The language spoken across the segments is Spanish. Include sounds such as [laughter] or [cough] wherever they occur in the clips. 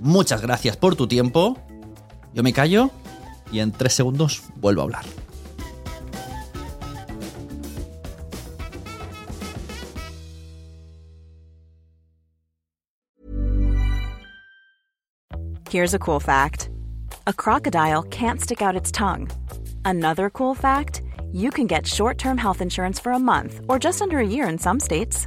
Muchas gracias por tu tiempo. Yo me callo y en tres segundos vuelvo a hablar. Here's a cool fact a crocodile can't stick out its tongue. Another cool fact you can get short term health insurance for a month or just under a year in some states.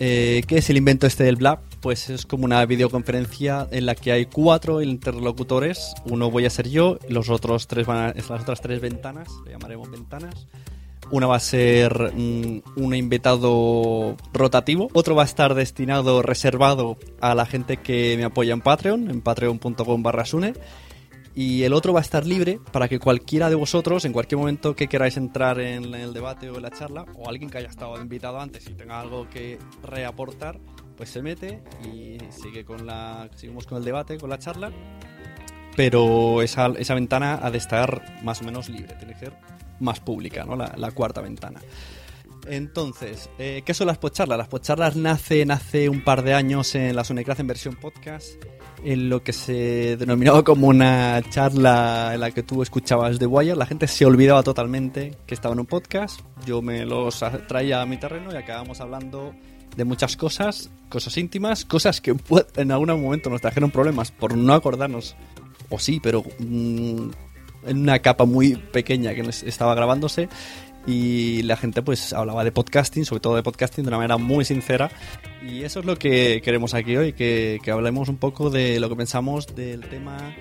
Eh, ¿Qué es el invento este del Blab? Pues es como una videoconferencia en la que hay cuatro interlocutores. Uno voy a ser yo, los otros tres van a, las otras tres ventanas, le llamaremos ventanas. Una va a ser mm, un invitado rotativo, otro va a estar destinado, reservado a la gente que me apoya en Patreon, en patreon.com barra sune. Y el otro va a estar libre para que cualquiera de vosotros, en cualquier momento que queráis entrar en el debate o en la charla, o alguien que haya estado invitado antes y tenga algo que reaportar, pues se mete y sigue con la, seguimos con el debate, con la charla. Pero esa, esa ventana ha de estar más o menos libre, tiene que ser más pública, ¿no? La, cuarta ventana. Entonces, eh, ¿qué son las podcharlas? Las podcharlas nacen hace un par de años en la Sonecracia en versión podcast, en lo que se denominaba como una charla en la que tú escuchabas The Wire. La gente se olvidaba totalmente que estaba en un podcast. Yo me los traía a mi terreno y acabamos hablando de muchas cosas, cosas íntimas, cosas que en algún momento nos trajeron problemas por no acordarnos, o sí, pero mm, en una capa muy pequeña que estaba grabándose y la gente pues hablaba de podcasting, sobre todo de podcasting de una manera muy sincera y eso es lo que queremos aquí hoy, que, que hablemos un poco de lo que pensamos del tema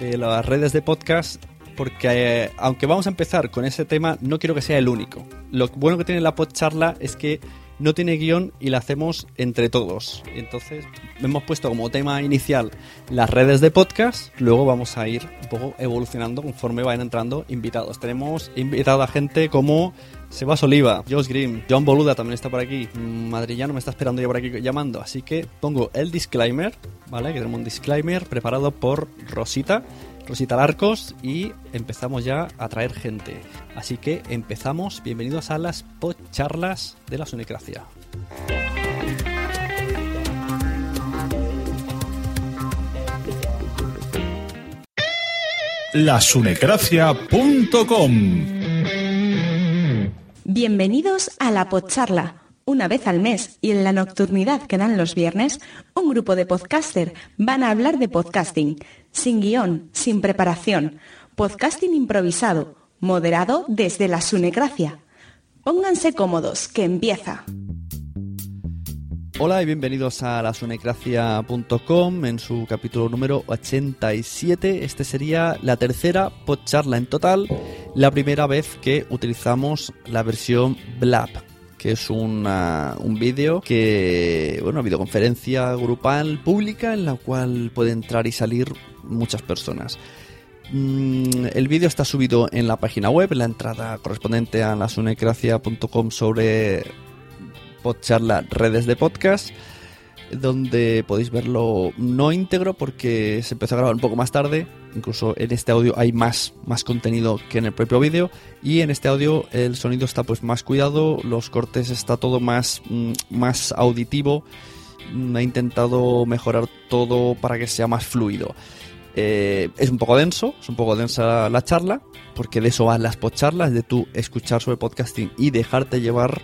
de las redes de podcast porque eh, aunque vamos a empezar con ese tema, no quiero que sea el único. Lo bueno que tiene la podcharla es que no tiene guion y la hacemos entre todos. Entonces, hemos puesto como tema inicial las redes de podcast, luego vamos a ir un poco evolucionando conforme vayan entrando invitados. Tenemos invitado a gente como Sebas Oliva, Josh Green, John Boluda también está por aquí, Madrillano me está esperando ya por aquí llamando, así que pongo el disclaimer, ¿vale? Que tenemos un disclaimer preparado por Rosita Rosita Larcos y empezamos ya a traer gente. Así que empezamos. Bienvenidos a las podcharlas de la Sunecracia. lasunecracia.com Bienvenidos a la podcharla una vez al mes y en la nocturnidad que dan los viernes, un grupo de podcaster van a hablar de podcasting, sin guion, sin preparación, podcasting improvisado, moderado desde la sunecracia. Pónganse cómodos, que empieza. Hola y bienvenidos a la sunecracia.com en su capítulo número 87. Este sería la tercera podcharla en total, la primera vez que utilizamos la versión Blab, que es un vídeo que, bueno, videoconferencia grupal pública en la cual puede entrar y salir muchas personas. Mm, el vídeo está subido en la página web, la entrada correspondiente a lasunecracia.com sobre podcharla redes de podcast donde podéis verlo no íntegro porque se empezó a grabar un poco más tarde. Incluso en este audio hay más, más contenido que en el propio vídeo. Y en este audio el sonido está pues más cuidado, los cortes está todo más, mm, más auditivo. Mm, he intentado mejorar todo para que sea más fluido. Eh, es un poco denso, es un poco densa la charla, porque de eso van las podcharlas, de tú escuchar sobre podcasting y dejarte llevar.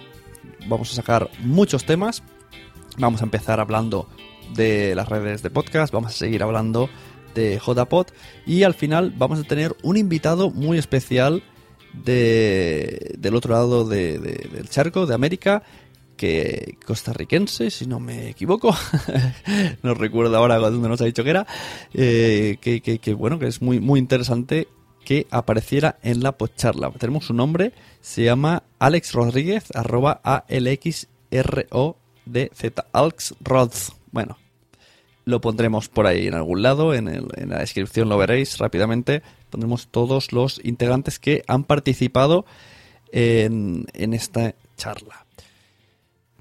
Vamos a sacar muchos temas, Vamos a empezar hablando de las redes de podcast, vamos a seguir hablando de JPod y al final vamos a tener un invitado muy especial de, del otro lado del charco, de América, que costarricense, si no me equivoco, [laughs] no recuerdo ahora dónde nos ha dicho que era, eh, que, bueno, que es muy, muy interesante que apareciera en la podcharla. Tenemos su nombre, se llama Alex Rodríguez, arroba ALXRO de Z Alx Rods. Bueno, lo pondremos por ahí en algún lado, en, la descripción lo veréis rápidamente. Pondremos todos los integrantes que han participado en, en esta charla.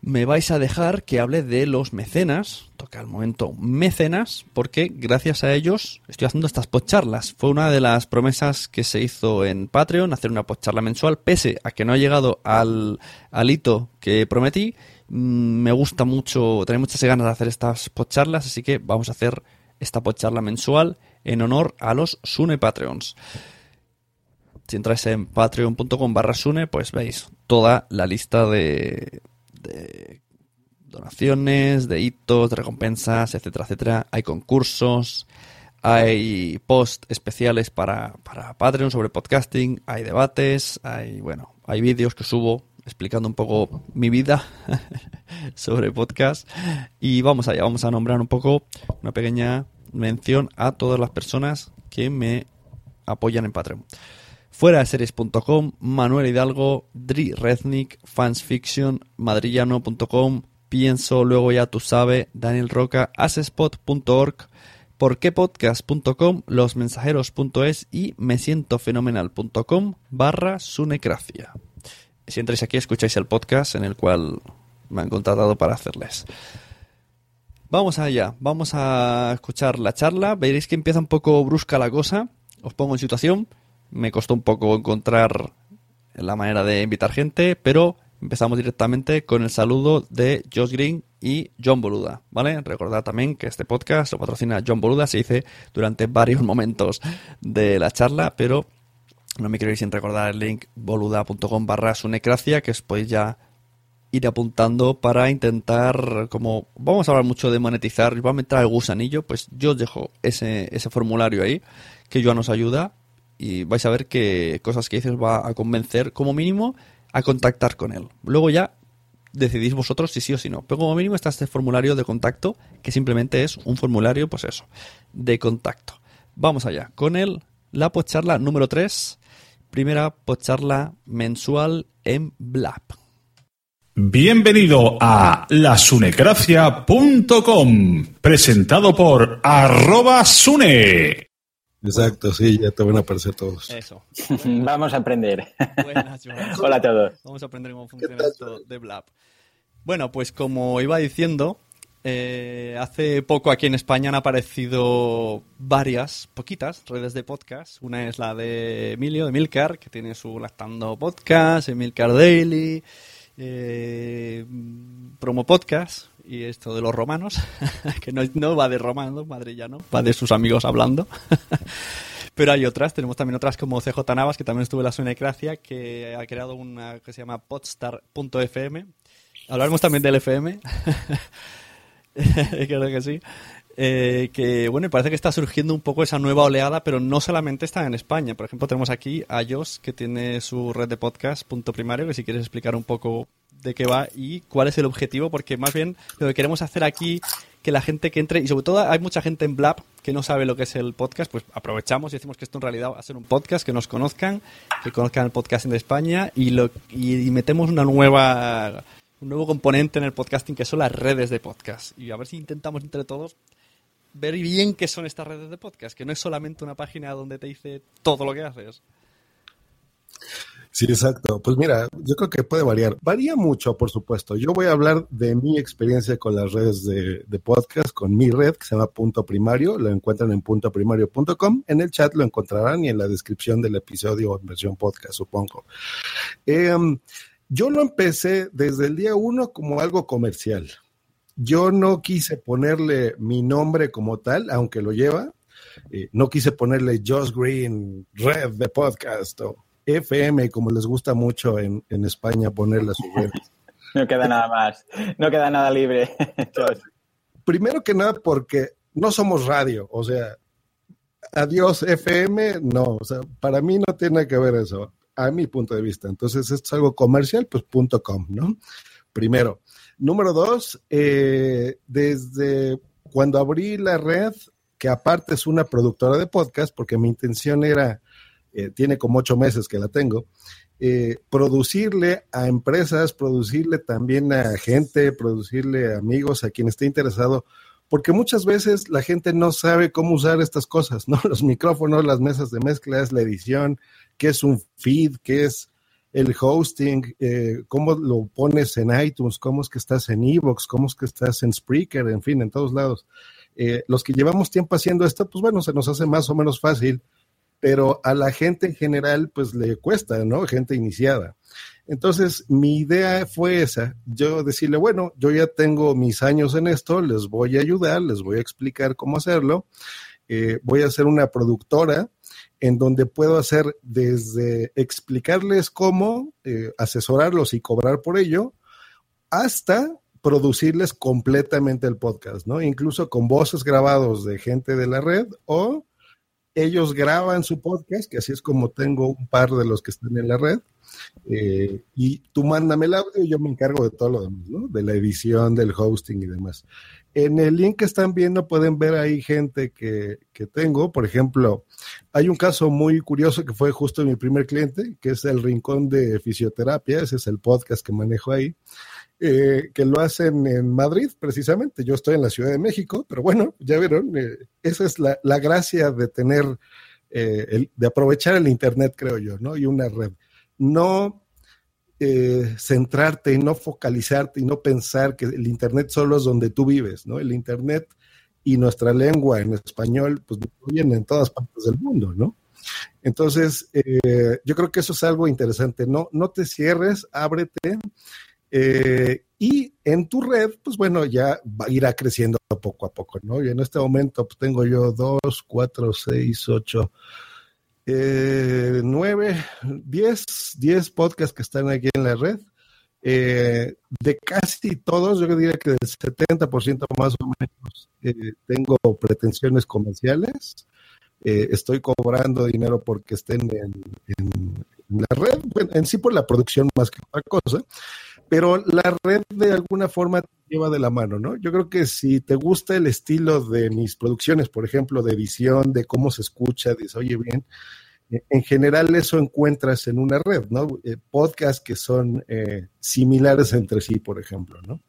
Me vais a dejar que hable de los mecenas, toca el momento mecenas, porque gracias a ellos estoy haciendo estas podcharlas. Fue una de las promesas que se hizo en Patreon, hacer una podcharla mensual, pese a que no ha llegado al, al hito que prometí Mm, me gusta mucho, tengo muchas ganas de hacer estas podcharlas, así que vamos a hacer esta podcharla mensual en honor a los Sune Patreons. Si entráis en patreon.com barra Sune, pues veis toda la lista de, donaciones, de hitos, de recompensas, etcétera, etcétera. Hay concursos, hay posts especiales para, para Patreon sobre podcasting, hay debates, hay, bueno, hay vídeos que subo explicando un poco mi vida [laughs] sobre podcast. Y vamos allá, vamos a nombrar un poco una pequeña mención a todas las personas que me apoyan en Patreon. Fuera de series.com, Manuel Hidalgo, Dri Rednick, Fansfiction, madrillano.com, Pienso, luego ya tú sabes, Daniel Roca, asespot.org, porquepodcast.com, losmensajeros.es y mesientofenomenal.com barra sunecracia si entráis aquí escucháis el podcast en el cual me han contratado para hacerles. Vamos allá, vamos a escuchar la charla. Veréis que empieza un poco brusca la cosa. Os pongo en situación. Me costó un poco encontrar la manera de invitar gente, pero empezamos directamente con el saludo de Josh Green y John Boluda, ¿vale? Recordad también que este podcast lo patrocina John Boluda, se dice durante varios momentos de la charla, pero no me queréis sin recordar el link boluda.com barra sunecracia, que os podéis ya ir apuntando para intentar, como vamos a hablar mucho de monetizar, va a meter el gusanillo, pues yo os dejo ese, ese formulario ahí, que Joan nos ayuda y vais a ver que cosas que dices va a convencer como mínimo a contactar con él. Luego ya decidís vosotros si sí o si no. Pero como mínimo está este formulario de contacto, que simplemente es un formulario, pues eso, de contacto. Vamos allá, con el, la pocharla número 3, primera pocharla mensual en Blab. Bienvenido a lasunecracia.com, presentado por arroba sune. Exacto, sí, ya te van a aparecer todos. Eso. [laughs] Vamos a aprender. Buenas. [laughs] Hola a todos. Vamos a aprender cómo funciona esto de Blab. Bueno, pues como iba diciendo, eh, hace poco aquí en España han aparecido varias, poquitas redes de podcast. Una es la de Emilio, de Milcar, que tiene su Lactando Podcast, Emilcar Daily, eh, Promo Podcast y esto de los romanos, [laughs] que no, no va de romanos, madrillano, va de sus amigos hablando. [laughs] Pero hay otras, tenemos también otras como CJ Navas, que también estuvo en la Sunecracia, que ha creado una que se llama podstar.fm. Hablaremos también del FM. [laughs] Creo que sí. Eh, que bueno, parece que está surgiendo un poco esa nueva oleada, pero no solamente está en España. Por ejemplo, tenemos aquí a Jos, que tiene su red de podcast, punto primario, que si quieres explicar un poco de qué va y cuál es el objetivo, porque más bien lo que queremos hacer aquí, que la gente que entre, y sobre todo hay mucha gente en Blab que no sabe lo que es el podcast, pues aprovechamos y decimos que esto en realidad va a ser un podcast, que nos conozcan, que conozcan el podcasting de España y, lo, y, metemos una nueva un nuevo componente en el podcasting que son las redes de podcast. Y a ver si intentamos entre todos ver bien qué son estas redes de podcast, que no es solamente una página donde te dice todo lo que haces. Sí, exacto. Pues mira, yo creo que puede variar. Varía mucho, por supuesto. Yo voy a hablar de mi experiencia con las redes de, podcast, con mi red que se llama Punto Primario. Lo encuentran en puntoprimario.com. En el chat lo encontrarán y en la descripción del episodio en versión podcast, supongo. Eh, yo lo empecé desde el día uno como algo comercial. Yo no quise ponerle mi nombre como tal, aunque lo lleva. Eh, no quise ponerle Josh Green, Red de Podcast o FM, como les gusta mucho en, en España ponerle a sus redes. No queda nada más. No queda nada libre. [laughs] Primero que nada, porque no somos radio. O sea, adiós FM, no. O sea, para mí no tiene que ver eso a mi punto de vista. Entonces, esto es algo comercial, pues punto .com, ¿no? Primero. Número dos, eh, desde cuando abrí la red, que aparte es una productora de podcast, porque mi intención era, eh, tiene como ocho meses que la tengo, eh, producirle a empresas, producirle también a gente, producirle a amigos, a quien esté interesado, porque muchas veces la gente no sabe cómo usar estas cosas, ¿no? [laughs] Los micrófonos, las mesas de mezclas, la edición, qué es un feed, qué es el hosting, eh, cómo lo pones en iTunes, cómo es que estás en Evox, cómo es que estás en Spreaker, en fin, en todos lados. Los que llevamos tiempo haciendo esto, pues bueno, se nos hace más o menos fácil, pero a la gente en general, pues le cuesta, ¿no? Gente iniciada. Entonces, mi idea fue esa, yo decirle, bueno, yo ya tengo mis años en esto, les voy a ayudar, les voy a explicar cómo hacerlo, eh, voy a ser una productora en donde puedo hacer desde explicarles cómo, eh, asesorarlos y cobrar por ello, hasta producirles completamente el podcast, ¿no? Incluso con voces grabados de gente de la red o ellos graban su podcast, que así es como tengo un par de los que están en la red, eh, y tú mándame el audio y yo me encargo de todo lo demás, ¿no? De la edición, del hosting y demás. En el link que están viendo pueden ver ahí gente que, que, tengo. Por ejemplo, hay un caso muy curioso que fue justo mi primer cliente, que es el Rincón de Fisioterapia. Ese es el podcast que manejo ahí. Eh, que lo hacen en Madrid, precisamente. Yo estoy en la Ciudad de México, pero bueno, ya vieron, eh, esa es la, la, gracia de tener, eh, de aprovechar el Internet, creo yo, ¿no? Y una red. No centrarte y no focalizarte y no pensar que el Internet solo es donde tú vives, ¿no? El Internet y nuestra lengua en español, pues viene en todas partes del mundo, ¿no? Entonces, yo creo que eso es algo interesante, no, no te cierres, ábrete. Eh, y en tu red, pues bueno, ya irá creciendo poco a poco, ¿no? Y en este momento pues, tengo yo dos, cuatro, seis, ocho, eh, nueve, diez, diez podcasts que están aquí en la red. Eh, de casi todos, yo diría que del 70% más o menos, eh, tengo pretensiones comerciales. Eh, estoy cobrando dinero porque estén en, en, la red, en sí por la producción más que otra cosa, pero la red de alguna forma te lleva de la mano, ¿no? Yo creo que si te gusta el estilo de mis producciones, por ejemplo, de edición, de cómo se escucha, dices, oye, bien, eh, en general eso encuentras en una red, ¿no? Eh, podcasts que son eh, similares entre sí, por ejemplo, ¿no?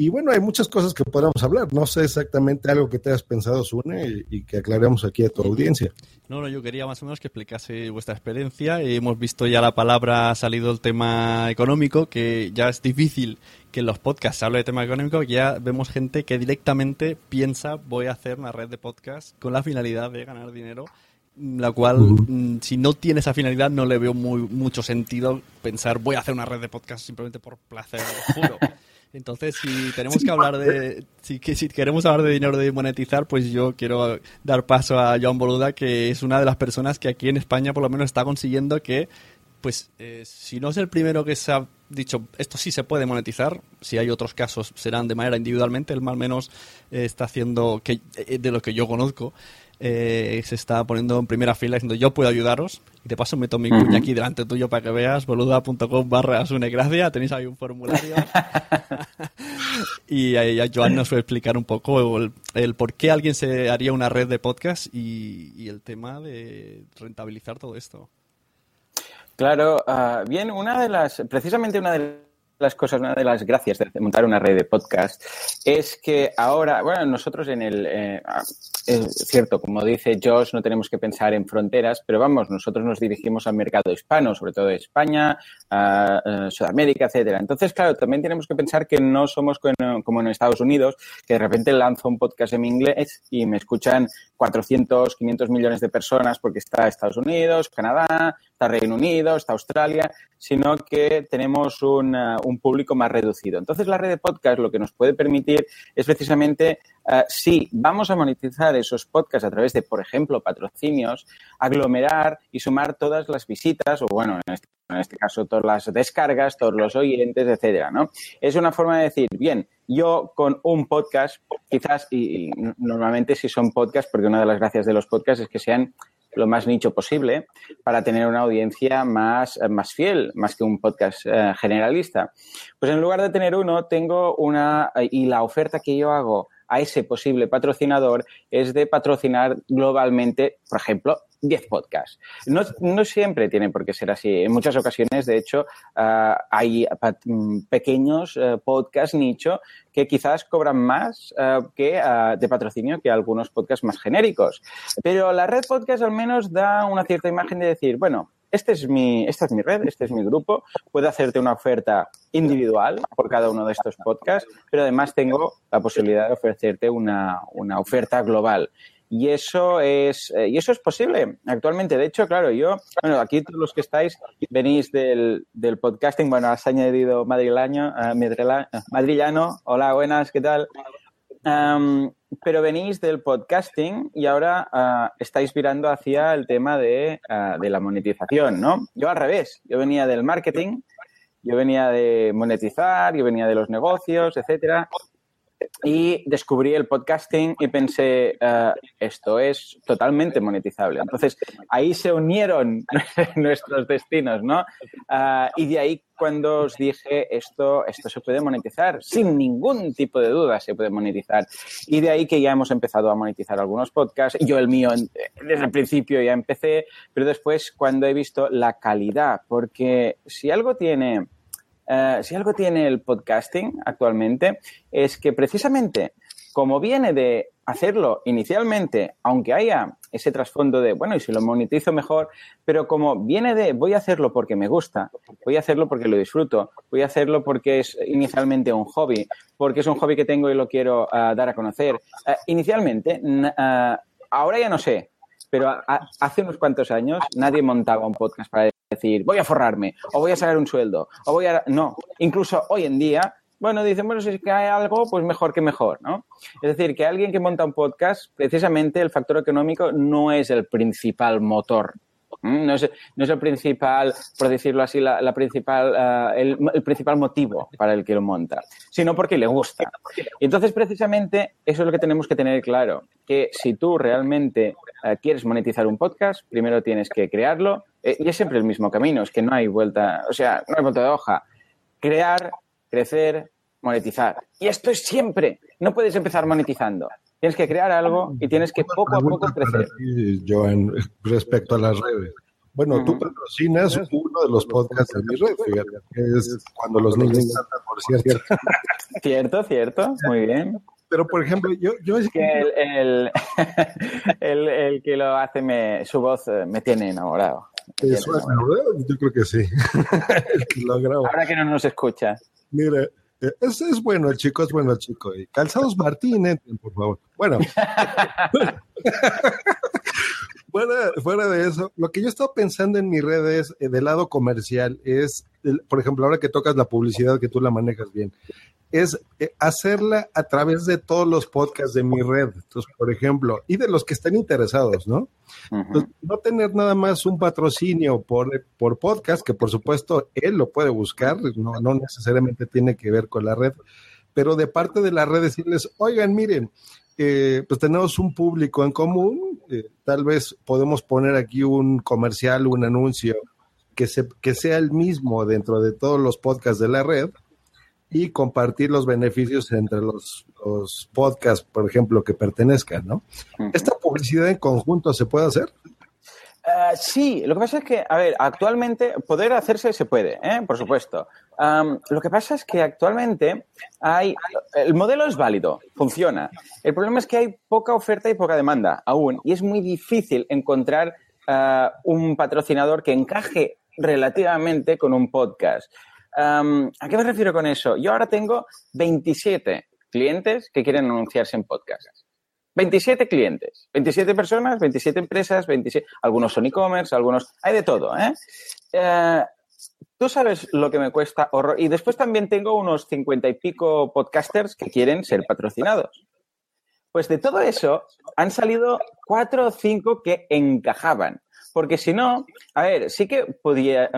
Y bueno, hay muchas cosas que podamos hablar. No sé exactamente algo que te has pensado, Sune, y, que aclaremos aquí a tu audiencia. No, no, yo quería más o menos que explicase vuestra experiencia. Hemos visto ya la palabra, ha salido el tema económico, que ya es difícil que en los podcasts se hable de tema económico, ya vemos gente que directamente piensa, voy a hacer una red de podcasts con la finalidad de ganar dinero la cual, mm, si no tiene esa finalidad, no le veo muy, mucho sentido pensar voy a hacer una red de podcast simplemente por placer puro. [laughs] Entonces, si tenemos que hablar de, si, que, si queremos hablar de dinero de monetizar, pues yo quiero dar paso a Joan Boluda, que es una de las personas que aquí en España por lo menos está consiguiendo que, pues, eh, si no es el primero que se ha dicho, esto sí se puede monetizar, si hay otros casos serán de manera individualmente, él más o menos eh, está haciendo, que eh, de lo que yo conozco, eh, se está poniendo en primera fila diciendo yo puedo ayudaros. Y de paso meto mi cuña aquí delante tuyo para que veas boluda.com barra gracia Tenéis ahí un formulario. [laughs] y ahí Joan nos va a explicar un poco el, por qué alguien se haría una red de podcast y, el tema de rentabilizar todo esto. Claro, ah, bien, una de las, precisamente una de las cosas, una de las gracias de montar una red de podcast es que ahora, bueno, nosotros en el, eh, es cierto, como dice Josh, no tenemos que pensar en fronteras, pero vamos, nosotros nos dirigimos al mercado hispano, sobre todo España, Sudamérica, etcétera. Entonces, claro, también tenemos que pensar que no somos como en Estados Unidos, que de repente lanzo un podcast en inglés y me escuchan 400, 500 millones de personas porque está Estados Unidos, Canadá, está Reino Unido, está Australia, sino que tenemos un, un público más reducido. Entonces, la red de podcast lo que nos puede permitir es precisamente eh, si vamos a monetizar esos podcasts a través de, por ejemplo, patrocinios, aglomerar y sumar todas las visitas o, bueno, en este, en este caso, todas las descargas, todos los oyentes, etcétera, ¿no? Es una forma de decir, bien, yo con un podcast, quizás, y, normalmente si son podcasts, porque una de las gracias de los podcasts es que sean lo más nicho posible para tener una audiencia más, más fiel, más que un podcast eh, generalista. Pues en lugar de tener uno, tengo una, y la oferta que yo hago a ese posible patrocinador es de patrocinar globalmente, por ejemplo, 10 podcasts. No, no, siempre tiene por qué ser así. En muchas ocasiones, de hecho, uh, hay mm, pequeños uh, podcasts nicho que quizás cobran más uh, que de patrocinio que algunos podcasts más genéricos. Pero la red podcast al menos da una cierta imagen de decir, bueno, este es mi, esta es mi red, este es mi grupo, puedo hacerte una oferta individual por cada uno de estos podcasts, pero además tengo la posibilidad de ofrecerte una, una oferta global. Y eso es, eh, y eso es posible actualmente. De hecho, claro, yo, bueno, aquí todos los que estáis venís del, del podcasting, bueno, has añadido madrileño, uh, madrillano. Hola, buenas, ¿qué tal? Pero venís del podcasting y ahora uh, estáis virando hacia el tema de, uh, de, la monetización, ¿no? Yo al revés, yo venía del marketing, yo venía de monetizar, yo venía de los negocios, etcétera, y descubrí el podcasting y pensé, uh, esto es totalmente monetizable. Entonces, ahí se unieron [laughs] nuestros destinos, ¿no? Uh, y de ahí cuando os dije, esto, esto se puede monetizar, sin ningún tipo de duda se puede monetizar. Y de ahí que ya hemos empezado a monetizar algunos podcasts. Yo el mío desde el principio ya empecé, pero después cuando he visto la calidad, porque si algo tiene eh, si algo tiene el podcasting actualmente, es que precisamente como viene de hacerlo inicialmente, aunque haya ese trasfondo de, bueno, y si lo monetizo mejor, pero como viene de, voy a hacerlo porque me gusta, voy a hacerlo porque lo disfruto, voy a hacerlo porque es inicialmente un hobby, porque es un hobby que tengo y lo quiero uh, dar a conocer. Uh, inicialmente, ahora ya no sé, pero hace unos cuantos años nadie montaba un podcast para decir, voy a forrarme, o voy a sacar un sueldo, o voy a... No, incluso hoy en día, bueno, dicen, bueno, si es que hay algo, pues mejor que mejor, ¿no? Es decir, que alguien que monta un podcast, precisamente el factor económico no es el principal motor No es, no es el principal, por decirlo así, la, principal, uh, el, el, principal motivo para el que lo monta, sino porque le gusta. Y entonces, precisamente, eso es lo que tenemos que tener claro, que si tú realmente uh, quieres monetizar un podcast, primero tienes que crearlo, eh, y es siempre el mismo camino, es que no hay vuelta, o sea, no hay vuelta de hoja. Crear, crecer, monetizar. Y esto es siempre. No puedes empezar monetizando. Tienes que crear algo y tienes que poco a poco crecer. Joan, respecto a las redes. Bueno, uh -huh. tú patrocinas uno de los podcasts de mi red, fíjate, que es cuando los niños cantan, por cierto. [laughs] Cierto, cierto, muy bien. Pero, por ejemplo, yo... yo es que el, el, [laughs] el, el, que lo hace, me, su voz eh, me tiene enamorado. Me ¿Eso es enamorado? Yo creo que sí. [laughs] el que lo graba. Ahora que no nos escucha. Mira, es, es bueno el chico, es bueno el chico. Y Calzados Martín, entren, por favor. Bueno. [laughs] fuera, fuera de eso, lo que yo he estado pensando en mis redes eh, del lado comercial es, el, por ejemplo, ahora que tocas la publicidad, que tú la manejas bien, es eh, hacerla a través de todos los podcasts de mi red. Entonces, por ejemplo, y de los que estén interesados, ¿no? Uh -huh. Entonces, no tener nada más un patrocinio por, por podcast, que por supuesto él lo puede buscar, no, no necesariamente tiene que ver con la red, pero de parte de la red decirles, oigan, miren, eh, pues tenemos un público en común, eh, tal vez podemos poner aquí un comercial, un anuncio que, se, que sea el mismo dentro de todos los podcasts de la red y compartir los beneficios entre los, los podcasts, por ejemplo, que pertenezcan, ¿no? Uh -huh. ¿Esta publicidad en conjunto se puede hacer? Uh, sí, lo que pasa es que, a ver, actualmente poder hacerse se puede, ¿eh? por supuesto. Um, lo que pasa es que actualmente hay, el modelo es válido, funciona. El problema es que hay poca oferta y poca demanda aún, y es muy difícil encontrar uh, un patrocinador que encaje relativamente con un podcast. ¿A qué me refiero con eso? Yo ahora tengo 27 clientes que quieren anunciarse en podcasts. 27 clientes, 27 personas, 27 empresas, 27, algunos son e-commerce, algunos, hay de todo, ¿eh? ¿eh? Tú sabes lo que me cuesta horror. Y después también tengo unos 50 y pico podcasters que quieren ser patrocinados. Pues de todo eso han salido cuatro o cinco que encajaban. Porque si no, a ver, sí que podía,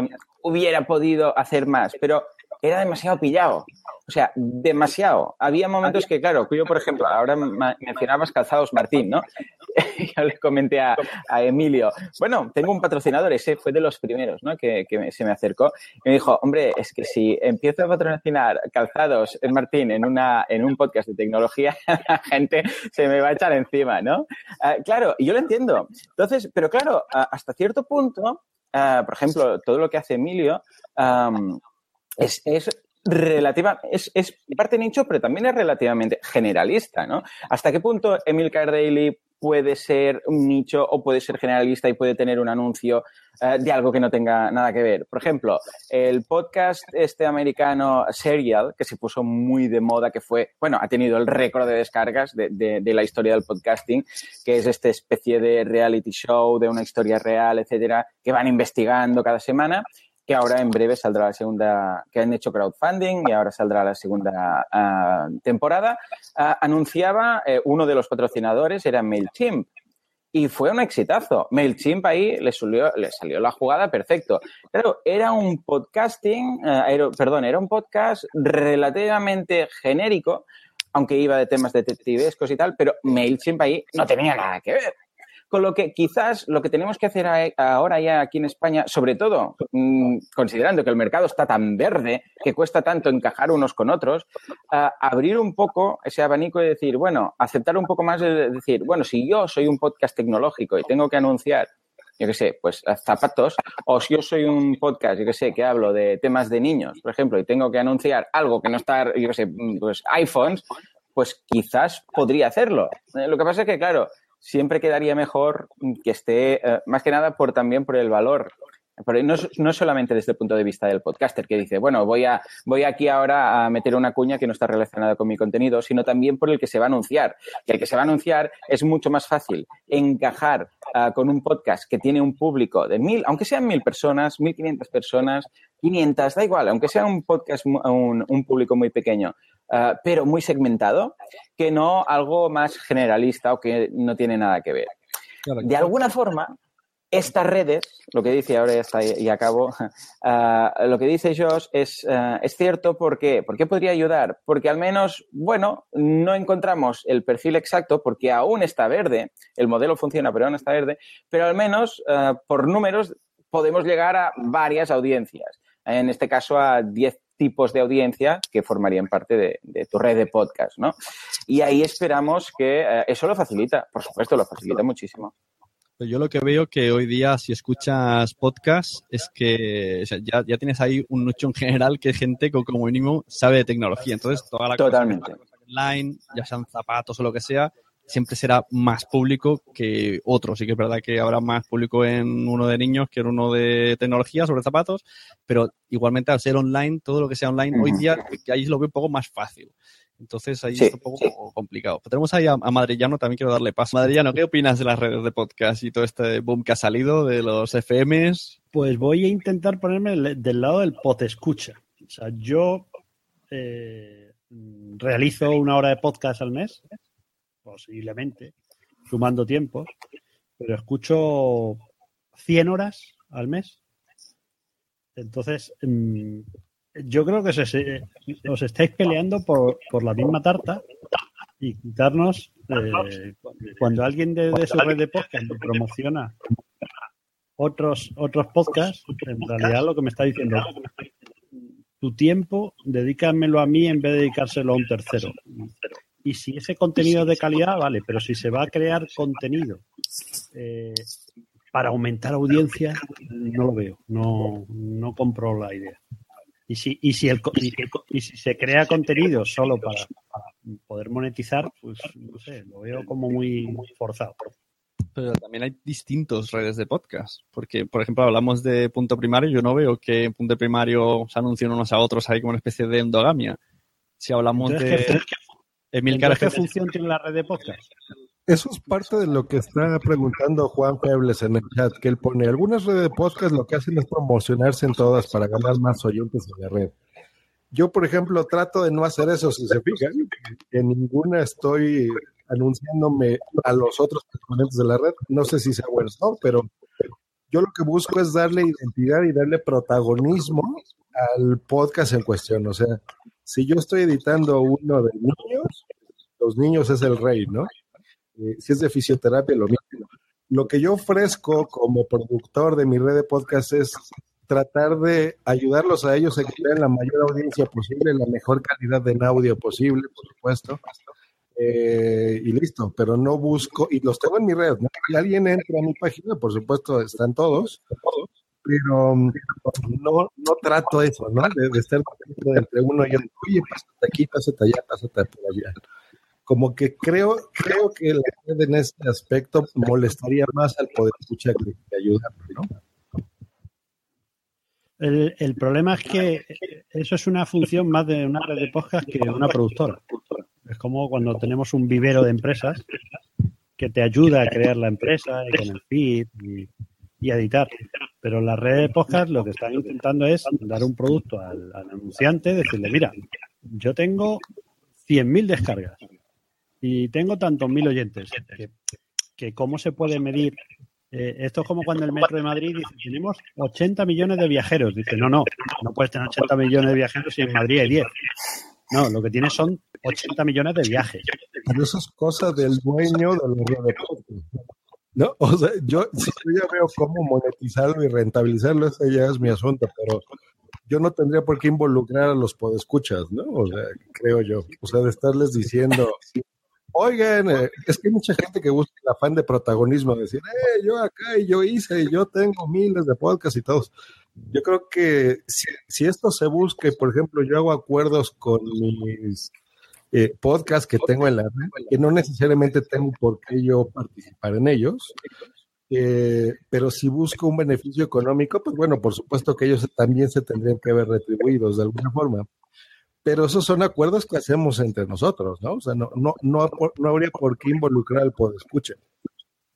hubiera podido hacer más, pero era demasiado pillado. O sea, demasiado. Había momentos que, claro, yo, por ejemplo, ahora mencionabas Calzados Martín, ¿no? [laughs] yo le comenté a, a, Emilio, bueno, tengo un patrocinador, ese fue de los primeros, ¿no? Que, que, se me acercó y me dijo, hombre, es que si empiezo a patrocinar Calzados Martín en, una, en un podcast de tecnología, [laughs] la gente se me va a echar encima, ¿no? Uh, claro, yo lo entiendo. Entonces, pero claro, hasta cierto punto, uh, por ejemplo, todo lo que hace Emilio, es, es, relativa, es, es parte nicho, pero también es relativamente generalista, ¿no? ¿Hasta qué punto Emil Daily puede ser un nicho o puede ser generalista y puede tener un anuncio uh, de algo que no tenga nada que ver? Por ejemplo, el podcast este americano Serial, que se puso muy de moda, que fue, bueno, ha tenido el récord de descargas de, de, de la historia del podcasting, que es esta especie de reality show, de una historia real, etcétera, que van investigando cada semana que ahora en breve saldrá la segunda, que han hecho crowdfunding y ahora saldrá la segunda uh, temporada, uh, anunciaba eh, uno de los patrocinadores, era MailChimp. Y fue un exitazo. MailChimp ahí le, subió, le salió la jugada perfecto. Pero era un podcasting, era, perdón, era un podcast relativamente genérico, aunque iba de temas detectivescos y tal, pero MailChimp ahí no tenía nada que ver. Con lo que quizás lo que tenemos que hacer ahora ya aquí en España, sobre todo mmm, considerando que el mercado está tan verde, que cuesta tanto encajar unos con otros, abrir un poco ese abanico y decir, bueno, aceptar un poco más de decir, bueno, si yo soy un podcast tecnológico y tengo que anunciar yo qué sé, pues zapatos, o si yo soy un podcast, yo qué sé, que hablo de temas de niños, por ejemplo, y tengo que anunciar algo que no está, yo qué sé, pues iPhones, pues quizás podría hacerlo. Eh, lo que pasa es que, claro, siempre quedaría mejor que esté, eh, más que nada por también por el valor. Pero no, no, solamente desde el punto de vista del podcaster que dice, bueno, voy, a, voy aquí ahora a meter una cuña que no está relacionada con mi contenido, sino también por el que se va a anunciar. Y el que se va a anunciar es mucho más fácil encajar uh, con un podcast que tiene un público de mil, aunque sean mil personas, mil quinientas personas, quinientas, da igual, aunque sea un podcast, un público muy pequeño, Uh, pero muy segmentado, que no algo más generalista o que no tiene nada que ver. De alguna forma, estas redes, lo que dice ahora ya está y acabo, uh, [laughs] lo que dice Josh es, uh, es cierto porque, ¿por qué podría ayudar? Porque al menos, bueno, no encontramos el perfil exacto porque aún está verde, el modelo funciona pero aún está verde, pero al menos uh, por números podemos llegar a varias audiencias. En este caso a 10 tipos de audiencia que formarían parte de, de, tu red de podcast, ¿no? Y ahí esperamos que eso lo facilita, por supuesto, lo facilita muchísimo. Yo lo que veo que hoy día, si escuchas podcast, es que o sea, ya, ya, tienes ahí un nicho en general que es gente que como mínimo sabe de tecnología. Entonces, toda la Totalmente. cosa online, ya sean zapatos o lo que sea, siempre será más público que otro. Sí que es verdad que habrá más público en uno de niños que en uno de tecnología sobre zapatos, pero igualmente al ser online, todo lo que sea online, uh -huh. hoy día ahí lo veo un poco más fácil. Entonces ahí Sí, está un poco sí. complicado. Pero tenemos ahí a, a Madrillano, también quiero darle paso. Madrillano, ¿qué opinas de las redes de podcast y todo este boom que ha salido de los FMs? Pues voy a intentar ponerme del lado del pod escucha. O sea, yo eh, realizo una hora de podcast al mes, posiblemente, sumando tiempos, pero escucho 100 horas al mes. Entonces, mm, yo creo que se- se- os estáis peleando por, la misma tarta y quitarnos, eh, cuando alguien de, su red de podcast promociona otros, otros podcasts, en realidad lo que me está diciendo tu tiempo, dedícamelo a mí en vez de dedicárselo a un tercero. Y si ese contenido es de calidad, vale, pero si se va a crear contenido eh, para aumentar audiencia, no lo veo, no, no compro la idea. Y si, y si, el, co- y, y si se crea contenido solo para, para poder monetizar, pues no sé, lo veo como muy, muy forzado. Pero también hay distintos redes de podcast. Porque, por ejemplo, hablamos de punto primario. Yo no veo que en punto primario se anuncien unos a otros ahí como una especie de endogamia. Si hablamos Entonces, de ¿qué, Emilcar ¿qué función tiene la red de podcast? Eso es parte de lo que está preguntando Juan Febles en el chat, que él pone, algunas redes de podcast lo que hacen es promocionarse en todas para ganar más oyentes en la red. Yo, por ejemplo, trato de no hacer eso, si se fijan, en ninguna estoy anunciándome a los otros componentes de la red. No sé si sea bueno o no, pero yo lo que busco es darle identidad y darle protagonismo al podcast en cuestión. O sea, si yo estoy editando uno de niños, los niños es el rey, ¿no? Eh, si es de fisioterapia, lo mismo. Lo que yo ofrezco como productor de mi red de podcast es tratar de ayudarlos a ellos a que tengan la mayor audiencia posible, la mejor calidad de audio posible, por supuesto. Eh, y listo, pero no busco, y los tengo en mi red, ¿no? Si alguien entra a mi página, por supuesto, están todos, pero um, no, no trato eso, ¿no? De, de estar entre uno y otro, oye, pásate aquí, pásate allá, pásate por allá. Como que creo, creo que la red en este aspecto molestaría más al poder escuchar que, que ayudar, ¿no? El, el problema es que eso es una función más de una red de podcast que de una productora. Es como cuando tenemos un vivero de empresas que te ayuda a crear la empresa y con el feed y, y editar. Pero la red de podcast lo que están intentando es dar un producto al, anunciante, decirle, mira, yo tengo 100.000 descargas y tengo tantos mil oyentes. Que, ¿Cómo se puede medir? Eh, esto es como cuando el Metro de Madrid dice, tenemos 80 millones de viajeros. Dice, no, no, no puedes tener 80 millones de viajeros si en Madrid hay 10. No, lo que tienes son 80 millones de viajes. Eso es cosa del dueño de. No, [laughs] o sea, yo, yo ya veo cómo monetizarlo y rentabilizarlo, ese ya es mi asunto, pero yo no tendría por qué involucrar a los podescuchas, ¿no? O sea, creo yo. O sea, de estarles diciendo, oigan, eh, es que hay mucha gente que busca el afán de protagonismo, decir, eh, yo acá y yo hice y yo tengo miles de podcasts y todos. Yo creo que si, si esto se busca, por ejemplo, yo hago acuerdos con mis eh, podcasts que tengo en la red, que no necesariamente tengo por qué yo participar en ellos, eh, pero si busco un beneficio económico, pues bueno, por supuesto que ellos también se tendrían que ver retribuidos de alguna forma. Pero esos son acuerdos que hacemos entre nosotros, ¿no? O sea, no, no, no, no habría por qué involucrar al podescucha.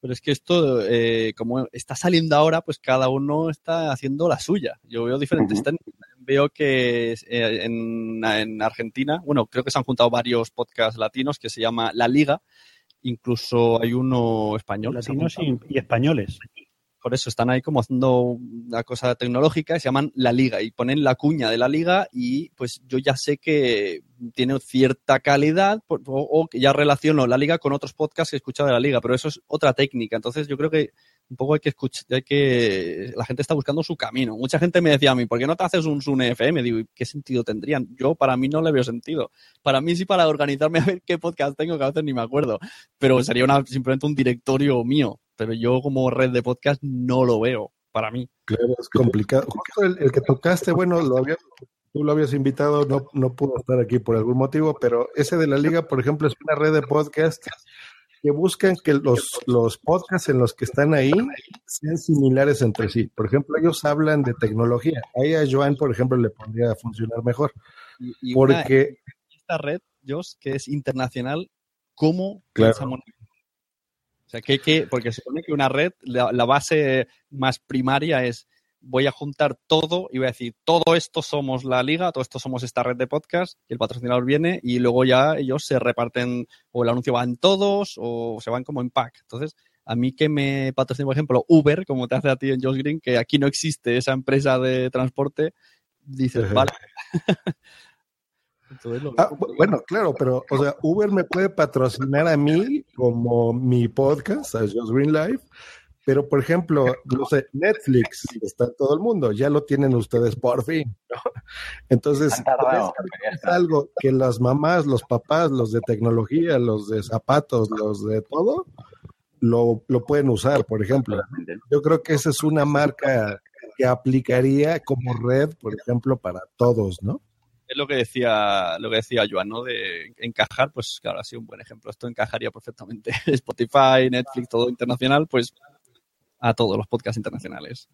Pero es que esto, eh, como está saliendo ahora, pues cada uno está haciendo la suya. Yo veo diferentes. Uh -huh. Veo que eh, en, en, Argentina, bueno, creo que se han juntado varios podcasts latinos que se llama La Liga. Incluso hay uno español. Latinos y, y, españoles. Por eso están ahí como haciendo una cosa tecnológica, se llaman La Liga y ponen la cuña de la Liga y pues yo ya sé que tiene cierta calidad o, que ya relaciono la Liga con otros podcasts que he escuchado de la Liga, pero eso es otra técnica. Entonces yo creo que un poco hay que escuchar, hay que la gente está buscando su camino. Mucha gente me decía a mí, ¿por qué no te haces un Sun FM? Digo, ¿y ¿qué sentido tendrían? Yo para mí no le veo sentido. Para mí sí para organizarme a ver qué podcast tengo, que a veces ni me acuerdo. Pero sería simplemente un directorio mío. Pero yo como red de podcast no lo veo, para mí. Claro, es complicado. Justo el, el que tocaste, bueno, lo había, tú lo habías invitado, no, no pudo estar aquí por algún motivo, pero ese de la liga, por ejemplo, es una red de podcast que buscan que los, los podcasts en los que están ahí sean similares entre sí. Por ejemplo, ellos hablan de tecnología. Ahí a Joan, por ejemplo, le podría funcionar mejor. Y, y porque una- esta red, Jos, que es internacional, ¿cómo Claro. piensa? O sea, que, que, porque se supone que una red, la, la base más primaria es voy a juntar todo y voy a decir, todo esto somos la liga, todo esto somos esta red de podcast, y el patrocinador viene y luego ya ellos se reparten, o el anuncio va en todos, o se van como en pack. Entonces, a mí que me patrocina, por ejemplo, Uber, como te hace a ti en Josh Green, que aquí no existe esa empresa de transporte, dices, vale. [laughs] Ah, bu- bueno, claro, pero, o sea, Uber me puede patrocinar a mí como mi podcast, a Just Green Life, pero, por ejemplo, [laughs] no sé, Netflix está en todo el mundo, ya lo tienen ustedes por fin, ¿no? Entonces, tardado, es algo que las mamás, los papás, los de tecnología, los de zapatos, los de todo, lo, lo pueden usar, por ejemplo. Yo creo que esa es una marca que aplicaría como red, por ejemplo, para todos, ¿no? Es lo que decía, lo que decía Joan, ¿no? De encajar, pues claro, ha sido un buen ejemplo. Esto encajaría perfectamente. Spotify, Netflix, todo internacional, pues a todos los podcasts internacionales.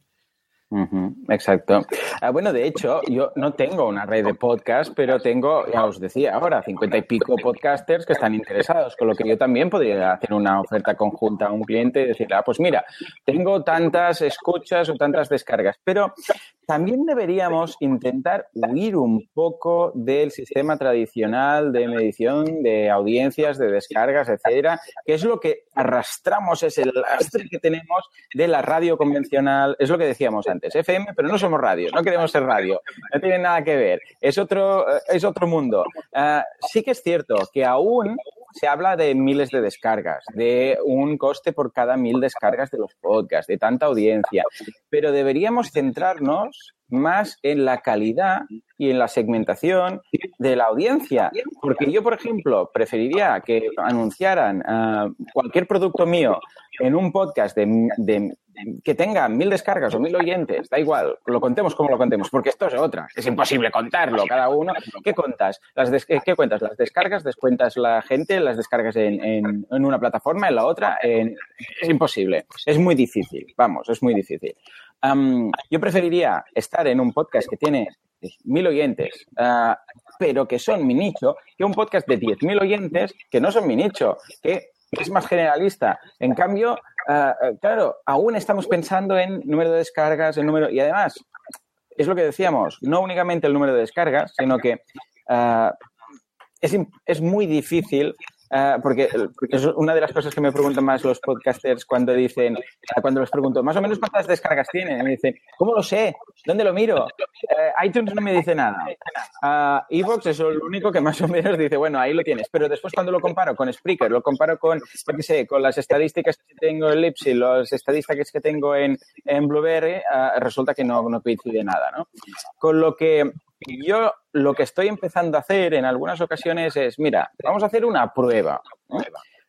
Exacto. Ah, bueno, de hecho, yo no tengo una red de podcast, pero tengo, ya os decía ahora, cincuenta y pico podcasters que están interesados, con lo que yo también podría hacer una oferta conjunta a un cliente y decirle, ah, pues mira, tengo tantas escuchas o tantas descargas, pero también deberíamos intentar huir un poco del sistema tradicional de medición de audiencias, de descargas, etcétera, que es lo que arrastramos, es el lastre que tenemos de la radio convencional, es lo que decíamos antes, FM, pero no somos radio, no queremos ser radio, no tiene nada que ver, es otro, eh, es otro mundo. Ah, sí que es cierto que aún se habla de miles de descargas, de un coste por cada mil descargas de los podcasts, de tanta audiencia, pero deberíamos centrarnos más en la calidad y en la segmentación de la audiencia. Porque yo, por ejemplo, preferiría que anunciaran ah, cualquier producto mío en un podcast de, que tenga mil descargas o mil oyentes, da igual, lo contemos como lo contemos, porque esto es otra, es imposible contarlo cada uno. ¿Qué cuentas? Las des- ¿Qué cuentas? Las descargas, descuentas la gente, las descargas en, en- una plataforma, en la otra, es imposible, es muy difícil, vamos, es muy difícil. Am, yo preferiría estar en un podcast que tiene mil oyentes, ah, pero que son mi nicho, que un podcast de 10.000 oyentes que no son mi nicho, que es más generalista. En cambio, ah, claro, aún estamos pensando en número de descargas, en número. Y además, es lo que decíamos, no únicamente el número de descargas, sino que ah, es, es muy difícil. Ah, porque, es una de las cosas que me preguntan más los podcasters cuando dicen, ah, cuando les pregunto, más o menos cuántas descargas tienen, y me dicen, ¿cómo lo sé? ¿Dónde lo miro? Eh, iTunes no me dice nada. Ah, Evox es lo único que más o menos dice, bueno, ahí lo tienes. Pero después cuando lo comparo con Spreaker, lo comparo con, yo qué sé, con las estadísticas que tengo en Lipsy, las estadísticas que tengo en, en Blueberry, resulta que no, no coincide nada, ¿no? Con lo que yo lo que estoy empezando a hacer en algunas ocasiones es, mira, vamos a hacer una prueba.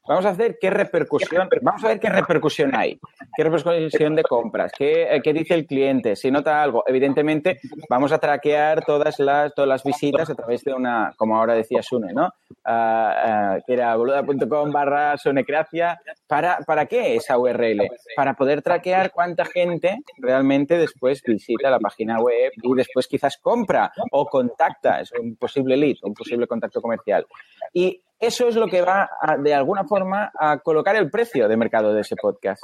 Vamos a hacer qué repercusión, vamos a ver qué repercusión hay, qué repercusión de compras, qué, eh, qué dice el cliente, si nota algo. Evidentemente, vamos a traquear todas las, todas las visitas a través de una, como ahora decía Sune, ¿no? Ah, ah, que era boluda.com barra sonecracia. ¿Para, ¿Para qué esa URL? Para poder traquear cuánta gente realmente después visita la página web y después quizás compra o contacta, es un posible lead, un posible contacto comercial. Y eso es lo que va, de alguna forma, a colocar el precio de mercado de ese podcast.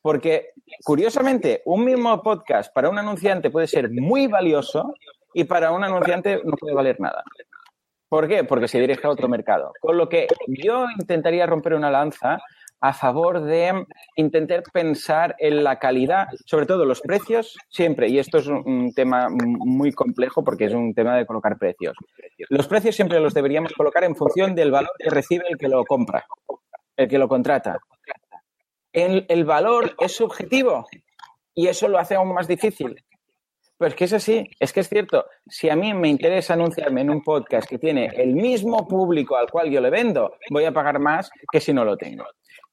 Porque, curiosamente, un mismo podcast para un anunciante puede ser muy valioso y para un anunciante no puede valer nada. ¿Por qué? Porque se dirige a otro mercado. Con lo que yo intentaría romper una lanza a favor de intentar pensar en la calidad, sobre todo los precios, siempre, y esto es un tema muy complejo porque es un tema de colocar precios. Los precios siempre los deberíamos colocar en función del valor que recibe el que lo compra, el que lo contrata. El, valor es subjetivo y eso lo hace aún más difícil. Pues que es así, es que es cierto. Si a mí me interesa anunciarme en un podcast que tiene el mismo público al cual yo le vendo, voy a pagar más que si no lo tengo.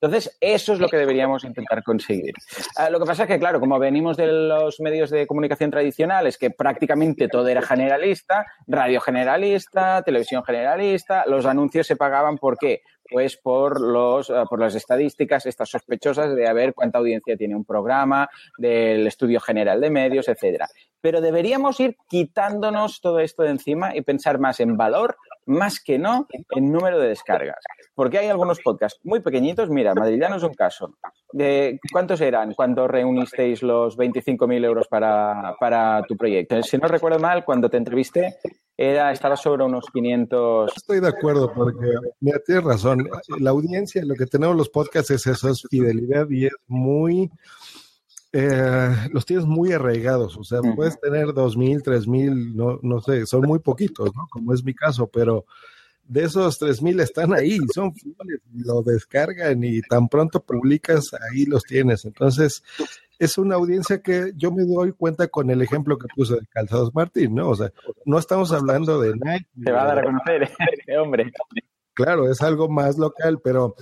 Entonces, eso es lo que deberíamos intentar conseguir. Ah, lo que pasa es que, claro, como venimos de los medios de comunicación tradicionales, que prácticamente todo era generalista, radio generalista, televisión generalista, los anuncios se pagaban por qué? Pues por, los, ah, por las estadísticas estas sospechosas de a ver cuánta audiencia tiene un programa, del estudio general de medios, etcétera. Pero deberíamos ir quitándonos todo esto de encima y pensar más en valor más que no en número de descargas. Porque hay algunos podcasts muy pequeñitos. Mira, Madrillano es un caso. De, ¿Cuántos eran cuando reunisteis los 25.000 euros para, para, tu proyecto? Si no recuerdo mal, cuando te entrevisté, era, estaba sobre unos 500. Estoy de acuerdo, porque mira, tienes razón. La audiencia, lo que tenemos los podcasts es eso, es fidelidad y es muy eh, los tienes muy arraigados, o sea, puedes tener dos mil, tres mil, no, no sé, son muy poquitos, ¿no? Como es mi caso, pero de esos tres mil están ahí, son fieles, lo descargan y tan pronto publicas, ahí los tienes. Entonces, es una audiencia que yo me doy cuenta con el ejemplo que puse de Calzados Martín, ¿no? O sea, no estamos hablando de Nike. Te va a dar a conocer, [laughs] hombre. Claro, es algo más local, pero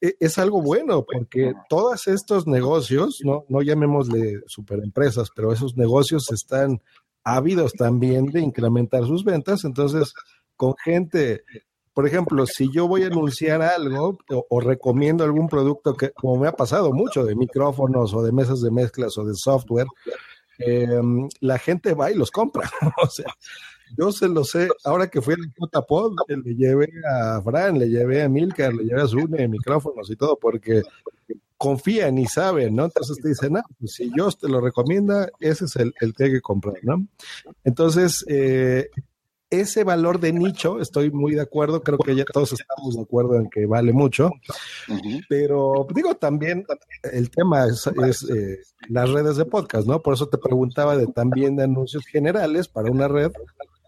es algo bueno porque todos estos negocios, no, no llamémosle superempresas, pero esos negocios están ávidos también de incrementar sus ventas. Entonces, con gente, por ejemplo, si yo voy a anunciar algo o, recomiendo algún producto que, como me ha pasado mucho, de micrófonos o de mesas de mezclas o de software, em, la gente va y los compra. [laughs] o sea, yo se lo sé, ahora que fui al JPod, le llevé a Fran, le llevé a Milcar, le llevé a Zune, micrófonos y todo, porque confían y saben, ¿no? Entonces te dicen, no, pues si yo te lo recomienda, ese es el, el que hay que comprar, ¿no? Entonces, eh, ese valor de nicho, estoy muy de acuerdo, creo que ya todos estamos de acuerdo en que vale mucho, pero digo también, el tema es, eh, las redes de podcast, ¿no? Por eso te preguntaba de también de anuncios generales para una red,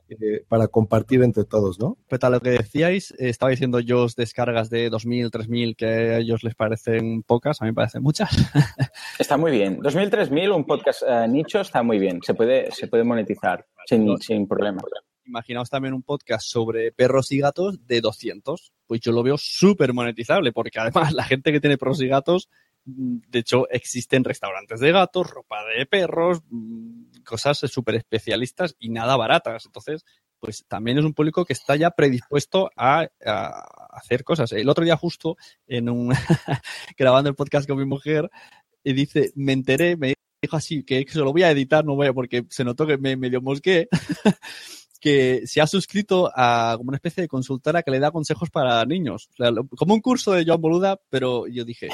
eh, para compartir entre todos, ¿no? Pero a lo que decíais, eh, estaba diciendo yo descargas de 2.000, 3.000 que a ellos les parecen pocas, a mí me parecen muchas. [laughs] está muy bien. 2.000, 3.000, un podcast uh, nicho está muy bien. Se puede, se puede monetizar sin, sin problema. Imaginaos también un podcast sobre perros y gatos de 200. Pues yo lo veo súper monetizable, porque además la gente que tiene perros y gatos de hecho, existen restaurantes de gatos, ropa de perros, mm, cosas súper especialistas y nada baratas. Entonces, pues también es un público que está ya predispuesto a, hacer cosas. El otro día justo, en un [laughs] grabando el podcast con mi mujer, y dice, me enteré, me dijo así, que se lo voy a editar, no voy a, porque se notó que me medio mosqué, [laughs] que se ha suscrito a como una especie de consultora que le da consejos para niños. como un curso de Joan Boluda, pero yo dije,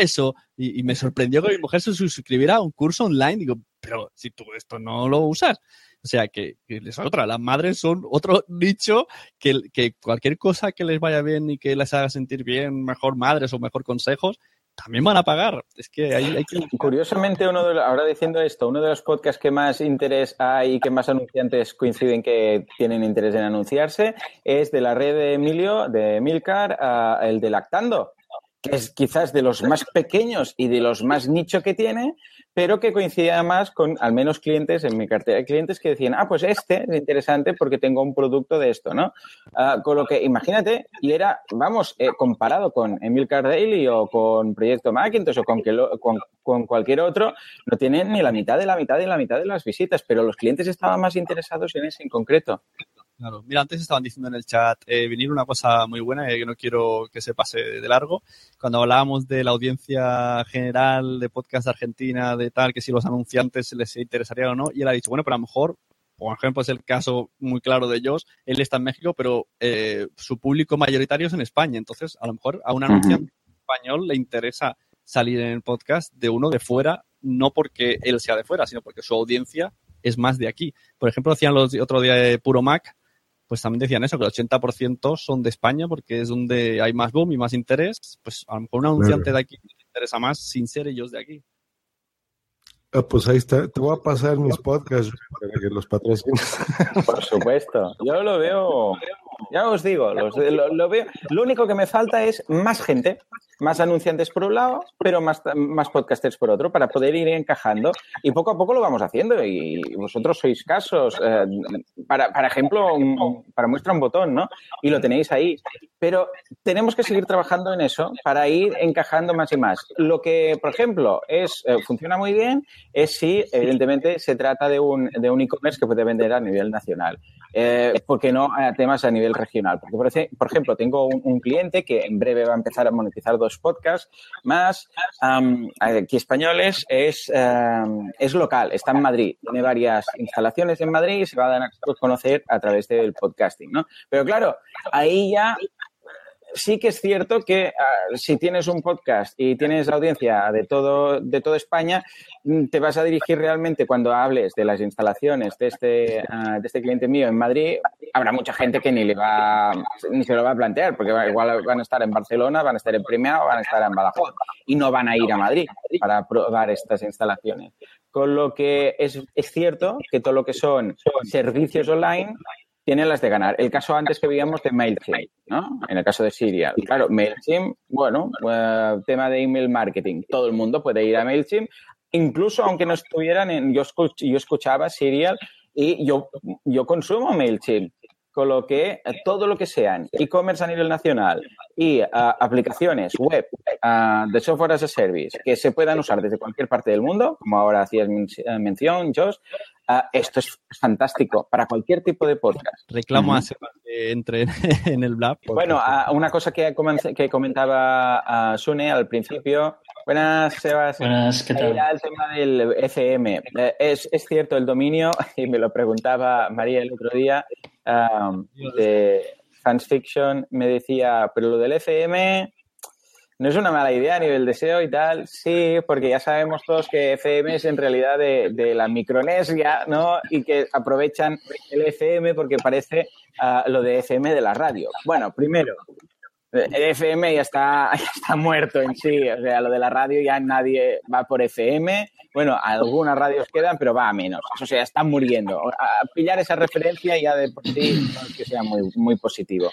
eso y, me sorprendió que mi mujer se suscribiera a un curso online. Digo, pero si tú esto no lo usas. O sea, que, les otra. Las madres son otro nicho que, que cualquier cosa que les vaya bien y que les haga sentir bien, mejor madres o mejor consejos, también van a pagar. Es que hay. Curiosamente, uno de, ahora diciendo esto, uno de los podcasts que más interés hay y que más anunciantes coinciden que tienen interés en anunciarse es de la red de Emilio, de Milcar, el de Lactando que es quizás de los más pequeños y de los más nicho que tiene, pero que coincidía más con al menos clientes en mi cartera de clientes que decían, ah, pues este es interesante porque tengo un producto de esto, ¿no? Ah, con lo que, imagínate, y era, vamos, eh, comparado con Emil Daily o con Proyecto Macintosh o con, con, con, cualquier otro, no tienen ni la mitad de la mitad de la mitad de las visitas, pero los clientes estaban más interesados en ese en concreto. Claro, mira, antes estaban diciendo en el chat, eh, venir una cosa muy buena eh, que no quiero que se pase de largo. Cuando hablábamos de la audiencia general de podcast argentina, de tal, que si los anunciantes les interesaría o no, y él ha dicho, bueno, pero a lo mejor, por ejemplo, es el caso muy claro de ellos, él está en México, pero eh, su público mayoritario es en España. Entonces, a lo mejor a un anunciante español le interesa salir en el podcast de uno de fuera, no porque él sea de fuera, sino porque su audiencia es más de aquí. Por ejemplo, decían los otro día de Puro Mac, pues también decían eso, que el 80% son de España porque es donde hay más boom y más interés. Pues a lo mejor un anunciante de aquí les interesa más sin ser ellos de aquí. Ah, pues ahí está. Te voy a pasar mis podcasts para que los patrocines. Por supuesto. Yo lo veo, ya os digo, los- lo, lo veo. Lo único que me falta es más gente, más anunciantes por un lado, pero más, más podcasters por otro, para poder ir encajando. Y poco a poco lo vamos haciendo. Y vosotros sois casos. eh, para, para ejemplo, un- para muestra un botón, ¿no? Y lo tenéis ahí. Pero tenemos que seguir trabajando en eso para ir encajando más y más. Lo que, por ejemplo, es eh, funciona muy bien es si, evidentemente, se trata de un, de un e-commerce que puede vender a nivel nacional. Eh, porque no a temas a nivel regional. Porque, por, ejemplo, tengo un, cliente que en breve va a empezar a monetizar dos podcasts más am, aquí españoles. Es, am, es local, está en Madrid. Tiene varias instalaciones en Madrid y se va a dar a conocer a través del podcasting. ¿no? Pero claro, ahí ya sí que es cierto que ah, si tienes un podcast y tienes audiencia de todo de toda España, mm, te vas a dirigir realmente cuando hables de las instalaciones de este, ah, de este cliente mío en Madrid, habrá mucha gente que ni le va ni se lo va a plantear, porque igual van a estar en Barcelona, van a estar en Premia o van a estar en Badajoz y no van a ir a Madrid para probar estas instalaciones. Con lo que es, es cierto que todo lo que son servicios online tienen las de ganar. El caso antes que veíamos de MailChimp, ¿no? En el caso de Serial. Claro, MailChimp, bueno, eh, tema de email marketing. Todo el mundo puede ir a MailChimp, incluso aunque no estuvieran en... Yo, escuch- yo escuchaba Serial y yo, yo consumo MailChimp. Con lo que eh, todo lo que sean e-commerce a nivel nacional y ah, aplicaciones web ah, de software as a service que se puedan usar desde cualquier parte del mundo, como ahora hacías men- eh, mención, Josh, esto es fantástico para cualquier tipo de podcast. Reclamo a Seba que entre en, [laughs] el Blab. Bueno, una cosa que, que comentaba Sune al principio. Buenas, Sebas. Buenas, ¿qué tal? Era el tema del FM. Eh, es, es cierto el dominio, [laughs] y me lo preguntaba María el otro día, de Fans Fiction, me decía, pero lo del FM no es una mala idea a nivel de SEO y tal, sí, porque ya sabemos todos que FM es en realidad de, de la Micronesia, ¿no? Y que aprovechan el FM porque parece ah, lo de FM de la radio. Bueno, primero, FM ya está, [laughs] ya está muerto en sí, o sea, lo de la radio ya nadie va por FM. Bueno, algunas radios quedan, pero va a menos. O sea, está muriendo. A pillar esa referencia ya de por sí no es que sea muy, muy positivo.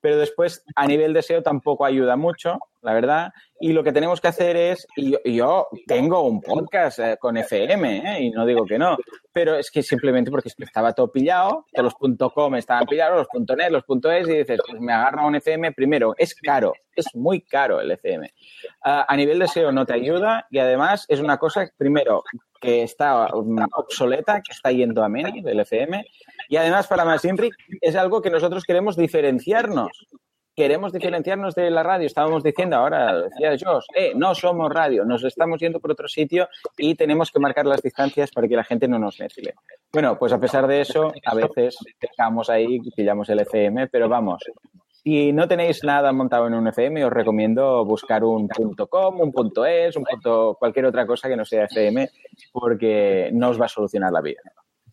Pero después, a nivel de SEO tampoco ayuda mucho, la verdad. Y lo que tenemos que hacer es, y yo, tengo un podcast eh, con FM, ¿eh? y no digo que no, pero es que simplemente porque es que estaba todo pillado, que los .com estaban pillados, los .net, los .es, y dices, pues me agarro a un FM primero. Es caro, es muy caro el FM. Ah, a nivel de SEO no te ayuda y además es una cosa, primero, que está obsoleta, que está yendo a menos del FM. Y además, para Masinric, es algo que nosotros queremos diferenciarnos. Queremos diferenciarnos de la radio. Estábamos diciendo ahora, decía Josh, eh, no somos radio, nos estamos yendo por otro sitio y tenemos que marcar las distancias para que la gente no nos mezcle. Bueno, pues a pesar de eso, a veces dejamos ahí, pillamos el FM, pero vamos, si no tenéis nada montado en un FM, os recomiendo buscar un .com, un .es, un punto, cualquier otra cosa que no sea FM, porque no os va a solucionar la vida.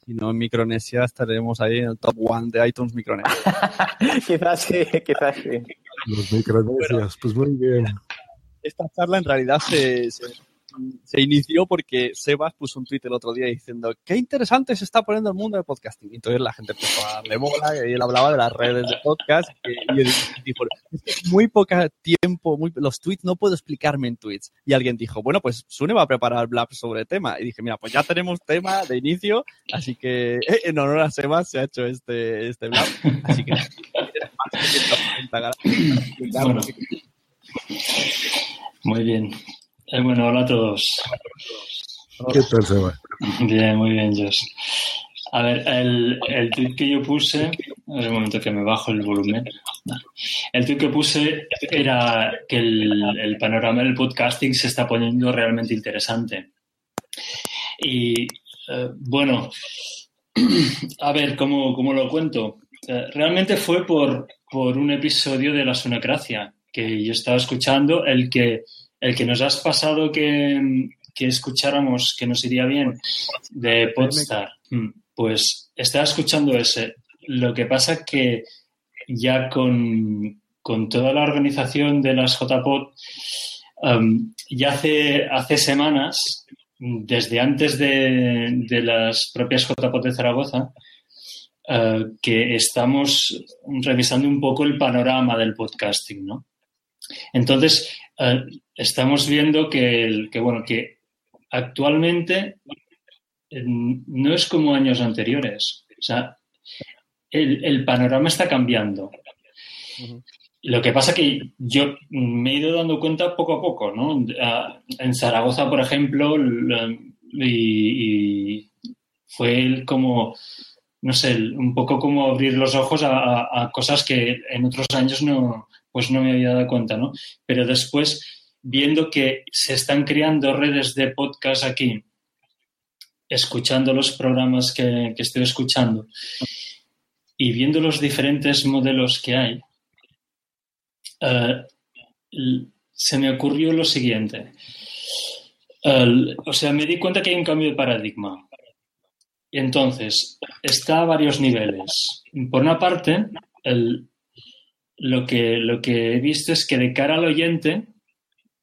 Si no, en Micronesia estaremos ahí en el top one de iTunes Micronesia. [laughs] quizás sí, quizás sí. Los micronesias, pues muy bien. Esta charla en realidad se, se, se inició porque Sebas puso un tweet el otro día diciendo qué interesante se está poniendo el mundo del podcasting. Y entonces la gente empezó a darle bola y él hablaba de las redes de podcast y, él dijo, "Es que es muy poco tiempo, muy, los tweets no puedo explicarme en tweets. Y alguien dijo, bueno, pues Sune va a preparar blab sobre tema. Y dije, mira, pues ya tenemos tema de inicio, así que eh, en honor a Sebas se ha hecho este, este blab. Así que. [laughs] Muy bien. Eh, bueno, hola a todos. ¿Qué tal, Seba? Bien, muy bien, Josh. A ver, el, el tweet que yo puse, es un momento que me bajo el volumen. El tweet que puse era que el, el panorama del podcasting se está poniendo realmente interesante. Y eh, bueno, [clears throat] a ver, ¿cómo, cómo lo cuento? Eh, realmente fue por, por un episodio de La Sunecracia que yo estaba escuchando, el que, el que nos has pasado que, que escucháramos, que nos iría bien, de Podstar. Mm, Pues estaba escuchando ese lo que pasa que ya con, con toda la organización de las JPOD, um, ya hace, hace semanas, desde antes de, de las propias JPOD de Zaragoza, uh, que estamos revisando un poco el panorama del podcasting, ¿no? Entonces, estamos viendo que, el, que, bueno, que actualmente no es como años anteriores. O sea, el, el panorama está cambiando. Lo que pasa que yo me he ido dando cuenta poco a poco, ¿no? En Zaragoza, por ejemplo, y, y fue como, no sé, un poco como abrir los ojos a, a, cosas que en otros años no, pues no me había dado cuenta, ¿no? Pero después, viendo que se están creando redes de podcast aquí, escuchando los programas que, que estoy escuchando y viendo los diferentes modelos que hay, uh, se me ocurrió lo siguiente. O sea, me di cuenta que hay un cambio de paradigma. Entonces, está a varios niveles. Por una parte, el, lo, que, lo que he visto es que de cara al oyente,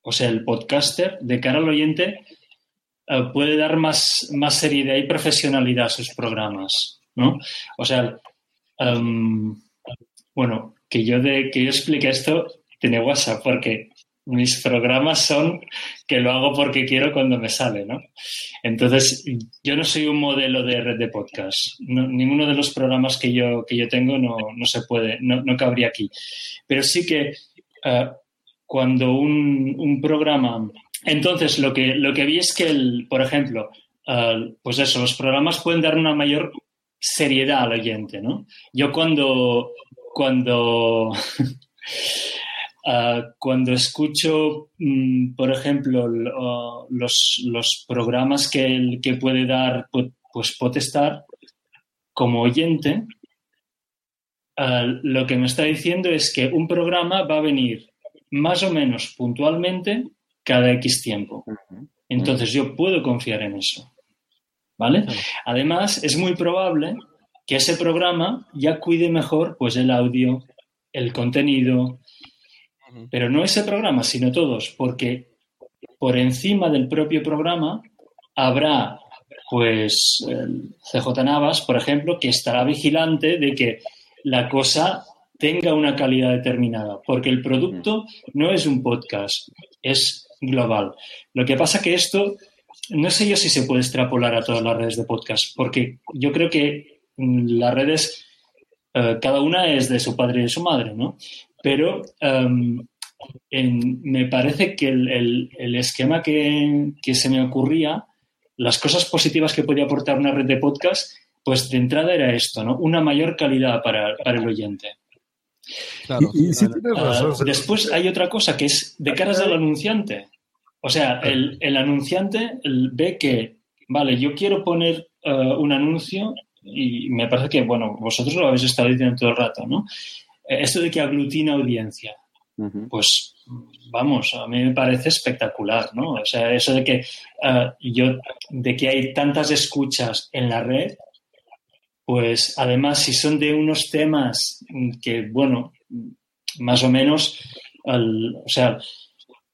o sea, el podcaster, de cara al oyente, uh, puede dar más, más seriedad y profesionalidad a sus programas. ¿no? O sea, um, bueno, que yo de que yo explique esto tiene WhatsApp, porque mis programas son que lo hago porque quiero cuando me sale, ¿no? Entonces, yo no soy un modelo de red de podcast. No, ninguno de los programas que yo, que yo tengo no, no se puede, no, no, cabría aquí. Pero sí que uh, cuando un, un, programa... Entonces, lo que, lo que vi es que, el, por ejemplo, uh, pues eso, los programas pueden dar una mayor seriedad al oyente, ¿no? Yo cuando, cuando, [laughs] uh, cuando escucho, um, por ejemplo, los, los, programas que, el, que puede dar, pues Potestar, como oyente, uh, lo que me está diciendo es que un programa va a venir más o menos puntualmente cada X tiempo. Entonces yo puedo confiar en eso. ¿Vale? Además, es muy probable que ese programa ya cuide mejor pues el audio, el contenido, pero no ese programa, sino todos, porque por encima del propio programa habrá pues el CJ Navas, por ejemplo, que estará vigilante de que la cosa tenga una calidad determinada, porque el producto no es un podcast, es global. Lo que pasa que esto, no sé yo si se puede extrapolar a todas las redes de podcast, porque yo creo que las redes, uh, cada una es de su padre y de su madre, ¿no? Pero um, en, me parece que el, el, el esquema que, que, se me ocurría, las cosas positivas que podía aportar una red de podcast, pues de entrada era esto, ¿no? Una mayor calidad para, para el oyente. Claro, y, y si tienes razón, uh, después hay otra cosa que es de caras al anunciante. O sea, el, el anunciante ve que, vale, yo quiero poner uh, un anuncio y me parece que, bueno, vosotros lo habéis estado diciendo todo el rato, ¿no? Esto de que aglutina audiencia, uh -huh. pues vamos, a mí me parece espectacular, ¿no? O sea, eso de que uh, yo, de que hay tantas escuchas en la red, pues además si son de unos temas que, bueno, más o menos, al, o sea,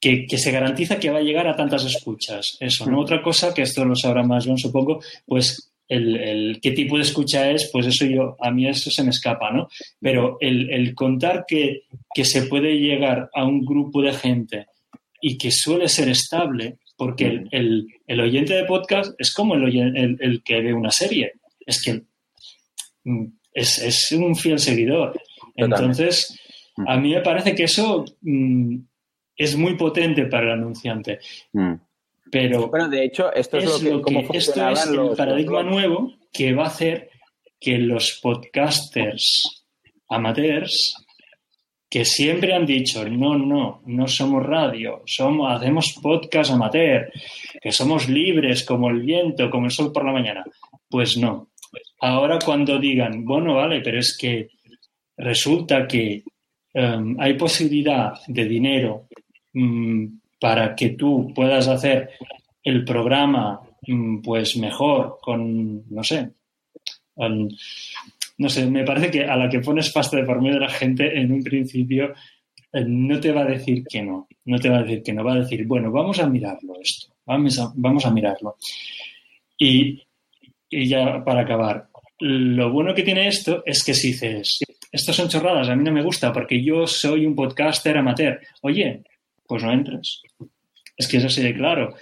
que, que, se garantiza que va a llegar a tantas escuchas. Eso, ¿no? Otra cosa, que esto lo sabrá más bien, supongo, pues el, el, qué tipo de escucha es, pues eso yo, a mí eso se me escapa, ¿no? Pero el, el contar que, que, se puede llegar a un grupo de gente y que suele ser estable, porque el, el, oyente de podcast es como el, el, que ve una serie, es que mm, es, es un fiel seguidor. Entonces, a mí me parece que eso mm, es muy potente para el anunciante. Mm. Pero bueno, de hecho, esto es, es lo que, lo que esto es el paradigma los... nuevo que va a hacer que los podcasters amateurs que siempre han dicho no, no, no somos radio, somos, hacemos podcast amateur, que somos libres como el viento, como el sol por la mañana. Pues no. Ahora cuando digan, bueno, vale, pero es que resulta que um, hay posibilidad de dinero um, para que tú puedas hacer el programa pues mejor, con, no sé, no sé, me parece que a la que pones pasta de por medio de la gente en un principio eh, no te va a decir que no, no te va a decir que no, va a decir, bueno, vamos a mirarlo esto, vamos a, vamos a mirarlo. Y, y ya para acabar, lo bueno que tiene esto es que si dices, estas son chorradas, a mí no me gusta porque yo soy un podcaster amateur, oye, pues no entres. Es que es así de claro.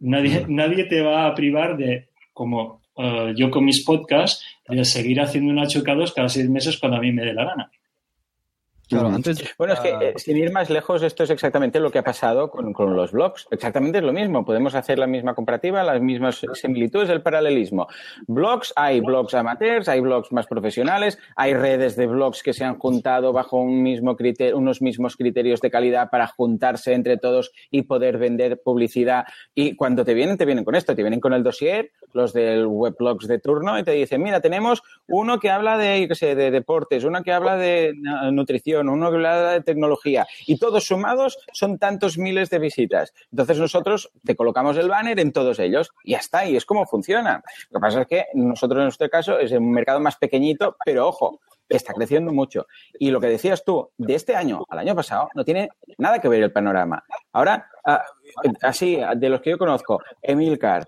Nadie, nadie te va a privar de, como eh, yo con mis podcasts, de seguir haciendo una chocados cada seis meses cuando a mí me dé la gana. Claro, antes bueno, es que eh, sin ir más lejos, esto es exactamente lo que ha pasado con, con, los blogs. Exactamente es lo mismo. Podemos hacer la misma comparativa, las mismas similitudes, el paralelismo. Blogs, hay blogs amateurs, hay blogs más profesionales, hay redes de blogs que se han juntado bajo un mismo criterio, unos mismos criterios de calidad para juntarse entre todos y poder vender publicidad. Y cuando te vienen, te vienen con esto, te vienen con el dossier, los del weblogs de turno, y te dicen, mira, tenemos uno que habla de, yo qué sé, de deportes, uno que habla de nutrición uno que habla de tecnología, y todos sumados son tantos miles de visitas. Entonces nosotros te colocamos el banner en todos ellos y ya está, y es como funciona. Lo que pasa es que nosotros en nuestro caso es un mercado más pequeñito, pero ojo, está creciendo mucho. Y lo que decías tú, de este año al año pasado, no tiene nada que ver el panorama. Ahora, ah, así, de los que yo conozco, Emilcar,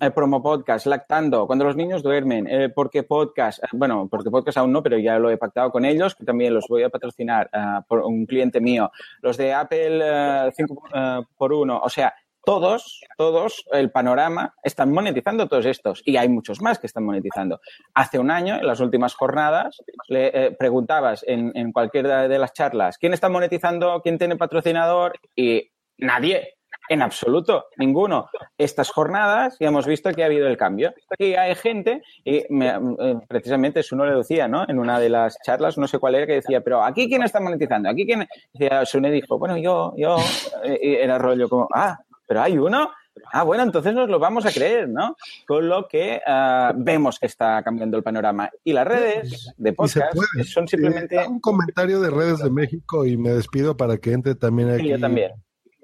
el Promo Podcast, Lactando, cuando los niños duermen, eh, Porque Podcast, eh, bueno, Porque Podcast aún no, pero ya lo he pactado con ellos, que también los voy a patrocinar ah, por un cliente mío, los de Apple 5 eh, por 1, o sea, todos, todos, el panorama, están monetizando todos estos y hay muchos más que están monetizando. Hace un año, en las últimas jornadas, le preguntabas en, en cualquiera de las charlas, ¿quién está monetizando? ¿Quién tiene patrocinador? Y nadie. En absoluto, ninguno. Estas jornadas ya hemos visto que ha habido el cambio. Y hay gente, y me, eh, precisamente Suno le decía, ¿no? En una de las charlas, no sé cuál era, que decía, pero ¿aquí quién está monetizando? ¿Aquí quién? Decía, Sune dijo, bueno, yo, yo, y era rollo como, ah, pero hay uno. Ah, bueno, entonces nos lo vamos a creer, ¿no? Con lo que uh, vemos que está cambiando el panorama. Y las redes de podcast son simplemente... Eh, un comentario de redes de México y me despido para que entre también aquí. Sí, yo también.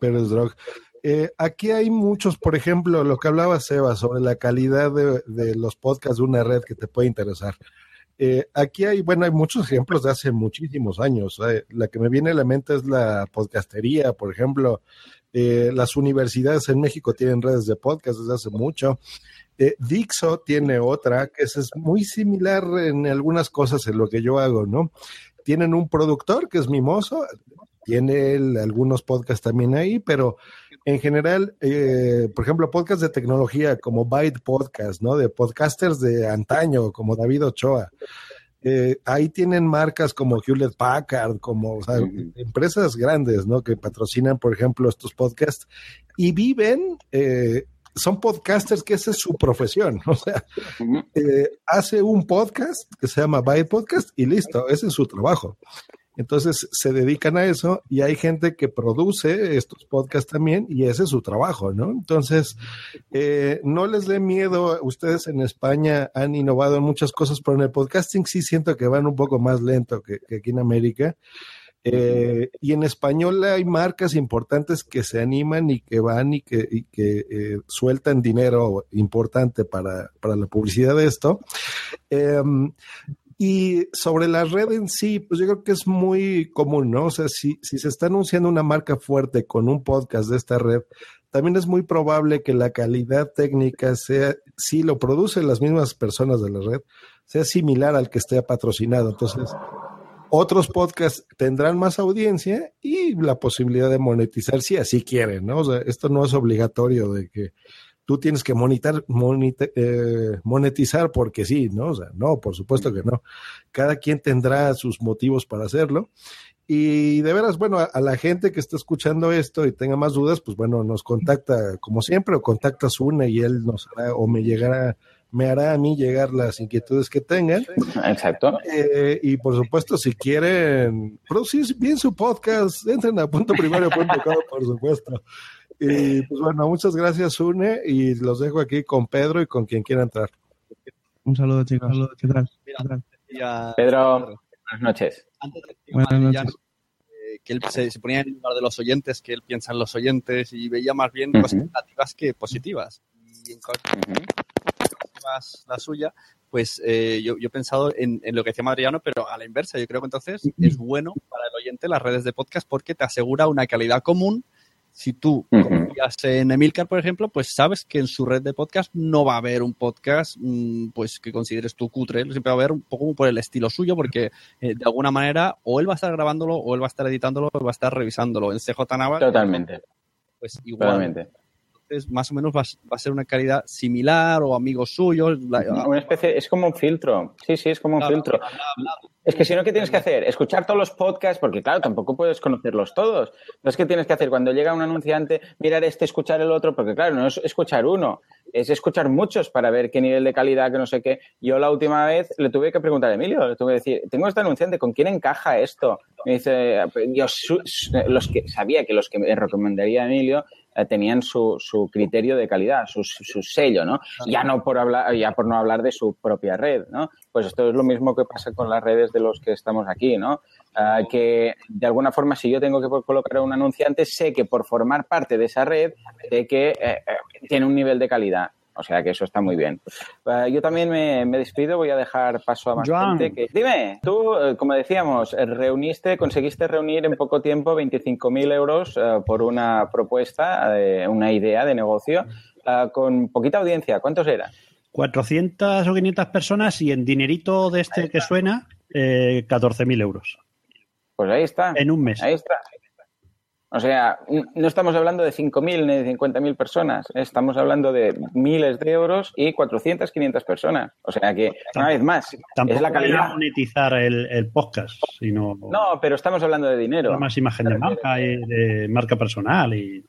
Pérez Drog. Eh, aquí hay muchos, por ejemplo, lo que hablaba Seba sobre la calidad de, de los podcasts de una red que te puede interesar. Eh, aquí hay, bueno, hay muchos ejemplos de hace muchísimos años. Eh, la que me viene a la mente es la podcastería, por ejemplo. Eh, las universidades en México tienen redes de podcast desde hace mucho. Eh, Dixo tiene otra que es, muy similar en algunas cosas en lo que yo hago, ¿no? Tienen un productor que es Mimoso, tiene algunos podcasts también ahí, pero en general, eh, por ejemplo, podcasts de tecnología como Byte Podcast, ¿no? De podcasters de antaño, como David Ochoa. Eh, ahí tienen marcas como Hewlett Packard, como o sea, uh -huh. empresas grandes, ¿no? Que patrocinan, por ejemplo, estos podcasts y viven, eh, son podcasters que esa es su profesión, [laughs] o sea, eh, hace un podcast que se llama Byte Podcast y listo, ese es su trabajo. Entonces se dedican a eso y hay gente que produce estos podcasts también y ese es su trabajo, ¿no? Entonces, eh, no les dé miedo, ustedes en España han innovado en muchas cosas, pero en el podcasting sí siento que van un poco más lento que, aquí en América. Eh, y en español hay marcas importantes que se animan y que van y que, eh, sueltan dinero importante para, para, la publicidad de esto. Eh, y sobre la red en sí, pues yo creo que es muy común, ¿no? O sea, si, si se está anunciando una marca fuerte con un podcast de esta red, también es muy probable que la calidad técnica sea, si lo producen las mismas personas de la red, sea similar al que esté patrocinado. Entonces, otros podcasts tendrán más audiencia y la posibilidad de monetizar si así quieren, ¿no? O sea, esto no es obligatorio de que tú tienes que monitar, eh, monetizar porque sí, ¿no? O sea, no, por supuesto que no. Cada quien tendrá sus motivos para hacerlo. Y de veras, bueno, a, a, la gente que está escuchando esto y tenga más dudas, pues bueno, nos contacta como siempre o contacta a y él nos hará o me llegará me hará a mí llegar las inquietudes que tengan. Exacto. Eh, y por supuesto, si quieren producir bien su podcast, entren a punto primero, punto com, por supuesto. Y pues bueno, muchas gracias, Une, y los dejo aquí con Pedro y con quien quiera entrar. Un saludo, chicos. Un saludo. ¿Qué tal? ¿Qué tal? Ya, Pedro, buenas noches. Antes de buenas noches. Eh, que él se, se, ponía en el lugar de los oyentes, que él piensa en los oyentes y veía más bien uh -huh. cosas negativas que positivas. Y en uh -huh. la suya, pues eh, yo, yo, he pensado en, en, lo que decía Madriano, pero a la inversa. Yo creo que entonces es bueno para el oyente las redes de podcast porque te asegura una calidad común si tú confías en Emilcar, por ejemplo, pues sabes que en su red de podcast no va a haber un podcast mm, pues que consideres tú cutre, siempre va a haber un poco por el estilo suyo, porque eh, de alguna manera o él va a estar grabándolo, o él va a estar editándolo, o va a estar revisándolo. En CJ Nava. Totalmente. Pues igual. Totalmente entonces más o menos va, va, a ser una calidad similar o amigos suyos. Una especie, es como un filtro. Sí, sí, es como un filtro. Es que si no, ¿qué tienes que hacer? Escuchar todos los podcasts, porque claro, tampoco puedes conocerlos todos. No es que tienes que hacer cuando llega un anunciante, mirar este, escuchar el otro, porque claro, no es escuchar uno, es escuchar muchos para ver qué nivel de calidad, que no sé qué. Yo la última vez le tuve que preguntar a Emilio, le tuve que decir, tengo este anunciante, ¿con quién encaja esto? Me dice, yo los que sabía que los que me recomendaría Emilio eh, tenían su, su, criterio de calidad, su, su, sello, ¿no? Ya no por hablar, ya por no hablar de su propia red, ¿no? Pues esto es lo mismo que pasa con las redes de los que estamos aquí, ¿no? Uh, que de alguna forma si yo tengo que colocar a un anunciante sé que por formar parte de esa red sé que eh, eh, tiene un nivel de calidad o sea que eso está muy bien. Uh, yo también me, me, despido, voy a dejar paso a más Joan. gente. Que... Dime, tú, eh, como decíamos, reuniste, conseguiste reunir en poco tiempo 25.000 euros uh, por una propuesta, uh, una idea de negocio, con poquita audiencia. ¿Cuántos eran? 400 o 500 personas y en dinerito de este que suena, eh, 14.000 euros. Pues ahí está. En un mes. Ahí está. O sea, no estamos hablando de 5.000 ni de 50.000 personas, estamos hablando de miles de euros y 400, 500 personas. O sea que, una vez más, Tampoco es la calidad. monetizar el, el, podcast, sino... No, pero estamos hablando de dinero. Más imagen de marca y de marca personal y...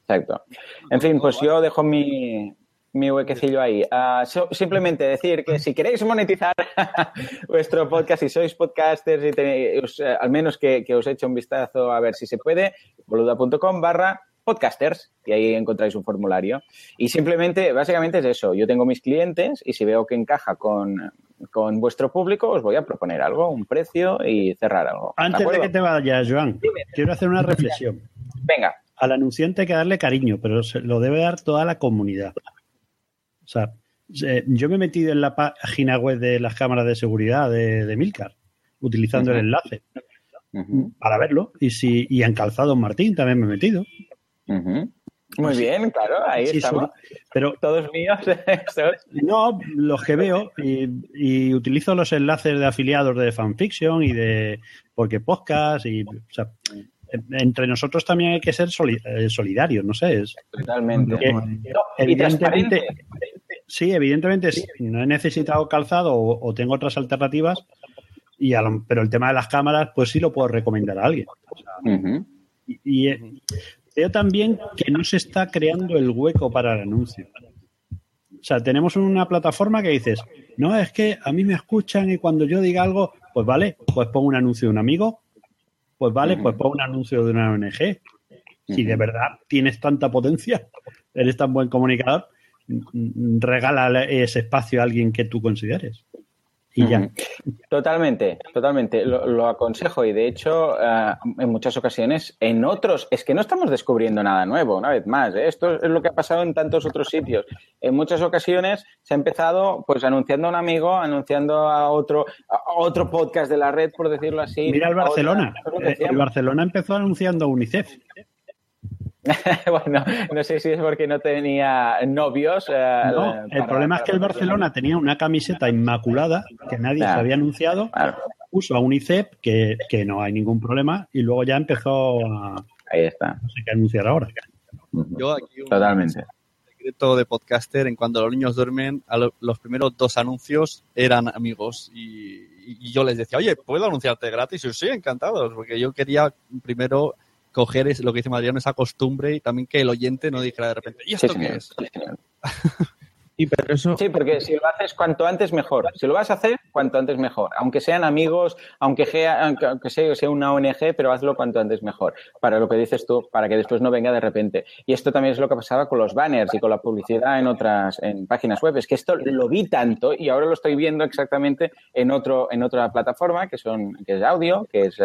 Exacto. En fin, pues yo dejo mi, mi huequecillo ahí. Uh, so, simplemente decir que si queréis monetizar [laughs] vuestro podcast, si sois podcasters y tenéis, uh, al menos que, que, os eche un vistazo a ver si se puede, boluda.com barra podcasters y ahí encontráis un formulario. Y simplemente, básicamente es eso. Yo tengo mis clientes y si veo que encaja con, con vuestro público, os voy a proponer algo, un precio y cerrar algo. Antes de, de que te vayas, Joan, Dime. quiero hacer una reflexión. Venga. Al anunciante hay que darle cariño, pero se lo debe dar toda la comunidad. O sea, yo me he metido en la página web de las cámaras de seguridad de, de Milcar, utilizando uh -huh. el enlace uh -huh. para verlo. Y si y en Calzado Martín también me he metido. Uh -huh. Muy bien, claro, ahí sí, estamos. Pero, Todos míos. [laughs] no, los que veo y, y, utilizo los enlaces de afiliados de fanfiction y de porque podcast y o sea, entre nosotros también hay que ser solidarios, no sé. Es, Totalmente. Que, evidentemente, sí, evidentemente sí, no he necesitado calzado o, o tengo otras alternativas, y lo, pero el tema de las cámaras, pues sí lo puedo recomendar a alguien. O sea, uh -huh. Y, y veo también que no se está creando el hueco para el anuncio. O sea, tenemos una plataforma que dices, no, es que a mí me escuchan y cuando yo diga algo, pues vale, pues pongo un anuncio de un amigo, pues vale, uh -huh. pues pon un anuncio de una ONG. Si uh -huh. de verdad tienes tanta potencia, eres tan buen comunicador, regala ese espacio a alguien que tú consideres. Y ya. Totalmente, totalmente. Lo, lo, aconsejo y de hecho, uh, en muchas ocasiones, en otros, es que no estamos descubriendo nada nuevo, una vez más. ¿eh? Esto es lo que ha pasado en tantos otros sitios. En muchas ocasiones se ha empezado pues anunciando a un amigo, anunciando a otro, a otro podcast de la red, por decirlo así. Mira el Barcelona. Otra, el Barcelona empezó anunciando a UNICEF. [laughs] bueno, no sé si es porque no tenía novios. Eh, no, el problema es que el Barcelona tenía una camiseta inmaculada que nadie claro. se había anunciado, claro. puso a UNICEF, que, que, no hay ningún problema, y luego ya empezó a. Ahí está. No sé qué anunciar ahora. Yo aquí un Totalmente. secreto de podcaster: en cuando los niños duermen, lo, los primeros dos anuncios eran amigos y, y, yo les decía, oye, ¿puedo anunciarte gratis? Y yo, sí, encantados, porque yo quería primero coger es, lo que dice Madriano, esa costumbre y también que el oyente no dijera de repente, ¿y esto sí, qué señor. es? Sí, [laughs] y pero sí, porque si lo haces cuanto antes mejor. Si lo vas a hacer, cuanto antes mejor. Aunque sean amigos, aunque sea, aunque sea, una ONG, pero hazlo cuanto antes mejor. Para lo que dices tú, para que después no venga de repente. Y esto también es lo que pasaba con los banners y con la publicidad en otras en páginas web. Es que esto lo vi tanto y ahora lo estoy viendo exactamente en otro en otra plataforma que son que es audio, que es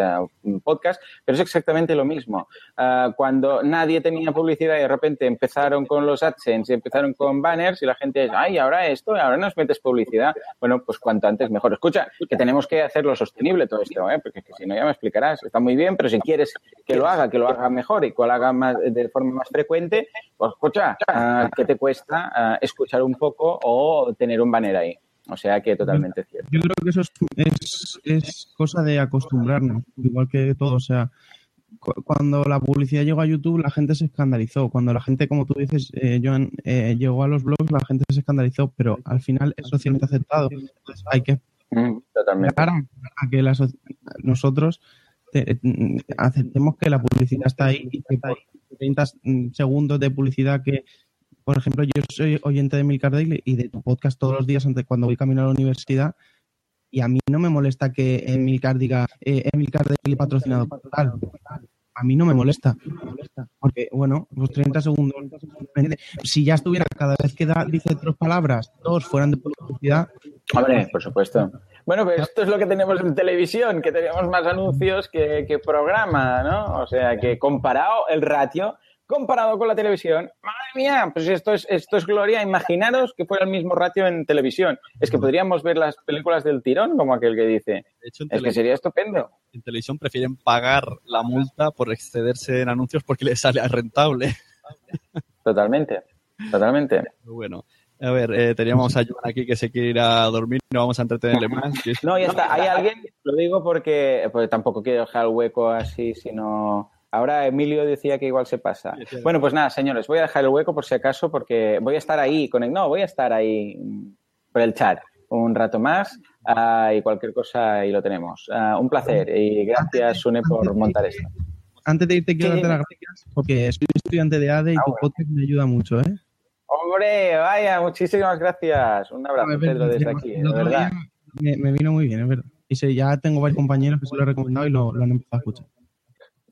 un podcast, pero es exactamente lo mismo. Uh, cuando nadie tenía publicidad y de repente empezaron con los AdSense y empezaron con banners y la gente ay, ahora esto, ahora nos metes publicidad. Bueno, pues cuanto antes mejor. Escucha, que tenemos que hacerlo sostenible todo esto, ¿eh? porque si no ya me explicarás. Está muy bien, pero si quieres que lo haga, que lo haga mejor y que lo haga más, de forma más frecuente, pues escucha, ah, ¿qué te cuesta ah, escuchar un poco o tener un banner ahí? O sea que totalmente cierto. Yo creo que eso es, es, es cosa de acostumbrarnos, igual que todo. O sea, cuando la publicidad llegó a YouTube, la gente se escandalizó. Cuando la gente, como tú dices, eh, Joan, eh, llegó a los blogs, la gente se escandalizó, pero al final es socialmente aceptado. Entonces hay que mm, a que nosotros mm, aceptemos que la publicidad está ahí y que por 30 segundos de publicidad que, por ejemplo, yo soy oyente de Milcar Daily y de tu podcast todos los días antes cuando voy camino a la universidad y a mí no me molesta que Emilcar diga eh, Emilcar Daily patrocinado por tal. A mí no me molesta. Porque, bueno, los 30 segundos. Si ya estuviera cada vez que da, dice tres palabras, dos fueran de publicidad. Hombre, por supuesto. Bueno, pues esto es lo que tenemos en televisión, que tenemos más anuncios que, que programa, ¿no? O sea, que comparado el ratio, comparado con la televisión, madre mía, pues esto es, esto es gloria. Imaginaros que fuera el mismo ratio en televisión. Es que podríamos ver las películas del tirón, como aquel que dice. es que sería estupendo. En televisión prefieren pagar la multa por excederse en anuncios porque les sale [laughs] rentable. Totalmente, totalmente. Bueno. A ver, eh, teníamos a Joan aquí que se quiere ir a dormir, no vamos a entretenerle más. No, ya está. Hay alguien, lo digo porque, porque tampoco quiero dejar el hueco así, sino Ahora Emilio decía que igual se pasa. Bueno, pues nada, señores, voy a dejar el hueco por si acaso porque voy a estar ahí con el, no, voy a estar ahí por el chat un rato más uh, y cualquier cosa y lo tenemos. Uh, un placer y gracias, Sune, por montar esto. Antes de irte, quiero darte las gracias porque soy estudiante de ADE y ah, tu podcast me ayuda mucho, ¿eh? Hombre, vaya, muchísimas gracias. Un abrazo, Pedro, desde aquí, de verdad. Me, me, vino muy bien, es verdad. Y sé, ya tengo varios compañeros que se lo he recomendado y lo, lo han empezado a escuchar.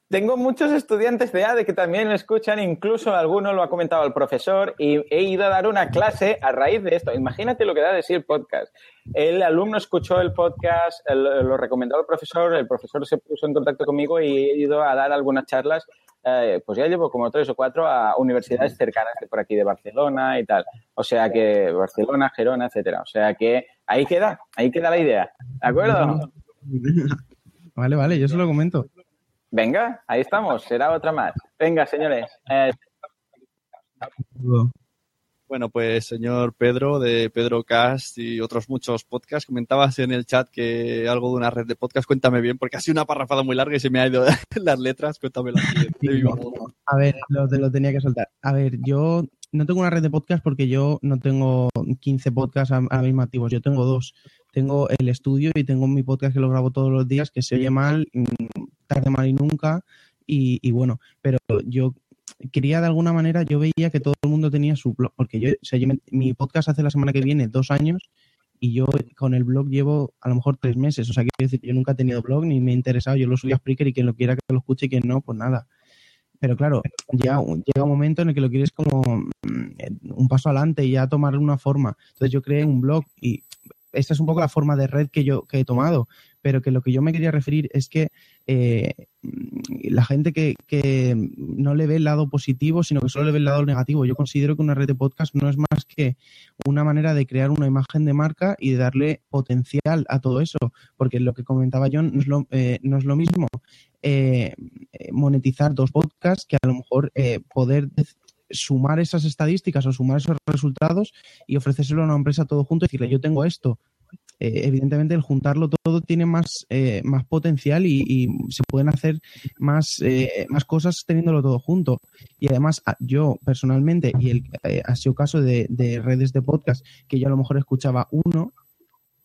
Tengo muchos estudiantes de ADE que también escuchan, incluso alguno lo ha comentado el profesor, y he ido a dar una clase a raíz de esto. Imagínate lo que da de sí el podcast. El alumno escuchó el podcast, lo recomendó al profesor, el profesor se puso en contacto conmigo y he ido a dar algunas charlas, eh, pues ya llevo como tres o cuatro a universidades cercanas de por aquí de Barcelona y tal. O sea que Barcelona, Gerona, etcétera. O sea que ahí queda, ahí queda la idea. ¿De acuerdo? Vale, vale, yo se lo comento. Venga, ahí estamos, será otra más. Venga, señores. Eh, bueno, pues señor Pedro de Pedro Cast y otros muchos podcasts, comentabas en el chat que algo de una red de podcast, cuéntame bien, porque ha sido una parrafada muy larga y se me ha ido [laughs] las letras, cuéntame A ver, lo, te lo tenía que soltar. A ver, yo no tengo una red de podcast porque yo no tengo 15 podcasts a, mismo activos, yo tengo dos. Tengo el estudio y tengo mi podcast que lo grabo todos los días, que se oye mal, mm, tarde mal y nunca, y, bueno, pero yo quería de alguna manera, yo veía que todo el mundo tenía su blog, porque yo, mi podcast hace la semana que viene dos años y yo con el blog llevo a lo mejor tres meses, o sea, quiero decir, yo nunca he tenido blog ni me he interesado, yo lo subí a Spreaker y quien lo quiera que lo escuche y quien no, pues nada. Pero claro, ya llega un momento en el que lo quieres como mm, un paso adelante y ya tomar una forma. Entonces yo creé un blog y esta es un poco la forma de red que yo que he tomado, pero que lo que yo me quería referir es que eh, la gente que, no le ve el lado positivo, sino que solo le ve el lado negativo. Yo considero que una red de podcast no es más que una manera de crear una imagen de marca y de darle potencial a todo eso, porque lo que comentaba John no es lo, eh, no es lo mismo eh, monetizar dos podcasts que a lo mejor poder sumar esas estadísticas o sumar esos resultados y ofrecérselo a una empresa todo junto y decirle, yo tengo esto. Eh, evidentemente el juntarlo todo tiene más, eh, más potencial y, se pueden hacer más, eh, más cosas teniéndolo todo junto. Y además yo personalmente, y el, ha sido caso de, de redes de podcast que yo a lo mejor escuchaba uno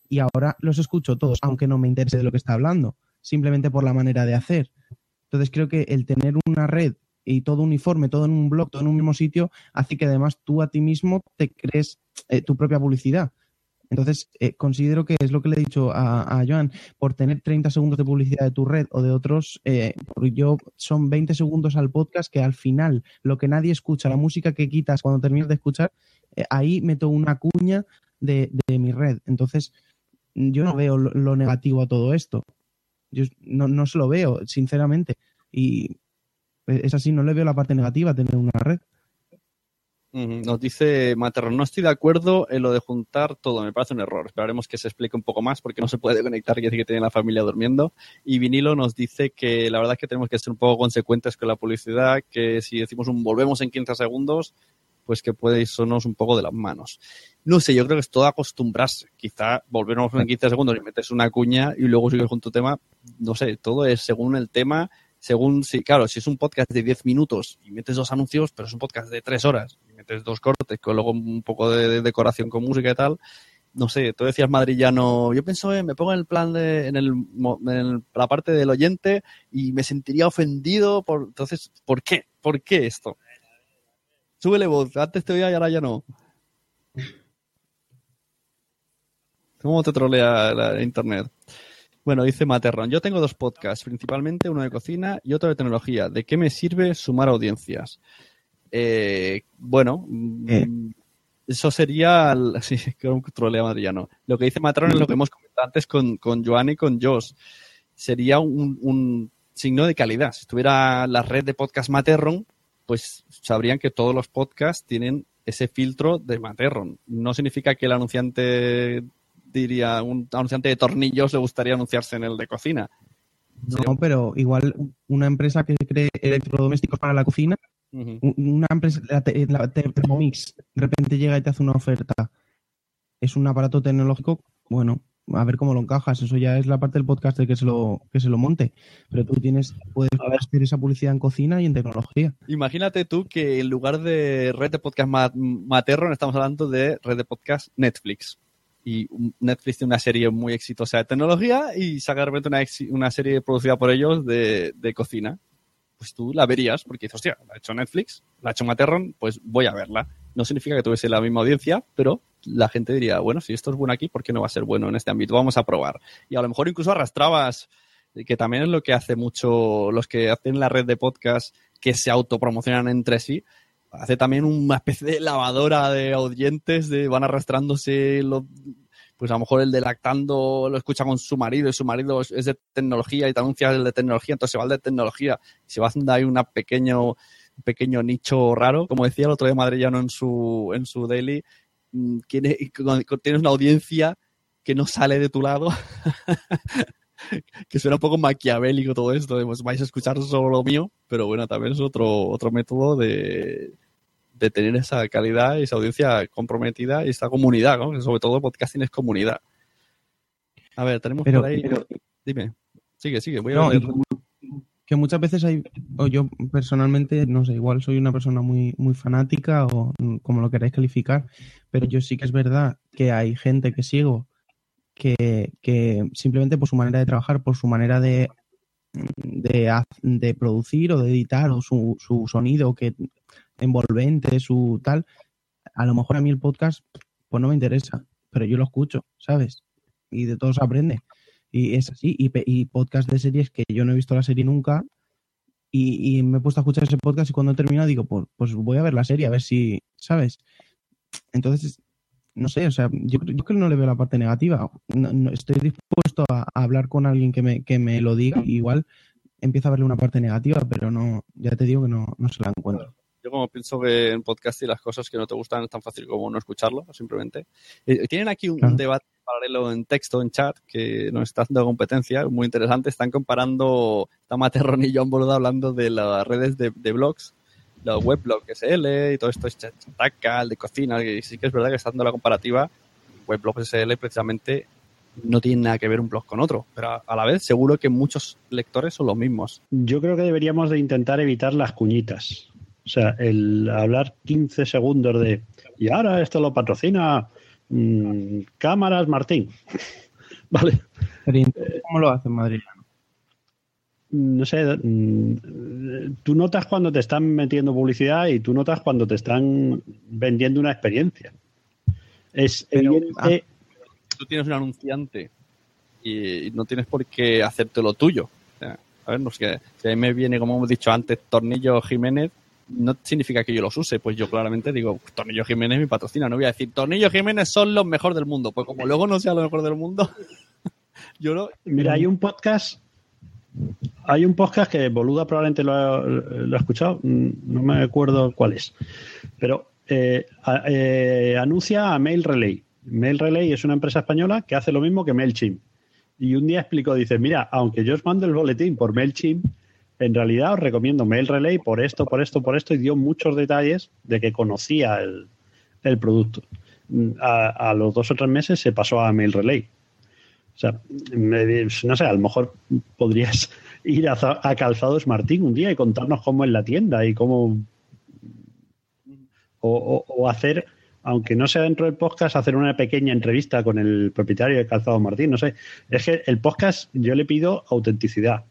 y ahora los escucho todos, aunque no me interese de lo que está hablando, simplemente por la manera de hacer. Entonces creo que el tener una red y todo uniforme, todo en un blog, todo en un mismo sitio, hace que además tú a ti mismo te crees eh, tu propia publicidad. Entonces, eh, considero que es lo que le he dicho a, Joan, por tener 30 segundos de publicidad de tu red o de otros, eh, yo son 20 segundos al podcast que al final lo que nadie escucha, la música que quitas cuando terminas de escuchar, ahí meto una cuña de, mi red. Entonces, yo no veo lo, negativo a todo esto. Yo no, no se lo veo, sinceramente. Y es así, no le veo la parte negativa a tener una red. Nos dice Materro, no estoy de acuerdo en lo de juntar todo, me parece un error. Esperaremos que se explique un poco más porque no se puede conectar, quiere decir que tiene la familia durmiendo. Y Vinilo nos dice que la verdad es que tenemos que ser un poco consecuentes con la publicidad, que si decimos un volvemos en 15 segundos, pues que puede irnos un poco de las manos. No sé, yo creo que es todo acostumbrarse. Quizá volvemos en 15 segundos y metes una cuña y luego sigues con tu tema. No sé, todo es según el tema, según si, claro, si es un podcast de 10 minutos y metes dos anuncios, pero es un podcast de 3 horas metes dos cortes con luego un poco de, de decoración con música y tal. No sé, tú decías madrillano, yo pienso, me pongo en el plan de, en, el, en la parte del oyente y me sentiría ofendido por, entonces, ¿por qué? ¿Por qué esto? Súbele voz, antes te oía y ahora ya no. ¿Cómo te trolea la internet? Bueno, dice Materron, yo tengo dos podcasts, principalmente uno de cocina y otro de tecnología. ¿De qué me sirve sumar audiencias? Eh, bueno, mm, eso sería... [laughs] Sí, creo que trolea madrillano. Lo que dice Materron es lo que hemos comentado antes con, con Joan y con Josh. Sería un, un signo de calidad. Si estuviera la red de podcast Materron, pues sabrían que todos los podcasts tienen ese filtro de Materron. No significa que el anunciante diría, un anunciante de tornillos le gustaría anunciarse en el de cocina. No, pero igual una empresa que cree electrodomésticos para la cocina, Un- una empresa, la, la Thermomix, de repente llega y te hace una oferta. Es un aparato tecnológico, bueno, a ver cómo lo encajas. Eso ya es la parte del podcast que se lo, que se lo monte. Pero tú tienes, puedes hacer esa publicidad en cocina y en tecnología. Imagínate tú que en lugar de red de podcast ma- Materron estamos hablando de red de podcast Netflix. Y Netflix tiene una serie muy exitosa de tecnología y saca de repente una, una serie producida por ellos de, de cocina. Pues tú la verías porque dices, hostia, la ha hecho Netflix, la ha hecho Materron, pues voy a verla. No significa que tuviese la misma audiencia, pero la gente diría, bueno, si esto es bueno aquí, ¿por qué no va a ser bueno en este ámbito? Vamos a probar. Y a lo mejor incluso arrastrabas, que también es lo que hace mucho los que hacen la red de podcast que se autopromocionan entre sí, hace también una especie de lavadora de oyentes, de van arrastrándose los pues a lo mejor el de lactando lo escucha con su marido y su marido es de tecnología y te anuncia el de tecnología, entonces se va el de tecnología y se va haciendo ahí una pequeño, un pequeño nicho raro. Como decía el otro día Madrillano en su, en su daily, mm, tienes una audiencia que no sale de tu lado. [laughs] que suena un poco maquiavélico todo esto, pues vais a escuchar solo lo mío, pero bueno, también es otro, otro método de, de tener esa calidad y esa audiencia comprometida y esa comunidad, ¿no? sobre todo podcasting es comunidad. A ver, tenemos Pero- por ahí... pero- Dime, sigue, sigue, voy a No, y leer. que, muchas veces hay, o yo personalmente, no sé, igual soy una persona muy, muy fanática o como lo queráis calificar, pero yo sí que es verdad que hay gente que sigo que, que simplemente por su manera de trabajar, por su manera de, de, de producir o de editar o su, su sonido que envolvente, su tal, a lo mejor a mí el podcast pues no me interesa, pero yo lo escucho, ¿sabes? Y de todo se aprende. Y es así. Y, y podcast de series que yo no he visto la serie nunca. Y, me he puesto a escuchar ese podcast y cuando he terminado digo, pues, pues voy a ver la serie, a ver si, ¿sabes? Entonces, no sé, o sea, yo, yo creo que no le veo la parte negativa. Estoy dispuesto a, a hablar con alguien que me, que me lo diga. Igual empiezo a verle una parte negativa, pero no, ya te digo que no, no se la encuentro. Yo como pienso que en podcast y las cosas que no te gustan es tan fácil como no escucharlo, simplemente. Eh, tienen aquí un, debate paralelo en texto, en chat, que nos está haciendo competencia, muy interesante. Están comparando, está Materron y John Boluda hablando de las redes de, de blogs, los weblog SL y todo esto es Chataca, el de cocina, y sí que es verdad que está dando la comparativa. Weblog SL precisamente no tiene nada que ver un blog con otro, pero a la vez seguro que muchos lectores son los mismos. Yo creo que deberíamos de intentar evitar las cuñitas. O sea, el hablar 15 segundos de y ahora esto lo patrocina mm, Cámaras Martín. [laughs] vale. Pero ¿y ¿cómo lo hace en Madrid? No sé, mm, tú notas cuando te están metiendo publicidad y tú notas cuando te están vendiendo una experiencia. Es evidente. tú tienes un anunciante y no tienes por qué hacerte lo tuyo. O sea, a ver, no sé, si a mí me viene, como hemos dicho antes, Tornillo Jiménez, no significa que yo los use, pues yo claramente digo, Tornillo Jiménez mi patrocina, no voy a decir, Tornillo Jiménez son los mejores del mundo, pues como luego no sea lo mejor del mundo, [laughs] yo no... Mira, hay un podcast. Hay un podcast que Boluda probablemente lo ha, lo ha escuchado, no me acuerdo cuál es. Pero eh, eh, anuncia a Mail Relay. Mail Relay es una empresa española que hace lo mismo que MailChimp. Y un día explicó, dice, mira, aunque yo os mando el boletín por MailChimp, en realidad os recomiendo Mail Relay por esto, por esto, por esto, y dio muchos detalles de que conocía el, producto. A, los dos o tres meses se pasó a Mail Relay. O sea, no sé, a lo mejor podrías [laughs] ir a, a Calzados Martín un día y contarnos cómo es la tienda y cómo... O, hacer, aunque no sea dentro del podcast, hacer una pequeña entrevista con el propietario de Calzados Martín. No sé, es que el podcast yo le pido autenticidad.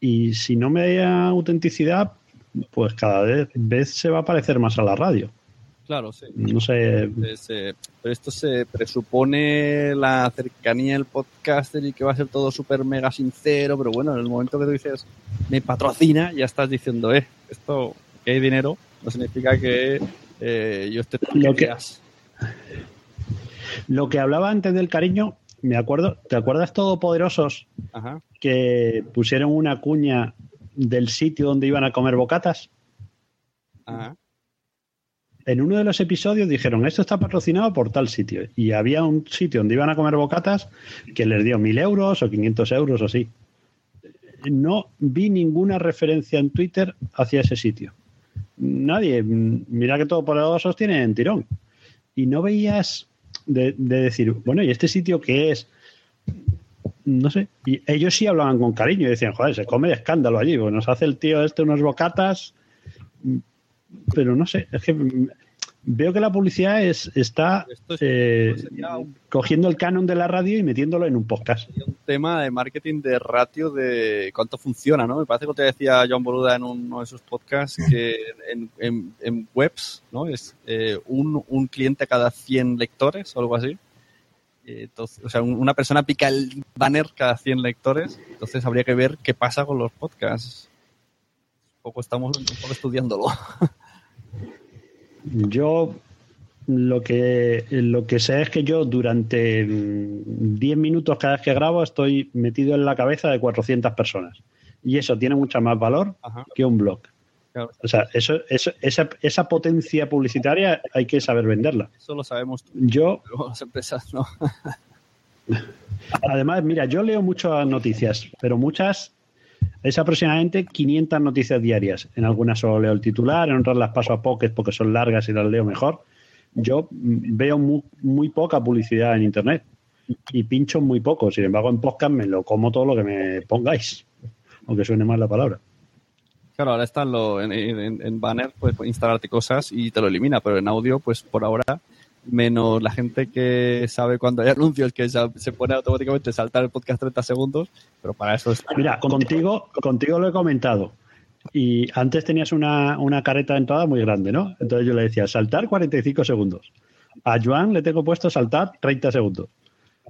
Y si no me da autenticidad, pues cada vez, vez se va a parecer más a la radio. Claro, sí. No sé. Eh, se- pero esto se presupone la cercanía del podcaster y que va a ser todo súper mega sincero, pero bueno, en el momento que tú dices me patrocina, ya estás diciendo, eh, esto que hay dinero, no significa que eh, yo esté Lo que- Lo que hablaba antes del cariño, me acuerdo, ¿te acuerdas Todopoderosos Ajá. que pusieron una cuña del sitio donde iban a comer bocatas? Ajá. En uno de los episodios dijeron, esto está patrocinado por tal sitio. Y había un sitio donde iban a comer bocatas que les dio mil euros o 500 euros o así. No vi ninguna referencia en Twitter hacia ese sitio. Nadie. Mira que todo por los tienen tirón. Y no veías de, de decir, bueno, ¿y este sitio qué es? No sé. Y ellos sí hablaban con cariño y decían, joder, se come de escándalo allí. Pues nos hace el tío este unos bocatas pero no sé, es que veo que la publicidad es, está eh, cogiendo el canon de la radio y metiéndolo en un podcast. un tema de marketing de ratio de cuánto funciona, ¿no? Me parece que te decía John Boluda en uno de sus podcasts que en, en- en webs, ¿no? Es eh, un, un cliente cada 100 lectores o algo así. Eh, Entonces, o sea, un- una persona pica el banner cada 100 lectores, entonces habría que ver qué pasa con los podcasts. Un poco estamos un poco estudiándolo. [laughs] Yo lo que, lo que sé es que yo durante mm, 10 minutos cada vez que grabo estoy metido en la cabeza de 400 personas. Y eso tiene mucho más valor Ajá. que un blog. Claro. O sea, eso, eso- esa, esa potencia publicitaria hay que saber venderla. Eso lo sabemos tú, Yo, [laughs] las empresas no. [laughs] Además, mira, yo leo muchas noticias, pero muchas es aproximadamente 500 noticias diarias. En algunas solo leo el titular, en otras las paso a pocket porque son largas y las leo mejor. Yo mm, veo muy, muy poca publicidad en Internet y pincho muy poco. Sin embargo, en podcast me lo como todo lo que me pongáis, aunque suene mal la palabra. Claro, ahora está en, en, en- banner, puedes instalarte cosas y te lo elimina, pero en audio, pues por ahora, menos la gente que sabe cuando hay anuncios que se, pone automáticamente saltar el podcast 30 segundos, pero para eso está. Mira, contigo, contigo lo he comentado. Y antes tenías una, una careta entrada muy grande, ¿no? Entonces yo le decía, saltar 45 segundos. A Joan le tengo puesto saltar 30 segundos.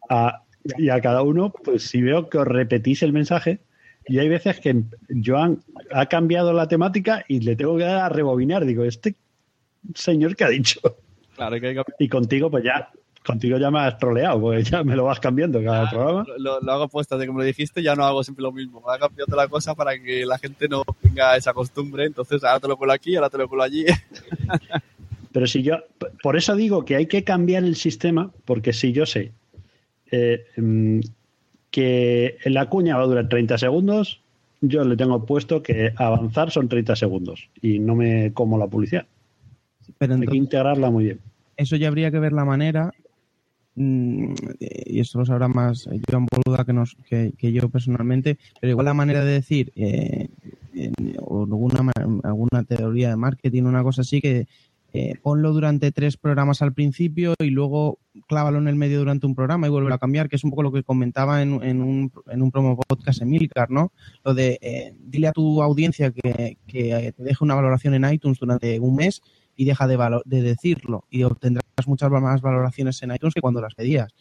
A- y a cada uno, pues si veo que os repetís el mensaje, y hay veces que Joan ha cambiado la temática y le tengo que dar a rebobinar. Digo, este señor que ha dicho. Claro, que hay que- Y contigo, pues ya, contigo ya me has troleado, porque ya me lo vas cambiando cada programa. lo, lo hago puesto de me lo dijiste, ya no hago siempre lo mismo. Me ha cambiado la cosa para que la gente no tenga esa costumbre, entonces ahora te lo cuelo aquí, ahora te lo cuelo allí. [laughs] Pero si yo, por eso digo que hay que cambiar el sistema, porque si yo sé eh, mm, que la cuña va a durar 30 segundos, yo le tengo puesto que avanzar son 30 segundos y no me como la publicidad. Pero hay que integrarla muy bien. eso ya habría que ver la manera mm, y esto lo sabrá más Joan Boluda que, nos, que, que yo personalmente, pero igual la manera de decir eh, o alguna, alguna teoría de marketing, una cosa así que eh, ponlo durante tres programas al principio y luego clávalo en el medio durante un programa y vuelve a cambiar, que es un poco lo que comentaba en, en un, en un promo podcast Emilcar, ¿no? Lo de eh, dile a tu audiencia que, que eh, te deje una valoración en iTunes durante un mes y deja de, valo- de decirlo y obtendrás muchas más valoraciones en iTunes que cuando las pedías.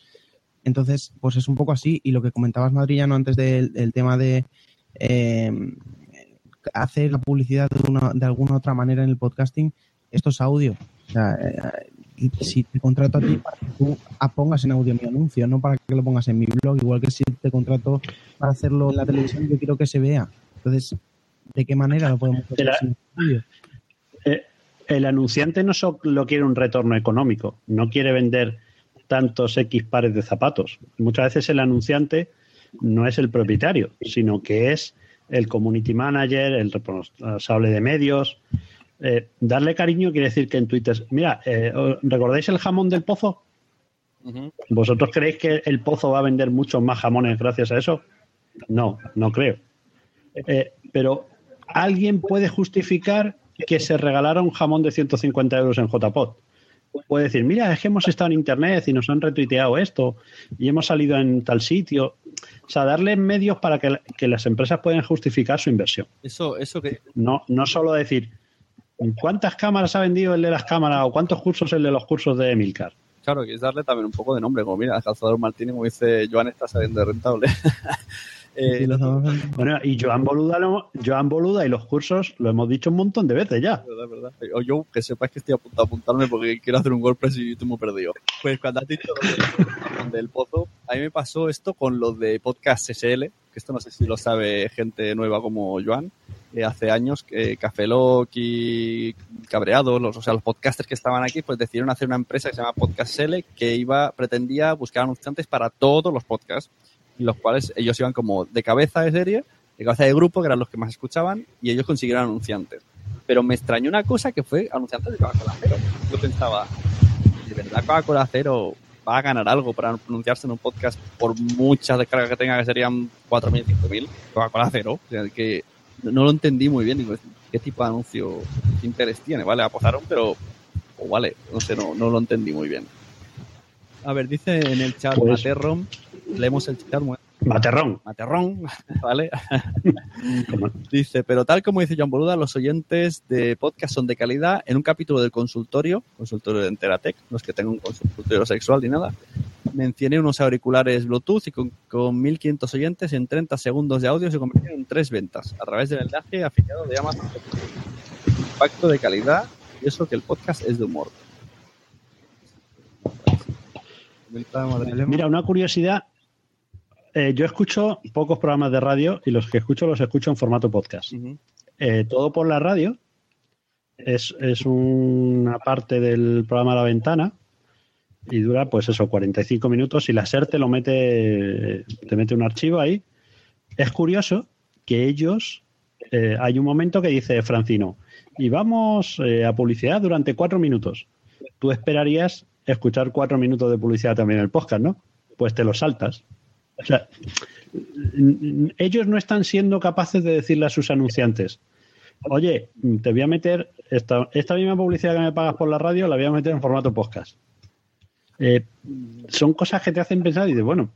Entonces, pues es un poco así. Y lo que comentabas, Madrillano, antes del, del tema de eh, hacer la publicidad de, una, de alguna otra manera en el podcasting, esto es audio. O sea, eh, y si te contrato a ti para que tú pongas en audio mi anuncio, no para que lo pongas en mi blog, igual que si te contrato para hacerlo en la televisión, yo quiero que se vea. Entonces, ¿de qué manera lo podemos hacer Era- sin audio? Eh, el anunciante no solo quiere un retorno económico, no quiere vender tantos X pares de zapatos. Muchas veces el anunciante no es el propietario, sino que es el community manager, el responsable de medios. Eh, darle cariño quiere decir que en Twitter, mira, eh, ¿recordáis el jamón del pozo? ¿Vosotros creéis que el pozo va a vender muchos más jamones gracias a eso? No, no creo. Eh, pero alguien puede justificar que se regalara un jamón de 150 euros en JPOT. Puede decir, mira, es que hemos estado en internet y nos han retuiteado esto y hemos salido en tal sitio. O sea, darle medios para que, que las empresas puedan justificar su inversión. Eso, eso que. No, no solo decir, ¿cuántas cámaras ha vendido el de las cámaras o cuántos cursos el de los cursos de Emilcar? Claro, que es darle también un poco de nombre, como mira, el calzador Martínez, como dice Joan, está saliendo de rentable. [laughs] Eh, bueno, y Joan Boluda, lo, Joan Boluda y los cursos lo hemos dicho un montón de veces ya. Verdad, verdad. O yo, que sepáis que estoy a punto de apuntarme porque quiero hacer un WordPress y estoy muy perdido. Pues cuando has dicho lo del pozo, a mí me pasó esto con lo de Podcast SL, que esto no sé si lo sabe gente nueva como Joan. Eh, hace años, que Café Lock y Cabreado, los, o sea, los podcasters que estaban aquí, pues decidieron hacer una empresa que se llama Podcast SL que iba, pretendía buscar anunciantes para todos los podcasts los cuales ellos iban como de cabeza de serie, de cabeza de grupo, que eran los que más escuchaban, y ellos consiguieron anunciantes. Pero me extrañó una cosa que fue anunciantes de Coca-Cola Cero. Yo pensaba, ¿de verdad Coca-Cola Cero va a ganar algo para anunciarse en un podcast por muchas descargas que tenga, que serían 4.000, 5.000? Coca-Cola Cero. O sea, que no lo entendí muy bien. Digo, ¿qué tipo de anuncio, qué interés tiene? Vale, apostaron, pero, o vale, no sé, no, no lo entendí muy bien. A ver, dice en el chat Pues- leemos el chat. Materrón. Materrón, [laughs] ¿vale? [laughs] dice, pero tal como dice John Boluda, los oyentes de podcast son de calidad. En un capítulo del consultorio, consultorio de Enteratec, no es que tenga un consultorio sexual ni nada, mencioné unos auriculares Bluetooth y con, con 1500 oyentes en 30 segundos de audio se convirtieron en tres ventas a través del enlace afiliado de Amazon. Impacto de calidad y eso que el podcast es de humor. Mira, una curiosidad. Eh, yo escucho pocos programas de radio y los que escucho los escucho en formato podcast. Eh, todo por la radio es, es una parte del programa La Ventana y dura, pues eso, 45 minutos y la SER te lo mete, te mete un archivo ahí. Es curioso que ellos, eh, hay un momento que dice Francino, y vamos a publicidad durante cuatro minutos. Tú esperarías escuchar cuatro minutos de publicidad también en el podcast, ¿no? Pues te lo saltas. O sea, ellos no están siendo capaces de decirle a sus anunciantes, oye, te voy a meter esta, esta misma publicidad que me pagas por la radio, la voy a meter en formato podcast. Eh, son cosas que te hacen pensar y dices, bueno,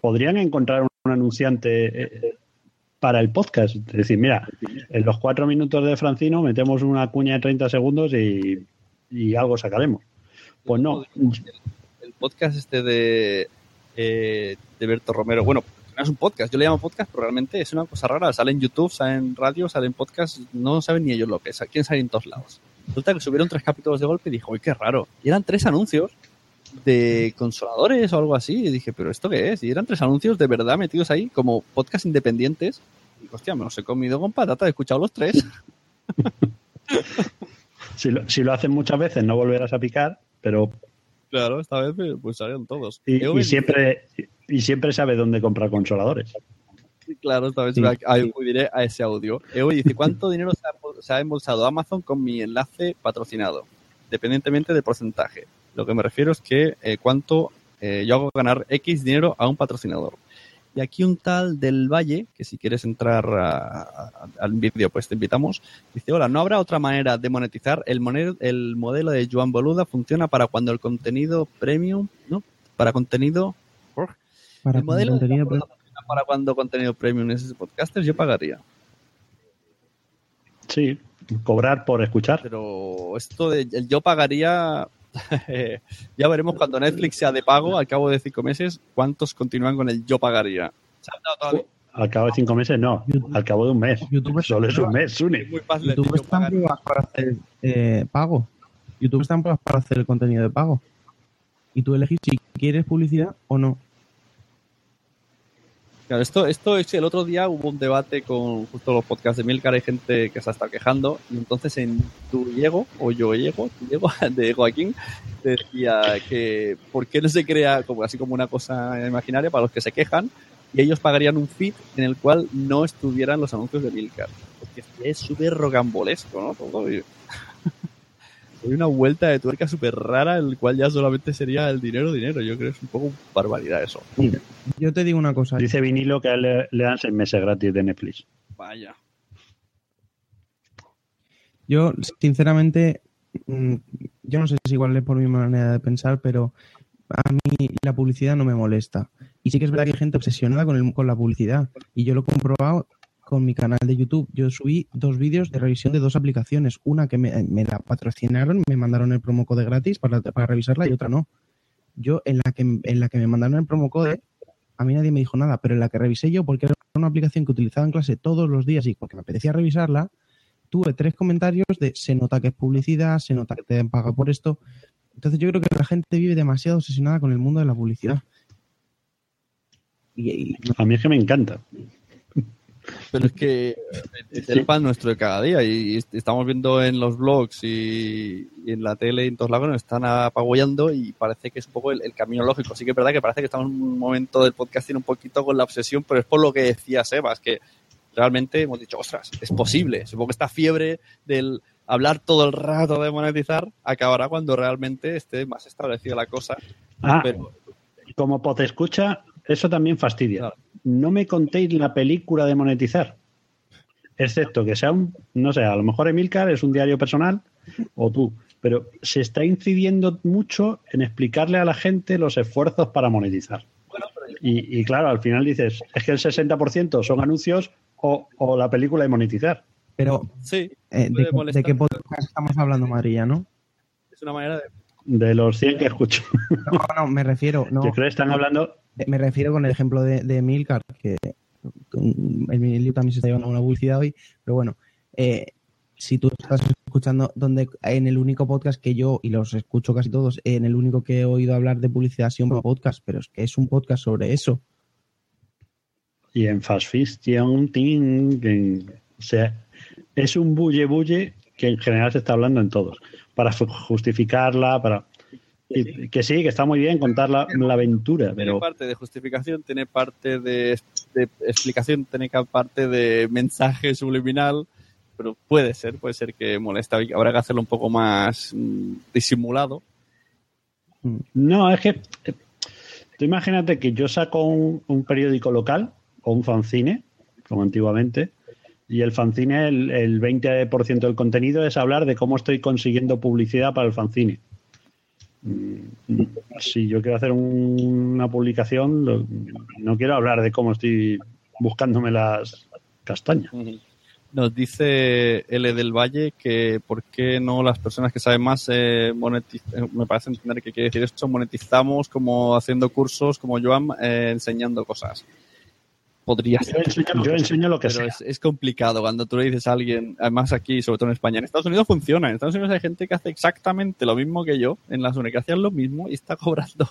podrían encontrar un anunciante eh, para el podcast. Es decir, mira, en los cuatro minutos de Francino metemos una cuña de 30 segundos y, y algo sacaremos. Pues no. El podcast este de, eh, de Berto Romero, bueno, no es un podcast, yo le llamo podcast, pero realmente es una cosa rara. Sale en YouTube, sale en radio, sale en podcast, no saben ni ellos lo que es. Quién sale en todos lados. Resulta que subieron tres capítulos de golpe y dijo, uy, qué raro. Y eran tres anuncios de consoladores o algo así. Y dije, ¿pero esto qué es? Y eran tres anuncios de verdad metidos ahí como podcast independientes. Y hostia, me los he comido con patata, he escuchado los tres. [laughs] Si lo, si lo hacen muchas veces no volverás a picar, pero Claro, esta vez pues, pues salieron todos. y, siempre y siempre sabe dónde comprar consoladores. Claro, esta vez Sí. acudiré a ese audio. Evo dice, ¿cuánto dinero se ha, se ha embolsado Amazon con mi enlace patrocinado? Dependientemente del porcentaje. Lo que me refiero es que eh, cuánto eh, yo hago ganar X dinero a un patrocinador. Y aquí un tal del Valle, que si quieres entrar a- a- al vídeo, pues te invitamos. Dice, hola, ¿no habrá otra manera de monetizar? El, moner- el modelo de Joan Boluda funciona para cuando el contenido premium, ¿no? Para contenido... Para el modelo de contenido funciona para cuando contenido premium es ese podcaster, yo pagaría. Sí, cobrar por escuchar. Pero esto de yo pagaría... [laughs] ya veremos cuando Netflix sea de pago, al cabo de cinco meses, cuántos continúan con el yo pagaría. Todavía- Al cabo de cinco meses, no. Al cabo de un mes. Solo es un mes, Sune. YouTube yo está en pruebas para hacer eh, pago. YouTube está en pruebas para hacer el contenido de pago. Y tú elegís si quieres publicidad o no. Claro, esto, esto es el otro día hubo un debate con justo los podcasts de Milcar, hay gente que se está quejando, y entonces en tu Diego, o yo Diego, Diego, [laughs] de Joaquín, decía que por qué no se crea como así como una cosa imaginaria para los que se quejan, y ellos pagarían un feed en el cual no estuvieran los anuncios de Milcar. Porque es súper rocambolesco, ¿no? Todo. y- Hay una vuelta de tuerca súper rara, en el cual ya solamente sería el dinero, dinero. Yo creo que es un poco barbaridad eso. Yo te digo una cosa. Dice vinilo que a él le, le dan seis meses gratis de Netflix. Vaya. Yo, sinceramente, mm, yo no sé si igual es por mi manera de pensar, pero a mí la publicidad no me molesta. Y sí que es verdad que hay gente obsesionada con, el- con la publicidad. Y yo lo he comprobado con mi canal de YouTube. Yo subí dos vídeos de revisión de dos aplicaciones. Una que me, la patrocinaron, me mandaron el promo code gratis para, para revisarla y otra no. Yo en la que en la que me mandaron el promo code, a mí nadie me dijo nada, pero en la que revisé yo, porque era una aplicación que utilizaba en clase todos los días y porque me apetecía revisarla, tuve tres comentarios de se nota que es publicidad, se nota que te han pagado por esto. Entonces yo creo que la gente vive demasiado obsesionada con el mundo de la publicidad. A mí es que me encanta. Pero es que es el pan nuestro de cada día y est- estamos viendo en los blogs y, y en la tele y en todos lados nos están apagollando y parece que es un poco el, el camino lógico. Sí que es verdad que parece que estamos en un momento del podcasting un poquito con la obsesión, pero es por lo que decía Sebas, que realmente hemos dicho, ostras, es posible. Supongo que esta fiebre del hablar todo el rato de monetizar acabará cuando realmente esté más establecida la cosa. Ah, Pero como pot escucha, eso también fastidia. No me contéis la película de monetizar. Excepto que sea un, no sé, a lo mejor Emilcar es un diario personal o tú, pero se está incidiendo mucho en explicarle a la gente los esfuerzos para monetizar. Y, y claro, al final dices, es que el 60% son anuncios o, o la película de monetizar. pero, sí, eh, puede ¿de, qué- molestar. de qué podcast estamos hablando, María, no? es una manera de... De los 100 que escucho. No, no, me refiero. [laughs] No, Yo creo que están hablando Me refiero con el ejemplo de, de Milcar, que Emilio también se está llevando una publicidad hoy, pero bueno, eh, si tú estás escuchando donde en el único podcast que yo, y los escucho casi todos, en el único que he oído hablar de publicidad ha sido un podcast, pero es que es un podcast sobre eso. Y en Fast Fiction, ting, o sea, es un bulle bulle que en general se está hablando en todos, para justificarla, para y- que sí, que está muy bien contar la, la aventura, Tiene pero parte de justificación, tiene parte de, de explicación, tiene parte de mensaje subliminal, pero puede ser, puede ser que molesta. Habrá que hacerlo un poco más mm, disimulado. no, es que eh, tú imagínate que yo saco un, un periódico local o un fanzine, como antiguamente, y el fanzine, el, el 20% del contenido es hablar de cómo estoy consiguiendo publicidad para el fanzine. Mm, Si yo quiero hacer un- una publicación, no quiero hablar de cómo estoy buscándome las castañas. Nos dice L del Valle que por qué no las personas que saben más eh, eh, me parece entender que quiere decir esto, monetizamos como haciendo cursos, como Joan, eh, enseñando cosas. Podría Yo ser. enseño, yo enseño lo que pero sea. es, es complicado cuando tú le dices a alguien, además aquí, sobre todo en España, en Estados Unidos funciona, en Estados Unidos hay gente que hace exactamente lo mismo que yo, en las universidades lo mismo y está cobrando,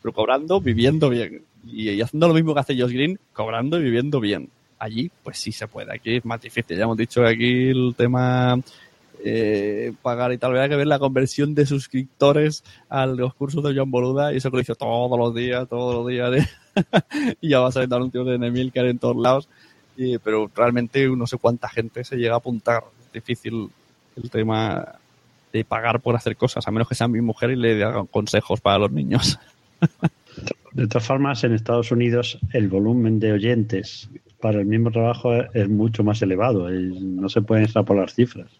pero cobrando, viviendo bien, y, y haciendo lo mismo que hace Josh Green, cobrando y viviendo bien. Allí, pues sí se puede, aquí es más difícil, ya hemos dicho que aquí el tema eh, pagar y tal, habrá que ver la conversión de suscriptores a los cursos de John Boluda y eso que lo hizo todos los días, todos los días de- [laughs] y ya va saliendo anuncios de Nemilcar en todos lados y- pero realmente no sé cuánta gente se llega a apuntar. Es difícil el tema de pagar por hacer cosas, a menos que sea mi mujer y le hagan consejos para los niños. [laughs] De todas formas, en Estados Unidos el volumen de oyentes para el mismo trabajo es- mucho más elevado. no se pueden extrapolar cifras.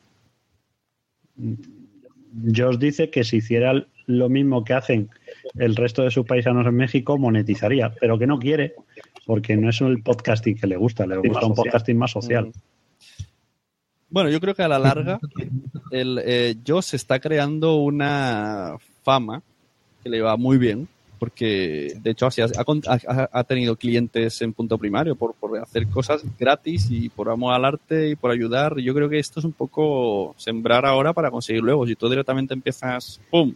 Josh dice que si hiciera lo mismo que hacen el resto de sus paisanos en México, monetizaría, pero que no quiere, porque no es el podcasting que le gusta, le gusta un podcasting más social. Bueno, yo creo que a la larga el eh, Josh está creando una fama que le va muy bien, porque de hecho así ha, ha- ha tenido clientes en punto primario por, por hacer cosas gratis y por amor al arte y por ayudar. Yo creo que esto es un poco sembrar ahora para conseguir luego. Si tú directamente empiezas, ¡pum!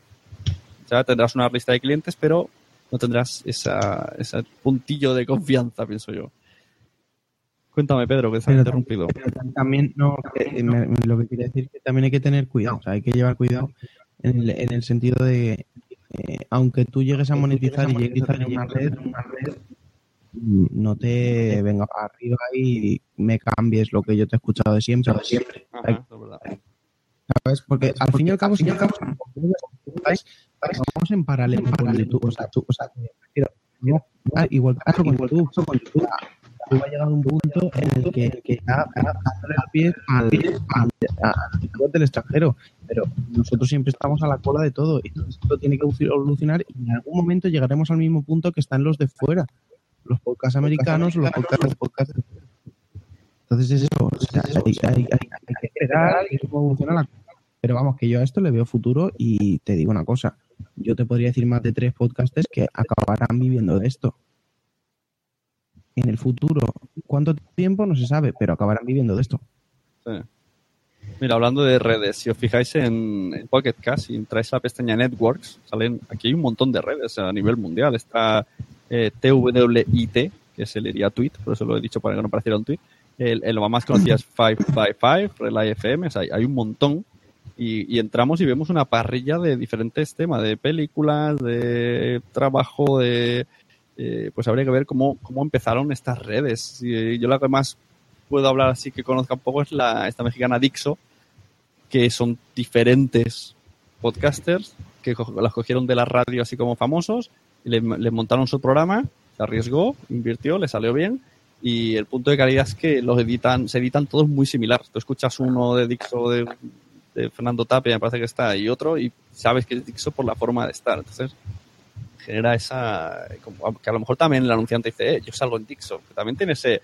Ya tendrás una lista de clientes, pero no tendrás esa, ese puntillo de confianza, pienso yo. Cuéntame, Pedro, que se ha interrumpido. Pero también, no, que me- me- lo que quería decir es que también hay que tener cuidado, o sea, hay que llevar cuidado en el, en el sentido de, eh, aunque tú llegues a monetizar y llegues a tener una red, mm, no te venga para arriba y me cambies lo que yo te he escuchado de siempre. de siempre. ¿Sabes? Porque al fin y al cabo, si vamos en paralelo. O sea, tú, o sea, me refiero, no, ah, igual que con YouTube. Con YouTube tú va a llegar a un punto en el que, que ya dándole el pie al, al, al del extranjero. Pero nosotros siempre estamos a la cola de todo y esto tiene que evolucionar y en algún momento llegaremos al mismo punto que están los de fuera, los podcasts americanos, los podcasts, los podcasts. Entonces es eso, hay, que esperar y evoluciona la cosa. Pero vamos, que yo a esto le veo futuro y te digo una cosa, yo te podría decir más de tres podcasters que acabarán viviendo de esto. En el futuro, ¿cuánto tiempo? No se sabe, pero acabarán viviendo de esto. Sí. Mira, hablando de redes, si os fijáis en, Pocket Cast y entráis la pestaña Networks, salen aquí hay un montón de redes a nivel mundial. Está eh, TWIT, que se leería tweet, por eso lo he dicho para que no pareciera un tweet. El, el más conocido es 555, Relay FM, o sea, hay, un montón. Y, y entramos y vemos una parrilla de diferentes temas, de películas, de trabajo, de... eh, pues habría que ver cómo, cómo empezaron estas redes. Y yo la que más puedo hablar así que conozca un poco es la esta mexicana Dixo, que son diferentes podcasters que las cogieron de la radio así como famosos, y le, le montaron su programa, se arriesgó, invirtió, le salió bien, y el punto de calidad es que los editan, se editan todos muy similares. Tú escuchas uno de Dixo de, Fernando Tapia, me parece que está, y otro, y sabes que es Dixo por la forma de estar. Entonces, genera esa. como que a lo mejor también el anunciante dice, eh, yo salgo en Dixo, también tiene ese.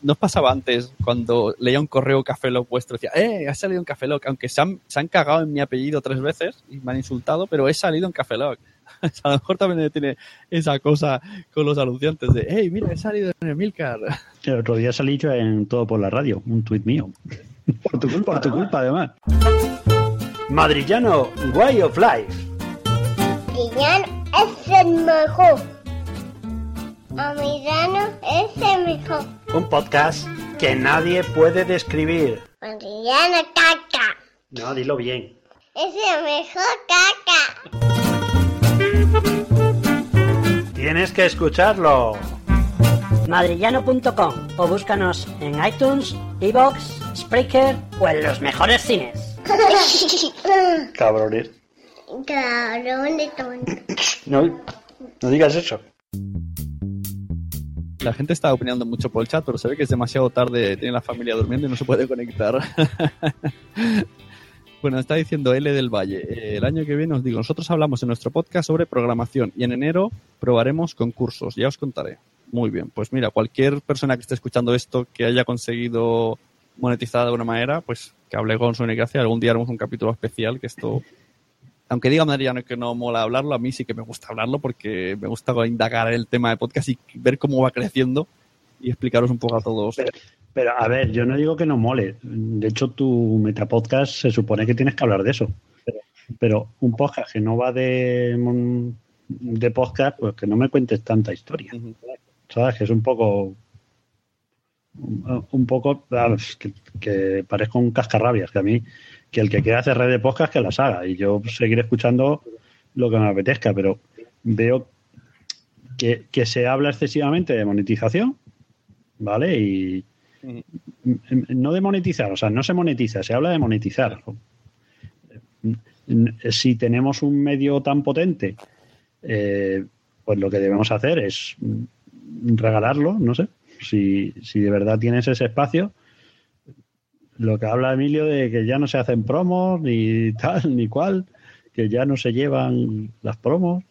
¿No pasaba antes cuando leía un correo Café Lock vuestro? Decía, eh, has salido en Café Lock, aunque se han, se han cagado en mi apellido tres veces y me han insultado, pero he salido en Café Lock. [laughs] a lo mejor también tiene esa cosa con los anunciantes de, hey, mira, he salido en Emilcar. El otro día salí yo en Todo por la Radio, un tuit mío. Por tu culpa, por tu culpa además. Madrillano, Way of Life. Guillán es el mejor. Amidano es el mejor. Un podcast que nadie puede describir. Amidano caca. No, dilo bien. Es el mejor caca. Tienes que escucharlo. Madrillano.com o búscanos en iTunes, Evox, Spreaker o en los mejores cines. [laughs] Cabrones. Cabrón de tonto. [laughs] No, no digas eso. La gente está opinando mucho por el chat, pero se ve que es demasiado tarde, tiene la familia durmiendo y no se puede conectar. [laughs] bueno, está diciendo L del Valle. eh, el año que viene os digo, nosotros hablamos en nuestro podcast sobre programación y en enero probaremos concursos, ya os contaré. Muy bien, pues mira, cualquier persona que esté escuchando esto que haya conseguido monetizar de alguna manera, pues que hable con su Gracia. Algún día haremos un capítulo especial que esto aunque diga Mariano que no mola hablarlo, a mí sí que me gusta hablarlo porque me gusta indagar el tema de podcast y ver cómo va creciendo y explicaros un poco a todos. Pero a ver, yo no digo que no mole. De hecho, tu metapodcast se supone que tienes que hablar de eso. Pero, pero un podcast que no va de, de podcast, pues que no me cuentes tanta historia. ¿Sabes? Que es un poco. Un poco. ah, que parezco un cascarrabias. Que a mí, que el que quiera hacer red de podcast, que las haga. Y yo seguiré escuchando lo que me apetezca. Pero veo que, que se habla excesivamente de monetización. ¿Vale? Y no de monetizar, o sea, no se monetiza, se habla de monetizar. Si tenemos un medio tan potente, eh, pues lo que debemos hacer es regalarlo, no sé. Si, si de verdad tienes ese espacio, lo que habla Emilio de que ya no se hacen promos, ni tal, ni cual, que ya no se llevan las promos.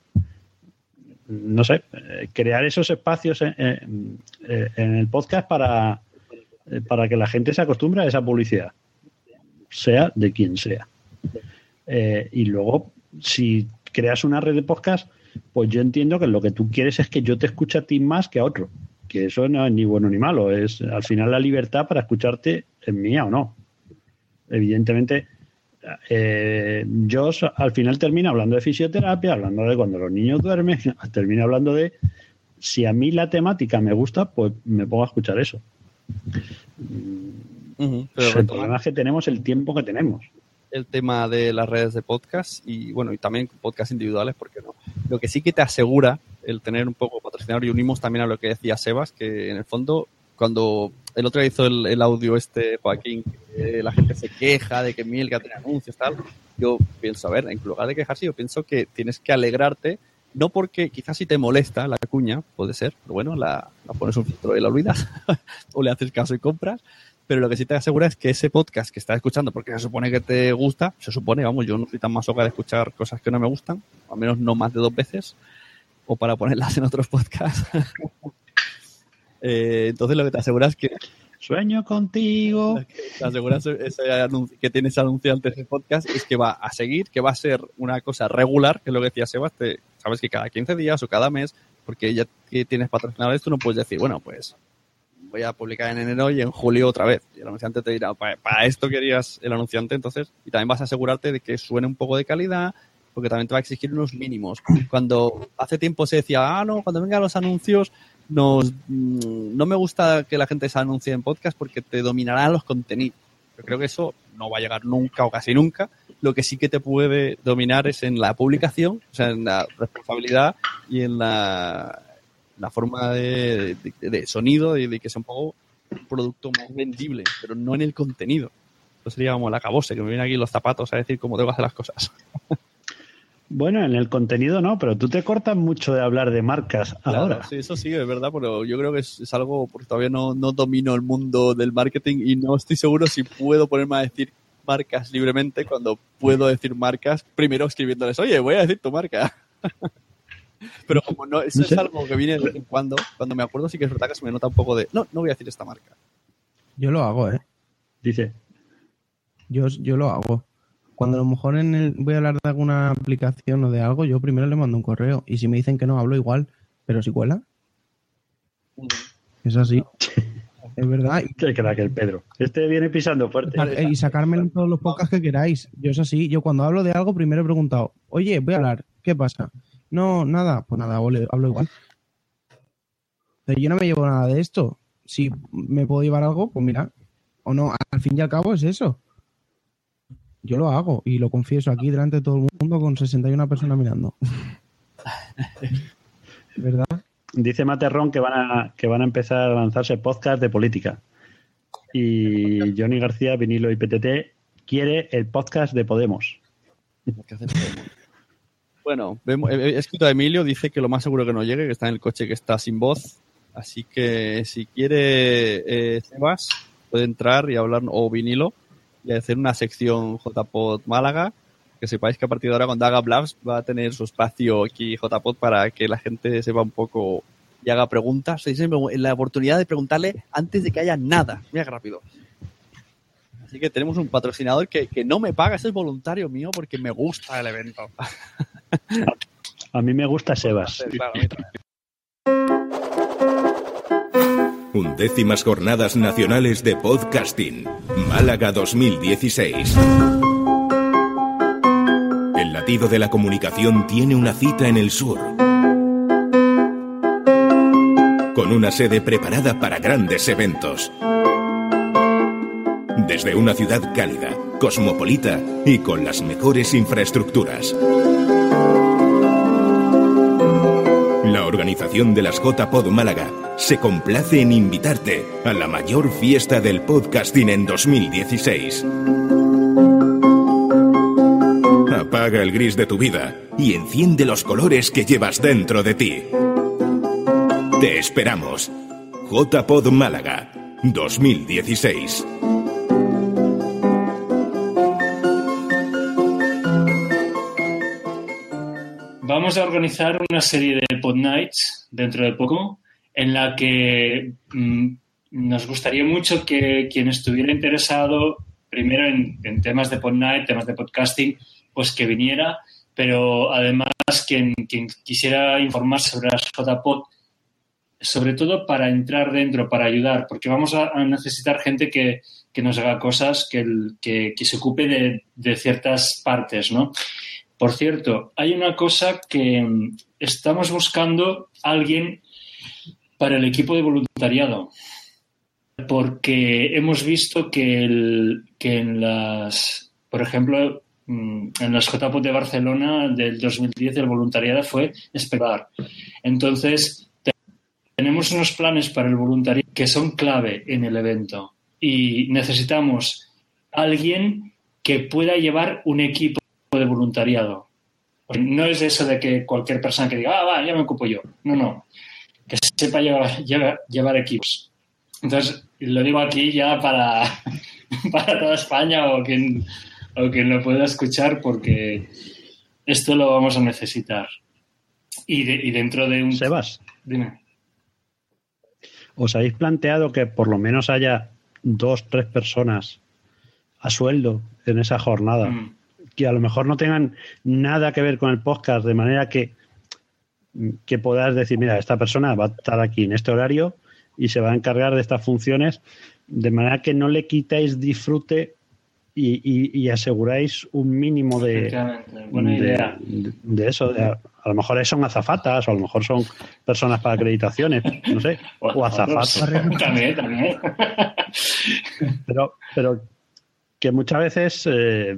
No sé, eh, crear esos espacios en, en el podcast para, eh, para que la gente se acostumbre a esa publicidad, sea de quien sea. Eh, y luego, si creas una red de podcast, pues yo entiendo que lo que tú quieres es que yo te escuche a ti más que a otro. Que eso no es ni bueno ni malo, es al final la libertad para escucharte es mía o no. Evidentemente, eh, Josh al final termina hablando de fisioterapia, hablando de cuando los niños duermen, [laughs] termina hablando de si a mí la temática me gusta, pues me pongo a escuchar eso. Pero el problema es que tenemos el tiempo que tenemos. el tema de las redes de podcast y bueno, y también podcast individuales, porque no? Lo que sí que te asegura el tener un poco patrocinador y unimos también a lo que decía Sebas, que en el fondo, cuando el otro día hizo el, el audio este Joaquín, que la gente se queja de que Milka tiene anuncios, tal, yo pienso, a ver, en lugar de quejarse, yo pienso que tienes que alegrarte, no porque quizás si te molesta la cuña, puede ser, pero bueno, la, la pones un filtro y la olvidas, [laughs] o le haces caso y compras, pero lo que sí te asegura es que ese podcast que estás escuchando, porque se supone que te gusta, se supone, vamos, yo no soy tan masoca de escuchar cosas que no me gustan, al menos no más de dos veces, o para ponerlas en otros podcasts. [laughs] Eh, entonces lo que te asegura es que Sueño contigo. te aseguras ese anuncio- que tienes anunciante ese podcast es que va a seguir, que va a ser una cosa regular, que es lo que decía Sebas, te- sabes que cada 15 días o cada mes, porque ya que tienes patrocinadores, tú no puedes decir, bueno, pues voy a publicar en enero y en julio otra vez. Y el anunciante te dirá, para, para esto querías el anunciante, entonces, y también vas a asegurarte de que suene un poco de calidad, porque también te va a exigir unos mínimos. Cuando hace tiempo se decía, ah, no, cuando vengan los anuncios, nos, mm, no me gusta que la gente se anuncie en podcast porque te dominarán los contenidos. Yo creo que eso no va a llegar nunca o casi nunca. Lo que sí que te puede dominar es en la publicación, o sea, en la responsabilidad y en la, la forma de, de- sonido y de que sea un poco producto más vendible, pero no en el contenido. Eso sería como el acabose, que me vienen aquí los zapatos a decir cómo tengo que hacer las cosas. [laughs] Bueno, en el contenido no, pero tú te cortas mucho de hablar de marcas Claro, ahora. sí, eso sí, es verdad, pero yo creo que es, es algo, porque todavía no, no domino el mundo del marketing y no estoy seguro si puedo ponerme a decir marcas libremente cuando puedo decir marcas, primero escribiéndoles, oye, voy a decir tu marca. [laughs] pero como no, eso No es algo que viene de vez en cuando, cuando me acuerdo sí que es verdad que se me nota un poco de, no, no voy a decir esta marca. Yo lo hago, ¿eh? Dice. Yo, yo lo hago. Cuando a lo mejor en el, voy a hablar de alguna aplicación o de algo, yo primero le mando un correo. Y si me dicen que no, hablo igual. Pero si cuela. Es así. [laughs] es verdad. [laughs] Qué crack el Pedro. Este viene pisando fuerte. Y, sacármelo en todos los podcasts que queráis. Yo es así. Yo cuando hablo de algo, primero he preguntado, oye, voy a hablar. ¿Qué pasa? No, nada. Pues nada, hablo, hablo igual. Pero yo no me llevo nada de esto. Si me puedo llevar algo, pues mira. O no, al fin y al cabo es eso. Yo lo hago y lo confieso aquí delante de todo el mundo con 61 personas mirando. [laughs] ¿Verdad? Dice Materrón que van a que van a empezar a lanzarse podcast de política. Y Johnny García, vinilo y PTT, quiere el podcast de Podemos. Bueno, vemos- he he escrito a Emilio, dice que lo más seguro que no llegue, que está en el coche que está sin voz. Así que si quiere eh, Sebas, puede entrar y hablar, o vinilo, y hacer una sección JPod Málaga. Que sepáis que a partir de ahora, cuando haga Blabs, va a tener su espacio aquí JPod para que la gente sepa un poco y haga preguntas. Siempre la oportunidad de preguntarle antes de que haya nada. Mira qué rápido. Así que tenemos un patrocinador que, que no me paga, ese es voluntario mío porque me gusta el evento. [laughs] A mí me gusta Sebas. Claro, a mí también. Undécimas Jornadas Nacionales de Podcasting, Málaga 2016. El latido de la comunicación tiene una cita en el sur. Con una sede preparada para grandes eventos. Desde una ciudad cálida, cosmopolita y con las mejores infraestructuras. Organización de las JPod Málaga se complace en invitarte a la mayor fiesta del podcasting en 2016. Apaga el gris de tu vida y enciende los colores que llevas dentro de ti. Te esperamos. JPod Málaga 2016. Vamos a organizar una serie de pod nights dentro de poco en la que mm, nos gustaría mucho que quien estuviera interesado primero en, temas de pod night, temas de podcasting, pues que viniera, pero además quien, quisiera informarse sobre las JPod, sobre todo para entrar dentro, para ayudar, porque vamos a, necesitar gente que, que nos haga cosas, que, que, que se ocupe de, de ciertas partes, ¿no? Por cierto, hay una cosa que mm, estamos buscando alguien para el equipo de voluntariado, porque hemos visto que, que en las, por ejemplo, mm, en las JPOT de Barcelona del 2010 el voluntariado fue espectacular. Entonces, te- tenemos unos planes para el voluntariado que son clave en el evento y necesitamos alguien que pueda llevar un equipo de voluntariado. No es eso de que cualquier persona que diga, ah, va, ya me ocupo yo. No, no. Que sepa llevar, llevar, llevar equipos. Entonces, lo digo aquí ya para, [laughs] para toda España o quien, o quien lo pueda escuchar porque esto lo vamos a necesitar. Y, de- y dentro de un... Sebas. Dime. ¿Os habéis planteado que por lo menos haya dos, tres personas a sueldo en esa jornada? Mm. Que a lo mejor no tengan nada que ver con el podcast, de manera que, que puedas decir, mira, esta persona va a estar aquí en este horario y se va a encargar de estas funciones, de manera que no le quitáis disfrute y, y- y aseguráis un mínimo de, de, idea. de- de eso. a, a lo mejor son azafatas o a lo mejor son personas para acreditaciones, no sé, o [laughs] azafatos. también, también. Pero, pero que muchas veces eh,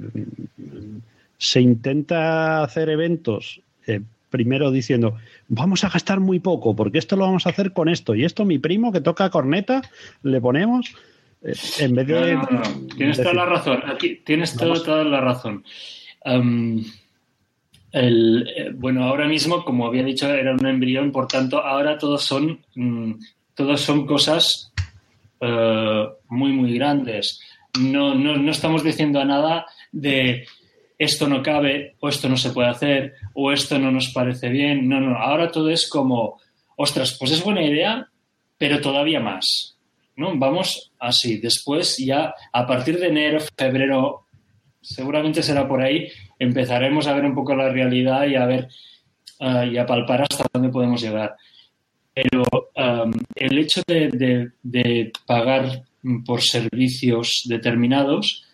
se intenta hacer eventos eh, primero diciendo vamos a gastar muy poco porque esto lo vamos a hacer con esto y esto mi primo que toca corneta le ponemos eh, en vez No, de no, no. Tienes toda la razón. Aquí tienes toda, la razón. El, bueno, ahora mismo, como había dicho, era un embrión, por tanto, ahora todos son, mm, todos son cosas muy, muy grandes. No, no, no estamos diciendo a nada de esto no cabe, o esto no se puede hacer, o esto no nos parece bien. No, no, ahora todo es como, ostras, pues es buena idea, pero todavía más. ¿no? Vamos así. Después ya a partir de enero, febrero, seguramente será por ahí, empezaremos a ver un poco la realidad y a ver ah, y a palpar hasta dónde podemos llegar. Pero am, el hecho de, de- pagar por servicios determinados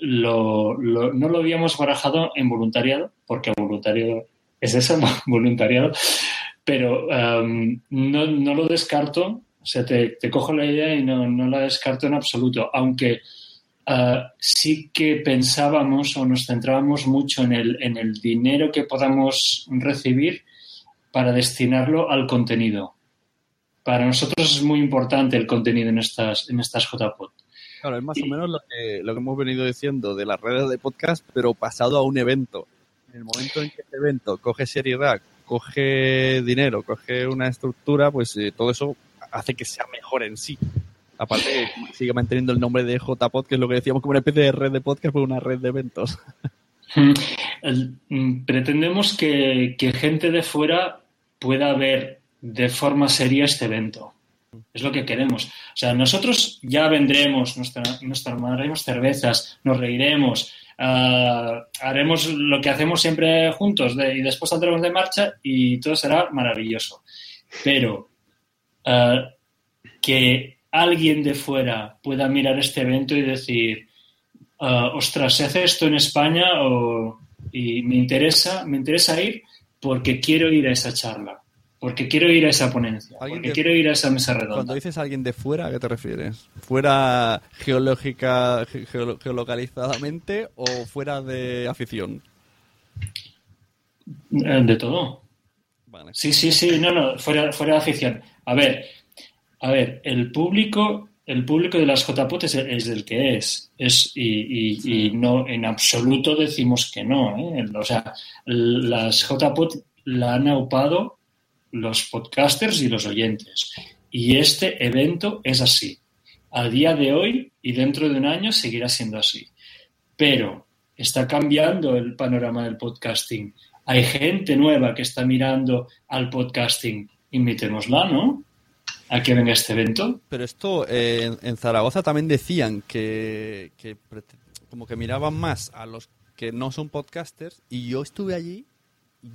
no lo habíamos barajado en voluntariado, porque voluntariado es eso, [laughs] voluntariado, pero am, no, no lo descarto, o sea, te, cojo la idea y no, no la descarto en absoluto, aunque ah, sí que pensábamos o nos centrábamos mucho en el, en el dinero que podamos recibir para destinarlo al contenido. Para nosotros es muy importante el contenido en estas, en estas JPod. Claro, es más o menos lo que, lo que hemos venido diciendo de las redes de podcast, pero pasado a un evento. En el momento en que ese evento coge seriedad, coge dinero, coge una estructura, pues eh, todo eso hace que sea mejor en sí. Aparte, sigue manteniendo el nombre de JPod, que es lo que decíamos como una especie de red de podcast, pues una red de eventos. [laughs] Mm, pretendemos que, que gente de fuera pueda ver de forma seria este evento. Es lo que queremos. O sea, nosotros ya vendremos, nos, nos tomaremos cervezas, nos reiremos, ah, haremos lo que hacemos siempre juntos y después saldremos de marcha y todo será maravilloso. Pero ah, que alguien de fuera pueda mirar este evento y decir, ah, ostras, se hace esto en España o, y me interesa, me interesa ir porque quiero ir a esa charla, porque quiero ir a esa ponencia, porque de- quiero ir a esa mesa Cuando redonda. dices alguien de fuera, ¿a qué te refieres? ¿Fuera geológica, ge- geolo- geolocalizadamente o fuera de afición? Eh, De todo. Sí, sí, sí, no, no, fuera, fuera de afición. A ver, a ver, el público, el público de las JPOT es, es el que es. es y, y- y no, en absoluto decimos que no. ¿eh? O sea, las JPOT la han aupado los podcasters y los oyentes. Y este evento es así. A día de hoy y dentro de un año seguirá siendo así. Pero está cambiando el panorama del podcasting. Hay gente nueva que está mirando al podcasting. Invitémosla, ¿no? A que venga este evento. Pero esto eh, en, Zaragoza también decían que, como que miraban más a los que no son podcasters y yo estuve allí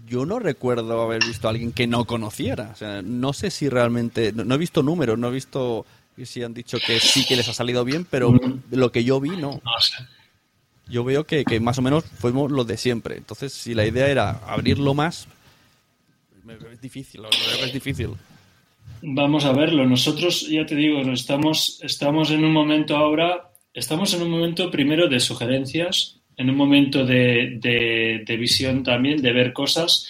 yo no recuerdo haber visto a alguien que no conociera. O sea, no sé si realmente. No, no he visto números, no he visto sí han dicho que sí que les ha salido bien, pero lo que yo vi no. No sé. Yo veo que, que más o menos fuimos lo de siempre. Entonces, si la idea era abrirlo más, me- es difícil, es difícil. Vamos a verlo. Nosotros, ya te digo, estamos, estamos en un momento ahora, estamos en un momento primero de sugerencias, en un momento de, de- de visión también, de ver cosas.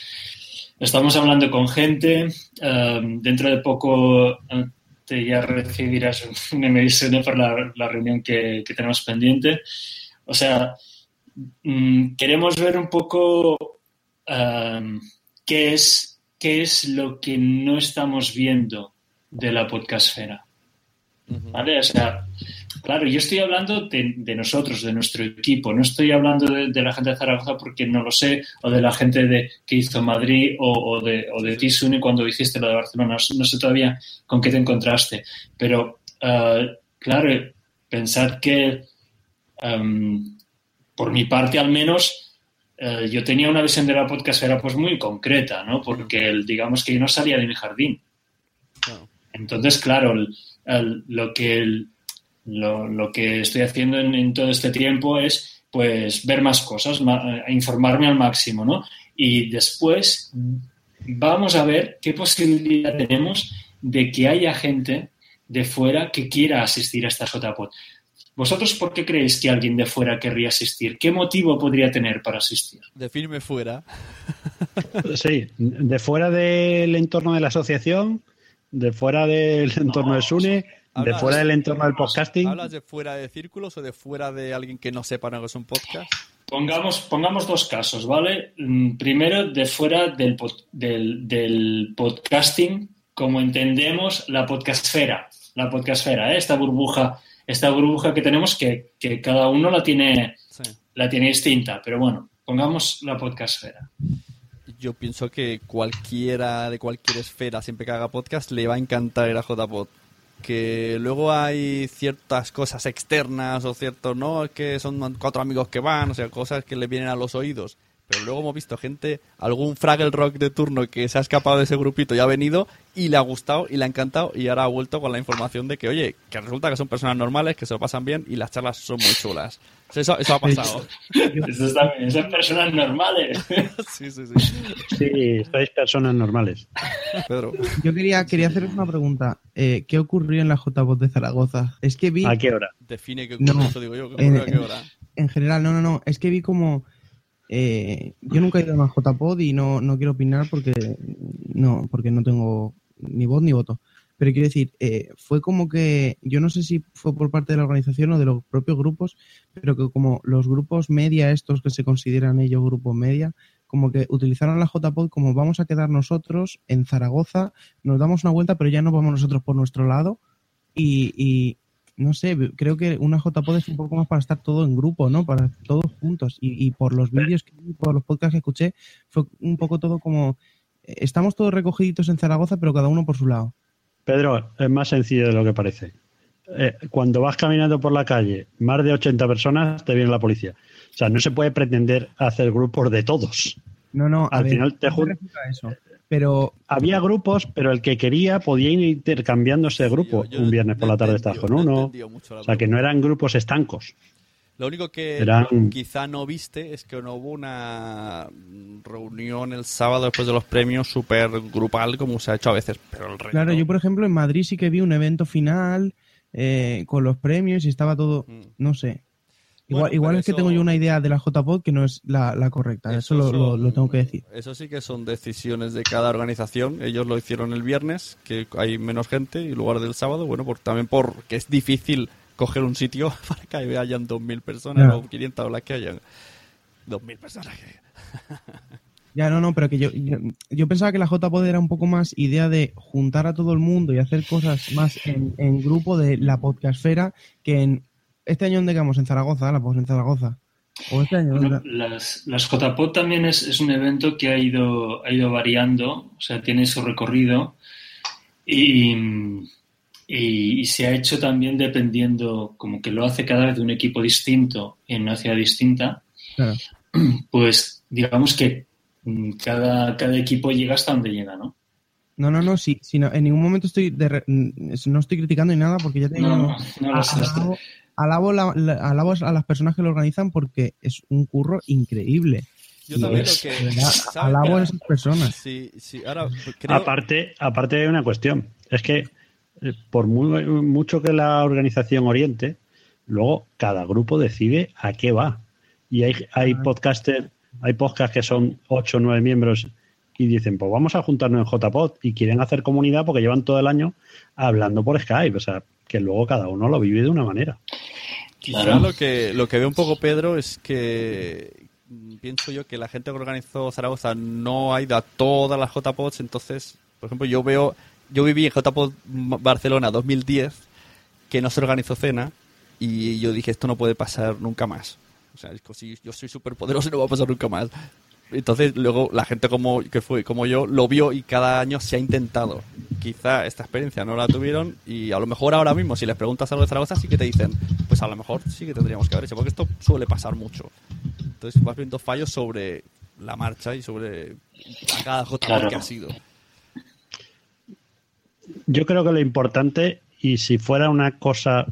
Estamos hablando con gente. eh, dentro de poco eh, te ya recibirás un [laughs] MSN para la, la reunión que, que tenemos pendiente. O sea, mm, queremos ver un poco um, qué es qué es lo que no estamos viendo de la podcastfera. ¿Vale? O sea, claro, yo estoy hablando de, de nosotros, de nuestro equipo, no estoy hablando de, de la gente de Zaragoza porque no lo sé, o de la gente de, que hizo Madrid, o, o de, o de ti, Sune, cuando hiciste lo de Barcelona. No, sé todavía con qué te encontraste, pero ah, claro, pensad que am, por mi parte al menos eh, yo tenía una visión de la podcastera pues muy concreta, ¿no? Porque el- digamos que yo no salía de mi jardín. Entonces, claro, el- el- lo, que el- lo, lo que estoy haciendo en, en todo este tiempo es pues ver más cosas, ma- eh, informarme al máximo, ¿no? Y después vamos a ver qué posibilidad tenemos de que haya gente de fuera que quiera asistir a esta JPod. ¿Vosotros por qué creéis que alguien de fuera querría asistir? ¿Qué motivo podría tener para asistir? De firme fuera. [laughs] Sí, de fuera del entorno de la asociación, de fuera del entorno de Sune, de fuera del entorno del podcasting. ¿Hablas de fuera de círculos o de fuera de alguien que no sepa lo que es un podcast? Pongamos, pongamos dos casos, ¿vale? Mm, Primero, de fuera del, del, del podcasting, como entendemos la podcastfera, la podcastfera, ¿eh? esta burbuja, esta burbuja que tenemos que, que cada uno la tiene, la tiene distinta, pero bueno, pongamos la podcastfera. Yo pienso que cualquiera de cualquier esfera, siempre que haga podcast, le va a encantar ir a JPod. Que luego hay ciertas cosas externas o ciertos, no, es que son cuatro amigos que van, o sea, cosas que le vienen a los oídos. Pero luego hemos visto gente, algún Fraggle Rock de turno que se ha escapado de ese grupito y ha venido y le ha gustado y le ha encantado y ahora ha vuelto con la información de que, oye, que resulta que son personas normales, que se lo pasan bien y las charlas son muy chulas. Eso, eso ha pasado. [laughs] Eso bien, son personas normales. [laughs] sí, sí, sí. Sí, sois personas normales. Pedro. Yo quería, quería haceros una pregunta. Eh, ¿Qué ocurrió en la JBOT de Zaragoza? Es que vi... ¿A qué hora? Define qué No, ocurre, eso digo yo, ¿qué en, ocurre a qué hora? en general, no, no, no. Es que vi como... eh, yo nunca he ido a una JPod y no, no quiero opinar porque no, porque no tengo ni voz ni voto. Pero quiero decir, eh, fue como que, yo no sé si fue por parte de la organización o de los propios grupos, pero que como los grupos media, estos que se consideran ellos grupos media, como que utilizaron la JPod como vamos a quedar nosotros en Zaragoza, nos damos una vuelta, pero ya no vamos nosotros por nuestro lado. Y, y no sé, creo que una JPod es un poco más para estar todo en grupo, ¿no? Para todos juntos. Y, y por los vídeos que vi, por los podcasts que escuché, fue un poco todo como. eh, Estamos todos recogiditos en Zaragoza, pero cada uno por su lado. Pedro, es más sencillo de lo que parece. Eh, cuando vas caminando por la calle, más de 80 personas, te viene la policía. O sea, no se puede pretender hacer grupos de todos. No, no, a Al ver, final te no Pero Había grupos, pero el que quería podía ir intercambiándose grupo. Un viernes por la tarde estabas con uno. O sea, que no eran grupos estancos. Lo único que Eran- quizá no viste es que no hubo una reunión el sábado después de los premios súper grupal como se ha hecho a veces. Pero el resto... Claro, yo por ejemplo en Madrid sí que vi un evento final eh, con los premios y estaba todo, no sé. Igual, Bueno, igual pero es que eso- tengo yo una idea de la JPod que no es la, la correcta, eso, lo, lo- lo tengo que decir. Eso sí que son decisiones de cada organización. Ellos lo hicieron el viernes, que hay menos gente, y en lugar del sábado, bueno, por, también porque es difícil coger un sitio [laughs] para que hayan 2.000 personas o 500 o las que hayan. 2.000 personas. Ya, no, no, pero que yo, yo, yo pensaba que la JPod era un poco más idea de juntar a todo el mundo y hacer cosas más en, en grupo de la podcastfera que en este año donde quedamos en Zaragoza, la en Zaragoza. O este año Bueno, ¿dónde? las, las JPod también es, es un evento que ha ido, ha ido variando, o sea, tiene su recorrido y, y- y se ha hecho también dependiendo, como que lo hace cada vez de un equipo distinto en una ciudad distinta, Claro. pues digamos que mm, cada, cada equipo llega hasta donde llega, ¿no? No, no, no, sí, sí, no, en ningún momento estoy de re- no estoy criticando ni nada porque ya tengo No, no sé. Alabo, la- la- alabo a las personas que lo organizan porque es un curro increíble. Yo también es- lo que- alabo a esas personas. Sí, sí, ahora creo... Aparte, aparte hay una cuestión. Es que eh, por muy- mucho que la organización oriente, luego cada grupo decide a qué va. Y hay, hay podcaster, hay podcasts que son 8 o 9 miembros y dicen, pues vamos a juntarnos en JPod y quieren hacer comunidad porque llevan todo el año hablando por Skype. O sea, que luego cada uno lo vive de una manera. Quizá Claro. lo que lo que ve un poco Pedro es que mm, pienso yo que la gente que organizó Zaragoza no ha ido a todas las JPOds, entonces, por ejemplo, yo veo, yo viví en JPod Barcelona 2010, que no se organizó cena, y yo dije, esto no puede pasar nunca más. O sea, si yo soy súper poderoso no va a pasar nunca más. Entonces, luego la gente como que fue como yo lo vio y cada año se ha intentado. Quizá esta experiencia no la tuvieron y a lo mejor ahora mismo si les preguntas algo de Zaragoza sí que te dicen, pues a lo mejor sí que tendríamos que haber hecho, porque esto suele pasar mucho. Entonces vas viendo fallos sobre la marcha y sobre cada JPod Claro. que ha sido. Yo creo que lo importante, y si fuera una cosa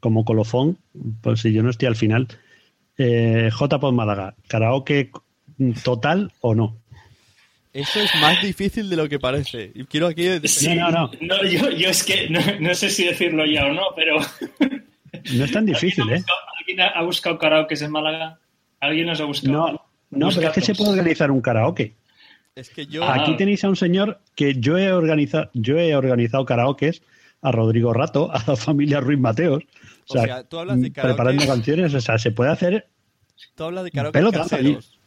como colofón, pues si yo no estoy al final, eh, JPod Málaga, karaoke total o no. Eso es más difícil de lo que parece. Y quiero aquí Sí, no, yo, yo es que no, no sé si decirlo ya o no, pero. No es tan difícil, ¿eh? ¿Alguien ha, buscado karaoke en Málaga? ¿Alguien nos ha buscado? No, no, pero es que se puede organizar un karaoke. Es que yo... Aquí tenéis a un señor que yo he organizado, yo he organizado karaokes a Rodrigo Rato, a la familia Ruiz Mateos. O O sea, sea, tú hablas de karaoke- preparando canciones, o sea, se puede hacer Tú hablas de karaoke Pelotazo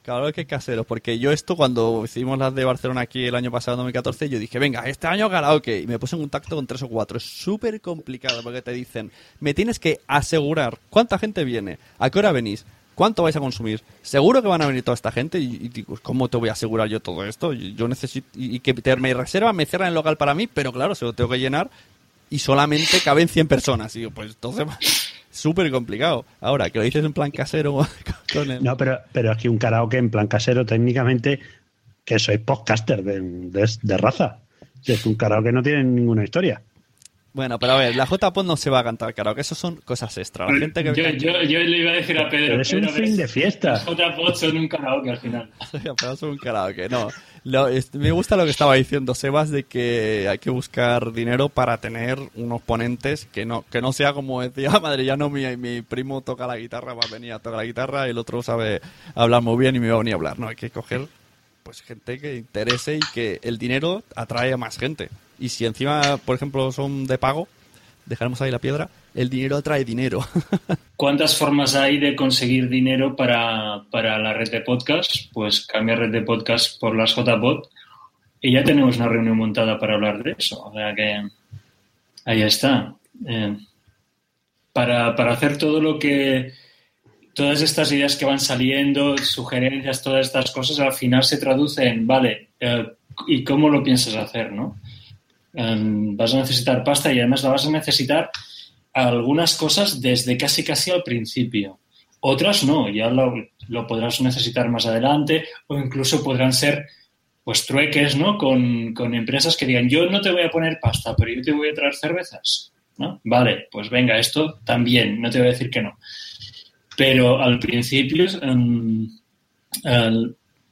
caseros. Karaoke caseros. Porque yo esto cuando hicimos las de Barcelona aquí el año pasado, 2014, yo dije, venga, este año karaoke. Y me puse en contacto con tres o cuatro. Es súper complicado porque te dicen, me tienes que asegurar cuánta gente viene, a qué hora venís, cuánto vais a consumir. Seguro que van a venir toda esta gente. Y, y digo, ¿cómo te voy a asegurar yo todo esto? Yo yo necesito... Y, que me reservan, me cierran el local para mí, pero claro, se lo tengo que llenar y solamente caben 100 personas. Y digo, pues entonces... Súper complicado. Ahora, que lo dices en plan casero con el... No, pero, pero aquí un karaoke en plan casero, técnicamente, que sois podcaster de, de, raza. Es que un karaoke no tiene ninguna historia. Bueno, pero a ver, la JPod no se va a cantar karaoke, eso son cosas extra. La gente que yo, yo, yo le iba a decir a Pedro. Pero es un Pedro, fin de fiesta. Los JPod son un karaoke al final. [laughs] pero son un karaoke, no. Lo- es- me gusta lo que estaba diciendo Sebas de que hay que buscar dinero para tener unos ponentes que no que no sea como decía [laughs] madre ya no mi, mi primo toca la guitarra va a venir a tocar la guitarra y el otro sabe hablar muy bien y me va a venir a hablar no hay que coger pues gente que interese y que el dinero atrae a más gente y si encima por ejemplo son de pago dejaremos ahí la piedra el dinero atrae dinero [laughs] ¿Cuántas formas hay de conseguir dinero para, para la red de podcast? Pues cambia red de podcast por las JPod y ya tenemos una reunión montada para hablar de eso. O sea que ahí está. Eh, para, para hacer todo lo que. Todas estas ideas que van saliendo, sugerencias, todas estas cosas, al final se traduce en, vale, eh, ¿y cómo lo piensas hacer? ¿no? Eh, vas a necesitar pasta y además la vas a necesitar algunas cosas desde casi casi al principio. Otras no, ya lo, lo podrás necesitar más adelante o incluso podrán ser pues trueques, ¿no? Con, con empresas que digan, yo no te voy a poner pasta, pero yo te voy a traer cervezas, ¿no? Vale, pues venga, esto también, no te voy a decir que no. Pero al principio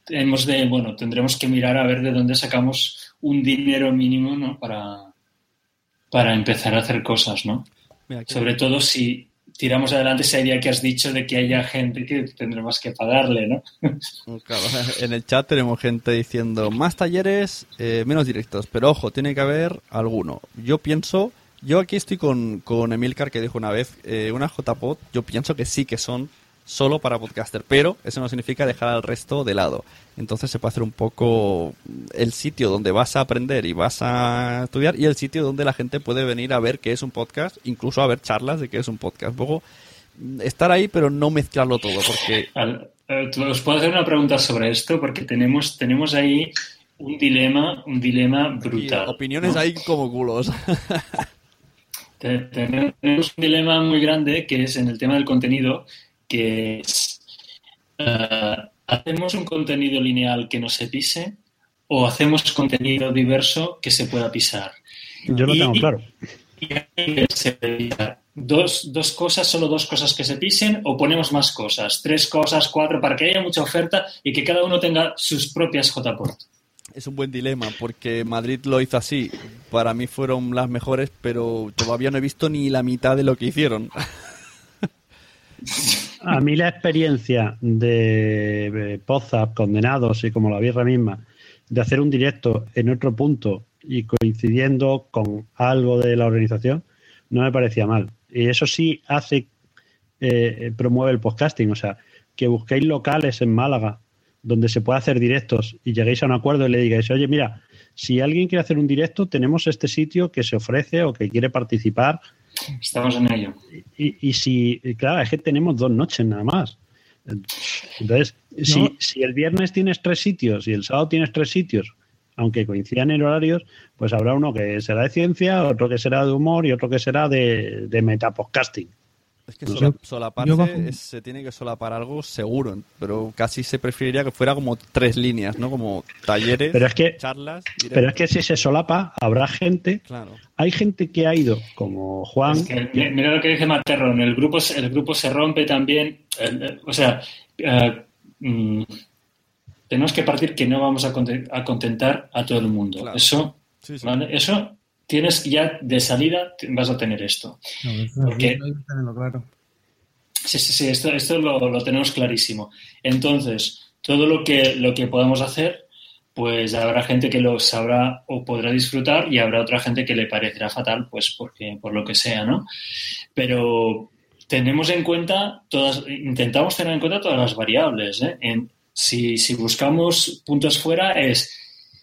hemos de, bueno, tendremos que mirar a ver de dónde sacamos un dinero mínimo, ¿no? Para, para empezar a hacer cosas, ¿no? Mira, Sobre todo si tiramos adelante esa idea que has dicho de que haya gente que tendremos que pagarle, ¿no? [laughs] En el chat tenemos gente diciendo más talleres, eh, menos directos, pero ojo, tiene que haber alguno. Yo pienso, yo aquí estoy con, con Emilcar que dijo una vez, eh, una JPod, yo pienso que sí que son solo para podcaster, pero eso no significa dejar al resto de lado. Entonces se puede hacer un poco el sitio donde vas a aprender y vas a estudiar y el sitio donde la gente puede venir a ver qué es un podcast, incluso a ver charlas de qué es un podcast. Luego mm, estar ahí, pero no mezclarlo todo, porque eh, ¿Os puedo hacer una pregunta sobre esto? Porque tenemos, tenemos ahí un dilema, un dilema brutal. opiniones ¿no? hay como culos. [laughs] Te- Tenemos un dilema muy grande que es en el tema del contenido, que es, eh, ¿hacemos un contenido lineal que no se pise o hacemos contenido diverso que se pueda pisar. Yo lo Y- tengo claro. y hay que se puede pisar. Dos, dos cosas, solo dos cosas que se pisen, o ponemos más cosas, tres cosas, cuatro, para que haya mucha oferta y que cada uno tenga sus propias JPOT. Es un buen dilema porque Madrid lo hizo así. Para mí fueron las mejores, pero todavía no he visto ni la mitad de lo que hicieron. A mí la experiencia de Podzap, Condenados y como la birra misma, de hacer un directo en otro punto y coincidiendo con algo de la organización, no me parecía mal. Y eso sí hace, eh, promueve el podcasting, o sea, que busquéis locales en Málaga donde se pueda hacer directos y lleguéis a un acuerdo y le digáis, oye, mira, si alguien quiere hacer un directo, tenemos este sitio que se ofrece o que quiere participar Estamos en ello. y, y si, y claro, es que tenemos dos noches nada más. Entonces, si, si el viernes tienes tres sitios y el sábado tienes tres sitios, aunque coincidan en horarios, pues habrá uno que será de ciencia, otro que será de humor y otro que será de, de metapodcasting. Es que sola- solaparse bajo- es- se tiene que solapar algo seguro, pero casi se preferiría que fuera como tres líneas, ¿no? Como talleres, Pero es que- charlas. Pero es que si se solapa, habrá gente. Claro. Hay gente que ha ido, como Juan. Es que, mi- mira lo que dice Materron, el grupo, se- el grupo se rompe también, eh, eh, o sea, eh, mm, tenemos que partir que no vamos a, conte- a contentar a todo el mundo. Claro. Eso, Sí, sí. ¿vale? Eso tienes ya de salida, vas a tener esto. Porque- claro. Sí, sí, sí, esto, esto lo, lo tenemos clarísimo. Entonces, todo lo que, lo que podamos hacer, pues habrá gente que lo sabrá o podrá disfrutar y habrá otra gente que le parecerá fatal, pues porque, por lo que sea, ¿no? Pero tenemos en cuenta todas, intentamos tener en cuenta todas las variables, ¿eh? En- si, si buscamos puntos fuera es,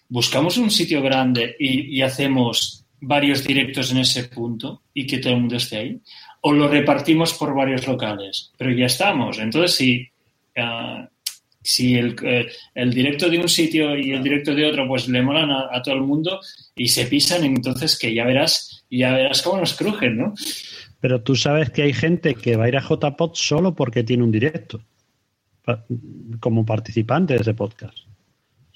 buscamos un sitio grande y, y hacemos varios directos en ese punto y que todo el mundo esté ahí, o lo repartimos por varios locales, pero ya estamos. Entonces, si, ah, si el, eh, el directo de un sitio y el directo de otro pues le molan a, a todo el mundo y se pisan, entonces que ya verás, ya verás cómo nos crujen, ¿no? Pero tú sabes que hay gente que va a ir a JPod solo porque tiene un directo, como participante de ese podcast.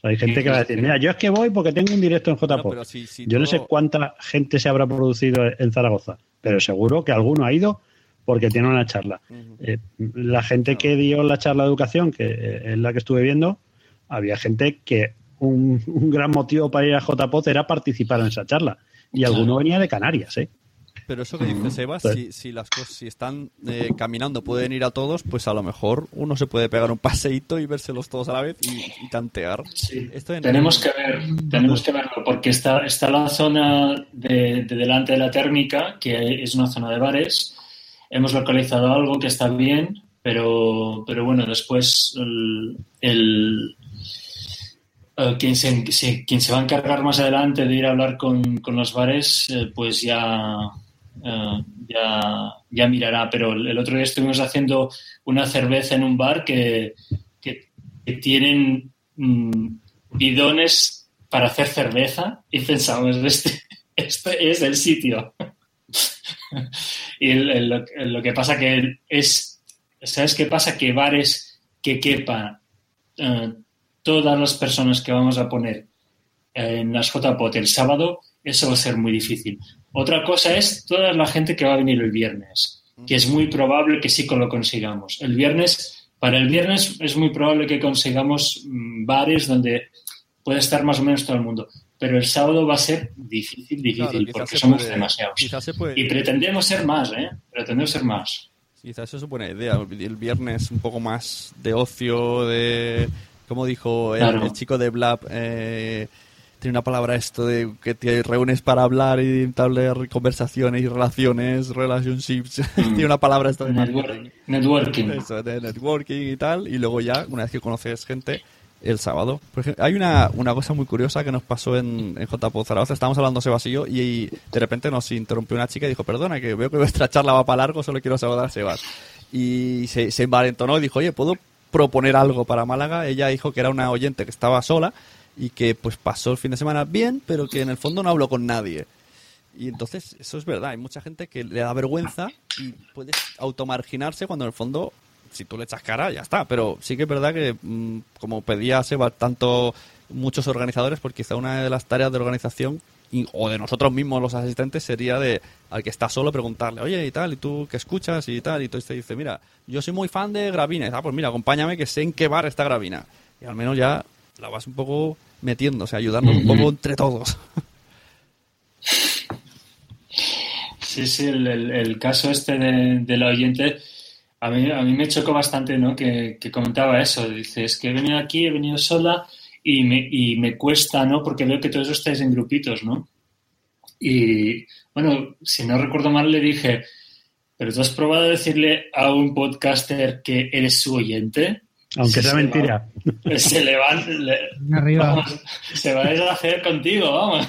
Hay gente que va a decir, mira, yo es que voy porque tengo un directo en si- si yo no todo- sé cuánta gente se habrá producido en Zaragoza, pero seguro que alguno ha ido porque tiene una charla. Eh, la gente que dio la charla de educación, que eh, es la que estuve viendo, había gente que un, un gran motivo para ir a JPod era participar en esa charla. Y alguno venía de Canarias, ¿eh? Pero eso que dice Seba, si, si las cosas si están eh, caminando pueden ir a todos, pues a lo mejor uno se puede pegar un paseíto y vérselos todos a la vez y, y tantear. Esto en- Tenemos que ver, tenemos que verlo, porque está, está la zona de, de delante de la térmica, que es una zona de bares. Hemos localizado algo que está bien, pero, pero bueno, después el, el- eh, quien, se, se- quien se va a encargar más adelante de ir a hablar con, con los bares, eh, pues ya, eh, ya, mirará. Pero el, otro día estuvimos haciendo una cerveza en un bar que, tienen mm, bidones para hacer cerveza y pensamos, este, este es el sitio. [laughs] y lo, que pasa que es, ¿sabes qué pasa? Que bares que quepan eh, todas las personas que vamos a poner en las JPOT el sábado, eso va a ser muy difícil. Otra cosa es toda la gente que va a venir el viernes, que es muy probable que sí que lo consigamos. El viernes, para el viernes es muy probable que consigamos mm, bares donde pueda estar más o menos todo el mundo. Pero el sábado va a ser difícil, difícil, Claro, porque somos puede- demasiados. puede- Y pretendemos ser más, ¿eh? Pretendemos ser más. Quizás eso es buena idea. El viernes un poco más de ocio, de... Como dijo el, Claro. el chico de Blab, eh, tiene una palabra esto de que te reúnes para hablar y entablar conversaciones y relaciones, relationships. [laughs] tiene una palabra esto de Network- marketing. networking. [laughs] Eso, de networking y tal. Y luego ya, una vez que conoces gente, el sábado. Por ejemplo, hay una, una cosa muy curiosa que nos pasó en, en JPO Zaragoza. Estábamos hablando Sebas y yo y, y de repente nos interrumpió una chica y dijo, perdona, que veo que vuestra charla va para largo, solo quiero saludar a Sebas. Y se, se envalentonó y dijo, oye, ¿puedo proponer algo para Málaga? Ella dijo que era una oyente que estaba sola y que pues pasó el fin de semana bien, pero que en el fondo no habló con nadie. Y entonces, eso es verdad, hay mucha gente que le da vergüenza y puedes automarginarse cuando en el fondo, si tú le echas cara, ya está. Pero sí que es verdad que, mm, como pedía Seba, tanto muchos organizadores, porque quizá una de las tareas de la organización o de nosotros mismos los asistentes sería de al que está solo preguntarle, oye y tal, y tú qué escuchas y tal, y tú te dice, mira, yo soy muy fan de Gravina, ah, pues mira, acompáñame que sé en qué bar está Gravina. Y al menos ya la vas un poco metiendo, o sea, ayudarnos un poco entre todos. Sí, sí, el, el- el caso este de, del oyente, a mí, a mí me chocó bastante, ¿no? Que, que comentaba eso. Dice, es que he venido aquí, he venido sola y me, y me cuesta, ¿no? Porque veo que todos estáis en grupitos, ¿no? Y, bueno, si no recuerdo mal, le dije, ¿pero tú has probado decirle a un podcaster que eres su oyente? Aunque sea Se mentira. va- se le van... le- Arriba. vamos, se va a deshacer contigo, vamos.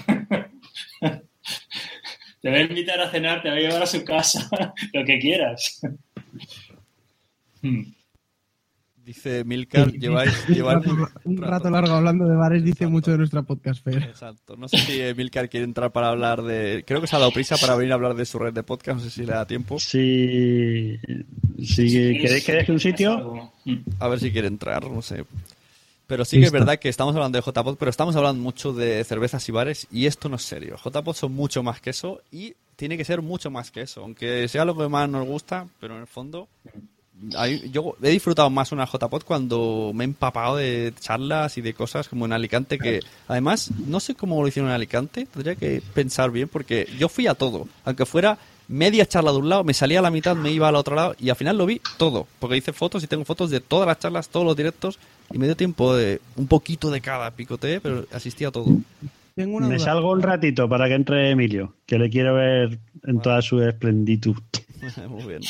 Te va a invitar a cenar, te va a llevar a su casa, [laughs] lo que quieras. Hmm. Dice Milcar, lleváis, un, rato, un rato largo hablando de bares dice mucho de nuestra podcastfera. Exacto. No sé si eh, Milcar quiere entrar para hablar de. Creo que se ha dado prisa para venir a hablar de su red de podcast. No sé si le da tiempo. Si, si queréis que deje un sitio, A ver si quiere entrar, no sé. Pero sí que es verdad que estamos hablando de JPod, pero estamos hablando mucho de cervezas y bares y esto no es serio. JPod son mucho más que eso y tiene que ser mucho más que eso. Aunque sea lo que más nos gusta, pero en el fondo. Yo he disfrutado más una JPod cuando me he empapado de charlas y de cosas como en Alicante que además no sé cómo lo hicieron en Alicante, tendría que pensar bien porque yo fui a todo, aunque fuera media charla de un lado, me salía a la mitad, me iba al otro lado y al final lo vi todo, porque hice fotos y tengo fotos de todas las charlas, todos los directos y me dio tiempo de un poquito de cada picote, pero asistí a todo. Tengo una me duda. salgo un ratito para que entre Emilio, que le quiero ver en toda su esplenditud. [laughs] Muy bien.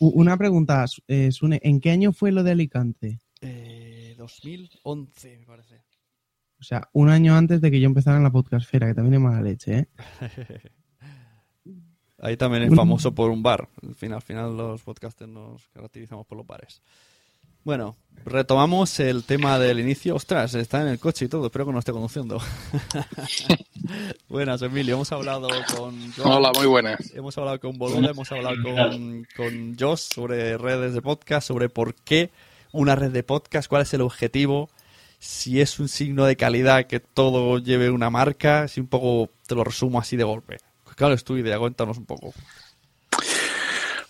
Una pregunta, eh, Sune, ¿en qué año fue lo de Alicante? Eh, 2011, me parece. O sea, un año antes de que yo empezara en la podcastfera, que también es mala leche, ¿eh? [laughs] Ahí también es famoso por un bar. Al final, al final los podcasters nos caracterizamos por los bares. Bueno, retomamos el tema del inicio. Ostras, está en el coche y todo, espero que no esté conduciendo. [laughs] buenas, Emilio. Hemos hablado con Hola, muy buenas. Hemos hablado con Boluda, hemos hablado con, con Josh sobre redes de podcast, sobre por qué una red de podcast, cuál es el objetivo, si es un signo de calidad que todo lleve una marca, si un poco te lo resumo así de golpe. Claro, es tu idea, cuéntanos un poco.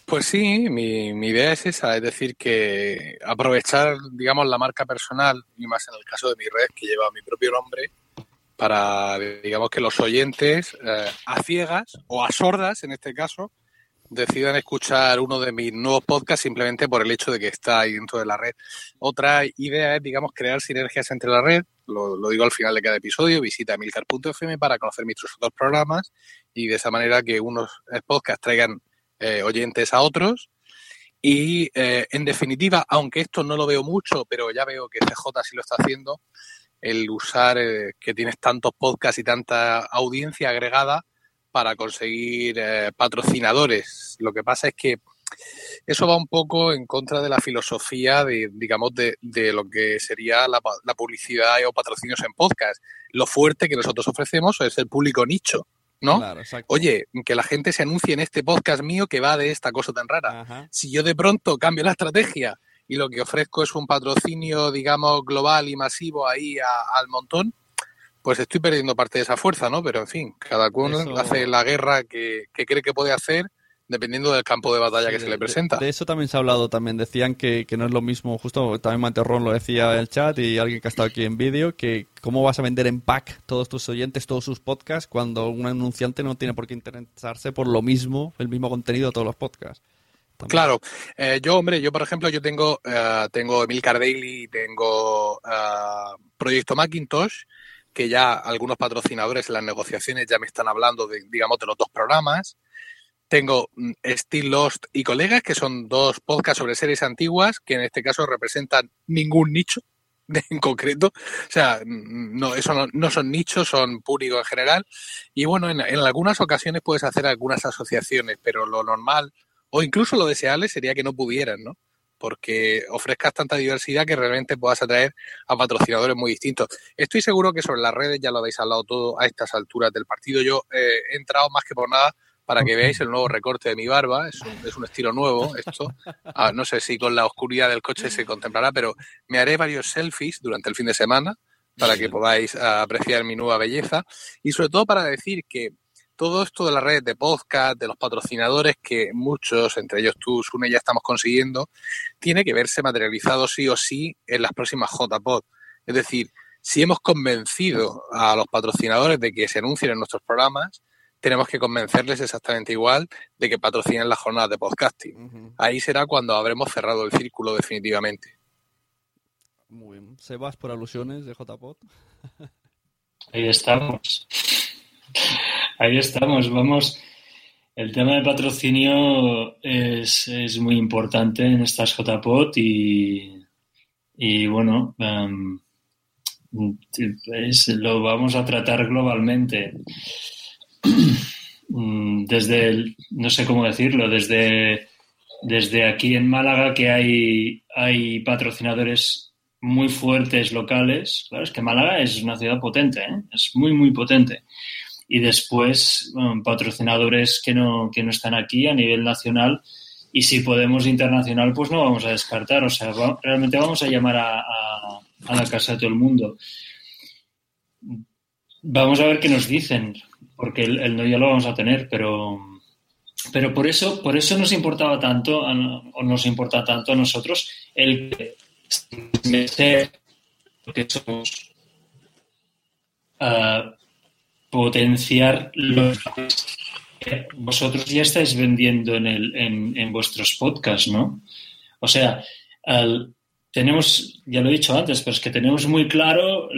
Pues sí, mi, idea es esa, es decir, que aprovechar, digamos, la marca personal, y más en el caso de mi red, que lleva mi propio nombre, para, digamos, que los oyentes eh, a ciegas o a sordas, en este caso, decidan escuchar uno de mis nuevos podcasts simplemente por el hecho de que está ahí dentro de la red. Otra idea es, digamos, crear sinergias entre la red. Lo, lo digo al final de cada episodio. Visita milcar.fm para conocer mis otros programas y de esa manera que unos podcasts traigan eh, oyentes a otros. Y eh, en definitiva, aunque esto no lo veo mucho, pero ya veo que CJ sí lo está haciendo, el usar eh, que tienes tantos podcasts y tanta audiencia agregada para conseguir patrocinadores. Lo que pasa es que eso va un poco en contra de la filosofía de, digamos, de, lo que sería la, la publicidad o patrocinios en podcast. Lo fuerte que nosotros ofrecemos es el público nicho, ¿no? Claro. Oye, que la gente se anuncie en este podcast mío que va de esta cosa tan rara. Ajá. Si yo de pronto cambio la estrategia y lo que ofrezco es un patrocinio, digamos, global y masivo ahí a- al montón, pues estoy perdiendo parte de esa fuerza, ¿no? Pero en fin, cada uno Eso- hace la guerra que, que cree que puede hacer dependiendo del campo de batalla que se le presenta. De, eso también se ha hablado, también decían que, que no es lo mismo, justo también Manterrón lo decía en el chat y alguien que ha estado aquí en vídeo, que cómo vas a vender en pack todos tus oyentes, todos sus podcasts, cuando un anunciante no tiene por qué interesarse por lo mismo, el mismo contenido de todos los podcasts. Claro, Eh, yo, hombre, yo por ejemplo, yo tengo, eh, tengo Emilcar Daily tengo eh, Proyecto Macintosh, que ya algunos patrocinadores en las negociaciones ya me están hablando de, digamos, de los dos programas. Tengo mm, Still Lost y Colegas, que son dos podcasts sobre series antiguas, que en este caso representan ningún nicho [laughs] en concreto. O sea, mm, no, eso no, son nichos, son público en general. Y bueno, en, en algunas ocasiones puedes hacer algunas asociaciones, pero lo normal o incluso lo deseable sería que no pudieran, ¿no? Porque ofrezcas tanta diversidad que realmente puedas atraer a patrocinadores muy distintos. Estoy seguro que sobre las redes ya lo habéis hablado todo a estas alturas del partido. Yo eh, he entrado más que por nada para que veáis el nuevo recorte de mi barba. Es un, es un estilo nuevo esto. Ah, no sé si con la oscuridad del coche se contemplará, pero me haré varios selfies durante el fin de semana para que podáis apreciar mi nueva belleza y sobre todo para decir que todo esto de las redes de podcast, de los patrocinadores que muchos, entre ellos tú, Sune, ya estamos consiguiendo, tiene que verse materializado sí o sí en las próximas JPod. Es decir, si hemos convencido a los patrocinadores de que se anuncien en nuestros programas, tenemos que convencerles exactamente igual de que patrocinen las jornadas de podcasting. Ahí será cuando habremos cerrado el círculo definitivamente. Muy bien. Sebas, por alusiones de JPod. [laughs] Ahí estamos. Ahí estamos. Vamos. El tema de patrocinio es, es muy importante en estas JPOT y, y bueno, em, es- lo vamos a tratar globalmente. Mm, Desde no sé cómo decirlo, desde, desde aquí en Málaga que hay, hay patrocinadores muy fuertes locales. Claro, es que Málaga es una ciudad potente, ¿eh? es muy, muy potente. Y después patrocinadores que no, que no están aquí a nivel nacional y si podemos internacional, pues no vamos a descartar. O sea, realmente vamos a llamar a- a la casa de todo el mundo. Vamos a ver qué nos dicen, porque el, no ya lo vamos a tener, pero, pero por eso, por eso nos importaba tanto, o nos importa tanto a nosotros, el que que somos, ah, potenciar los que vosotros ya estáis vendiendo en, el, en, en vuestros podcasts, ¿no? O sea, al- tenemos, ya lo he dicho antes, pero es que tenemos muy claro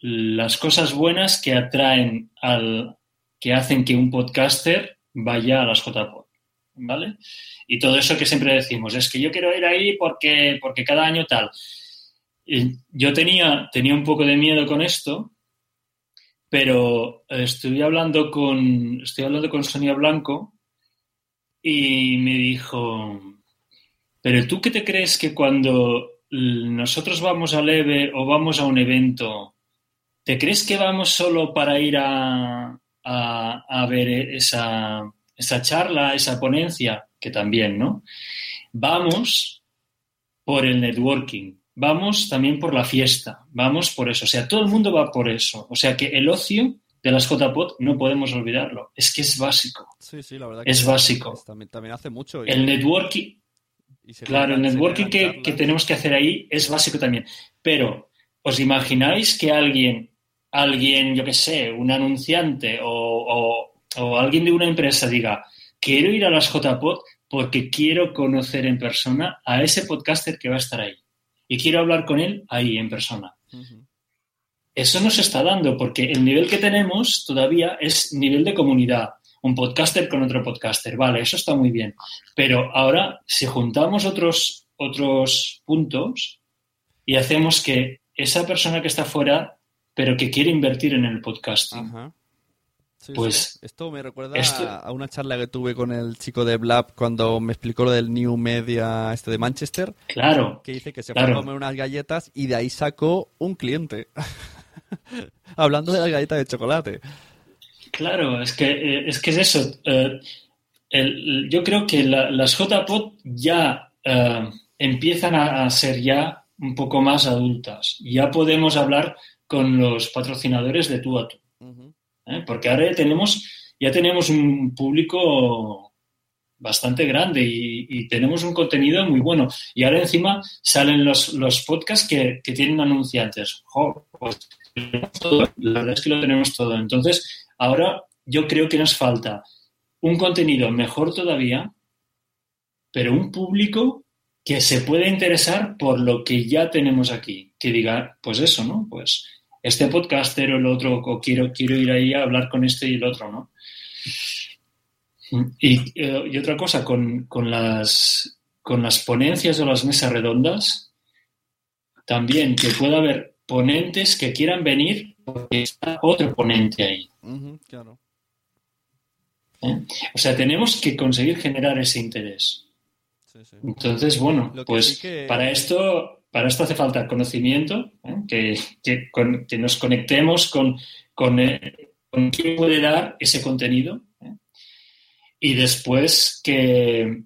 las cosas buenas que atraen al, que hacen que un podcaster vaya a las JPod, ¿vale? Y todo eso que siempre decimos, es que yo quiero ir ahí porque, porque cada año tal. Yo tenía, tenía un poco de miedo con esto, pero estuve hablando con, estoy hablando con Sonia Blanco y me dijo, pero tú qué te crees que cuando nosotros vamos al EVE o vamos a un evento, ¿te crees que vamos solo para ir a, a- a ver esa, esa charla, esa ponencia? Que también, ¿no? Vamos por el networking, vamos también por la fiesta, vamos por eso. O sea, todo el mundo va por eso. O sea que el ocio de las JPOT no podemos olvidarlo. Es que es básico. Sí, sí, la verdad Es básico. es- También, también hace mucho. y- El networking, y claro, el networking que, que tenemos que hacer ahí es básico también. Pero, ¿os imagináis que alguien, alguien, yo qué sé, un anunciante o, o- o alguien de una empresa diga, quiero ir a las JPod porque quiero conocer en persona a ese podcaster que va a estar ahí? Y quiero hablar con él ahí, en persona. Eso no se está dando porque el nivel que tenemos todavía es nivel de comunidad. Un podcaster con otro podcaster. Vale, eso está muy bien. Pero ahora, si juntamos otros, otros puntos y hacemos que esa persona que está fuera, pero que quiere invertir en el podcasting, Ajá. Sí, pues sí. Esto me recuerda esto- a- una charla que tuve con el chico de Blab cuando me explicó lo del New Media este de Manchester. Claro, Que dice que se claro. fue a comer unas galletas y de ahí sacó un cliente. [laughs] Hablando de las galletas de chocolate. Claro, es que, eh, es que es eso. Eh, el- yo creo que la- las JPOD ya eh, empiezan a, a ser ya un poco más adultas. Ya podemos hablar con los patrocinadores de tú a tú. ¿eh? Porque ahora ya tenemos, ya tenemos un público bastante grande y, y tenemos un contenido muy bueno. Y ahora encima salen los, los podcasts que, que tienen anunciantes. Jo, pues, la verdad es que lo tenemos todo. Entonces, ahora yo creo que nos falta un contenido mejor todavía, pero un público que se pueda interesar por lo que ya tenemos aquí. Que diga, pues eso, ¿no? Pues este podcaster o el otro, o quiero, quiero ir ahí a hablar con este y el otro, ¿no? Y, eh, y otra cosa, con, con las, con las ponencias o las mesas redondas, también que pueda haber ponentes que quieran venir porque está otro ponente ahí. Claro. ¿eh? O sea, tenemos que conseguir generar ese interés. Entonces, bueno, Lo que pues sí que- para esto, para esto hace falta conocimiento, ¿eh? que, que, con- que nos conectemos con, con, eh, con quién puede dar ese contenido. ¿eh? Y después que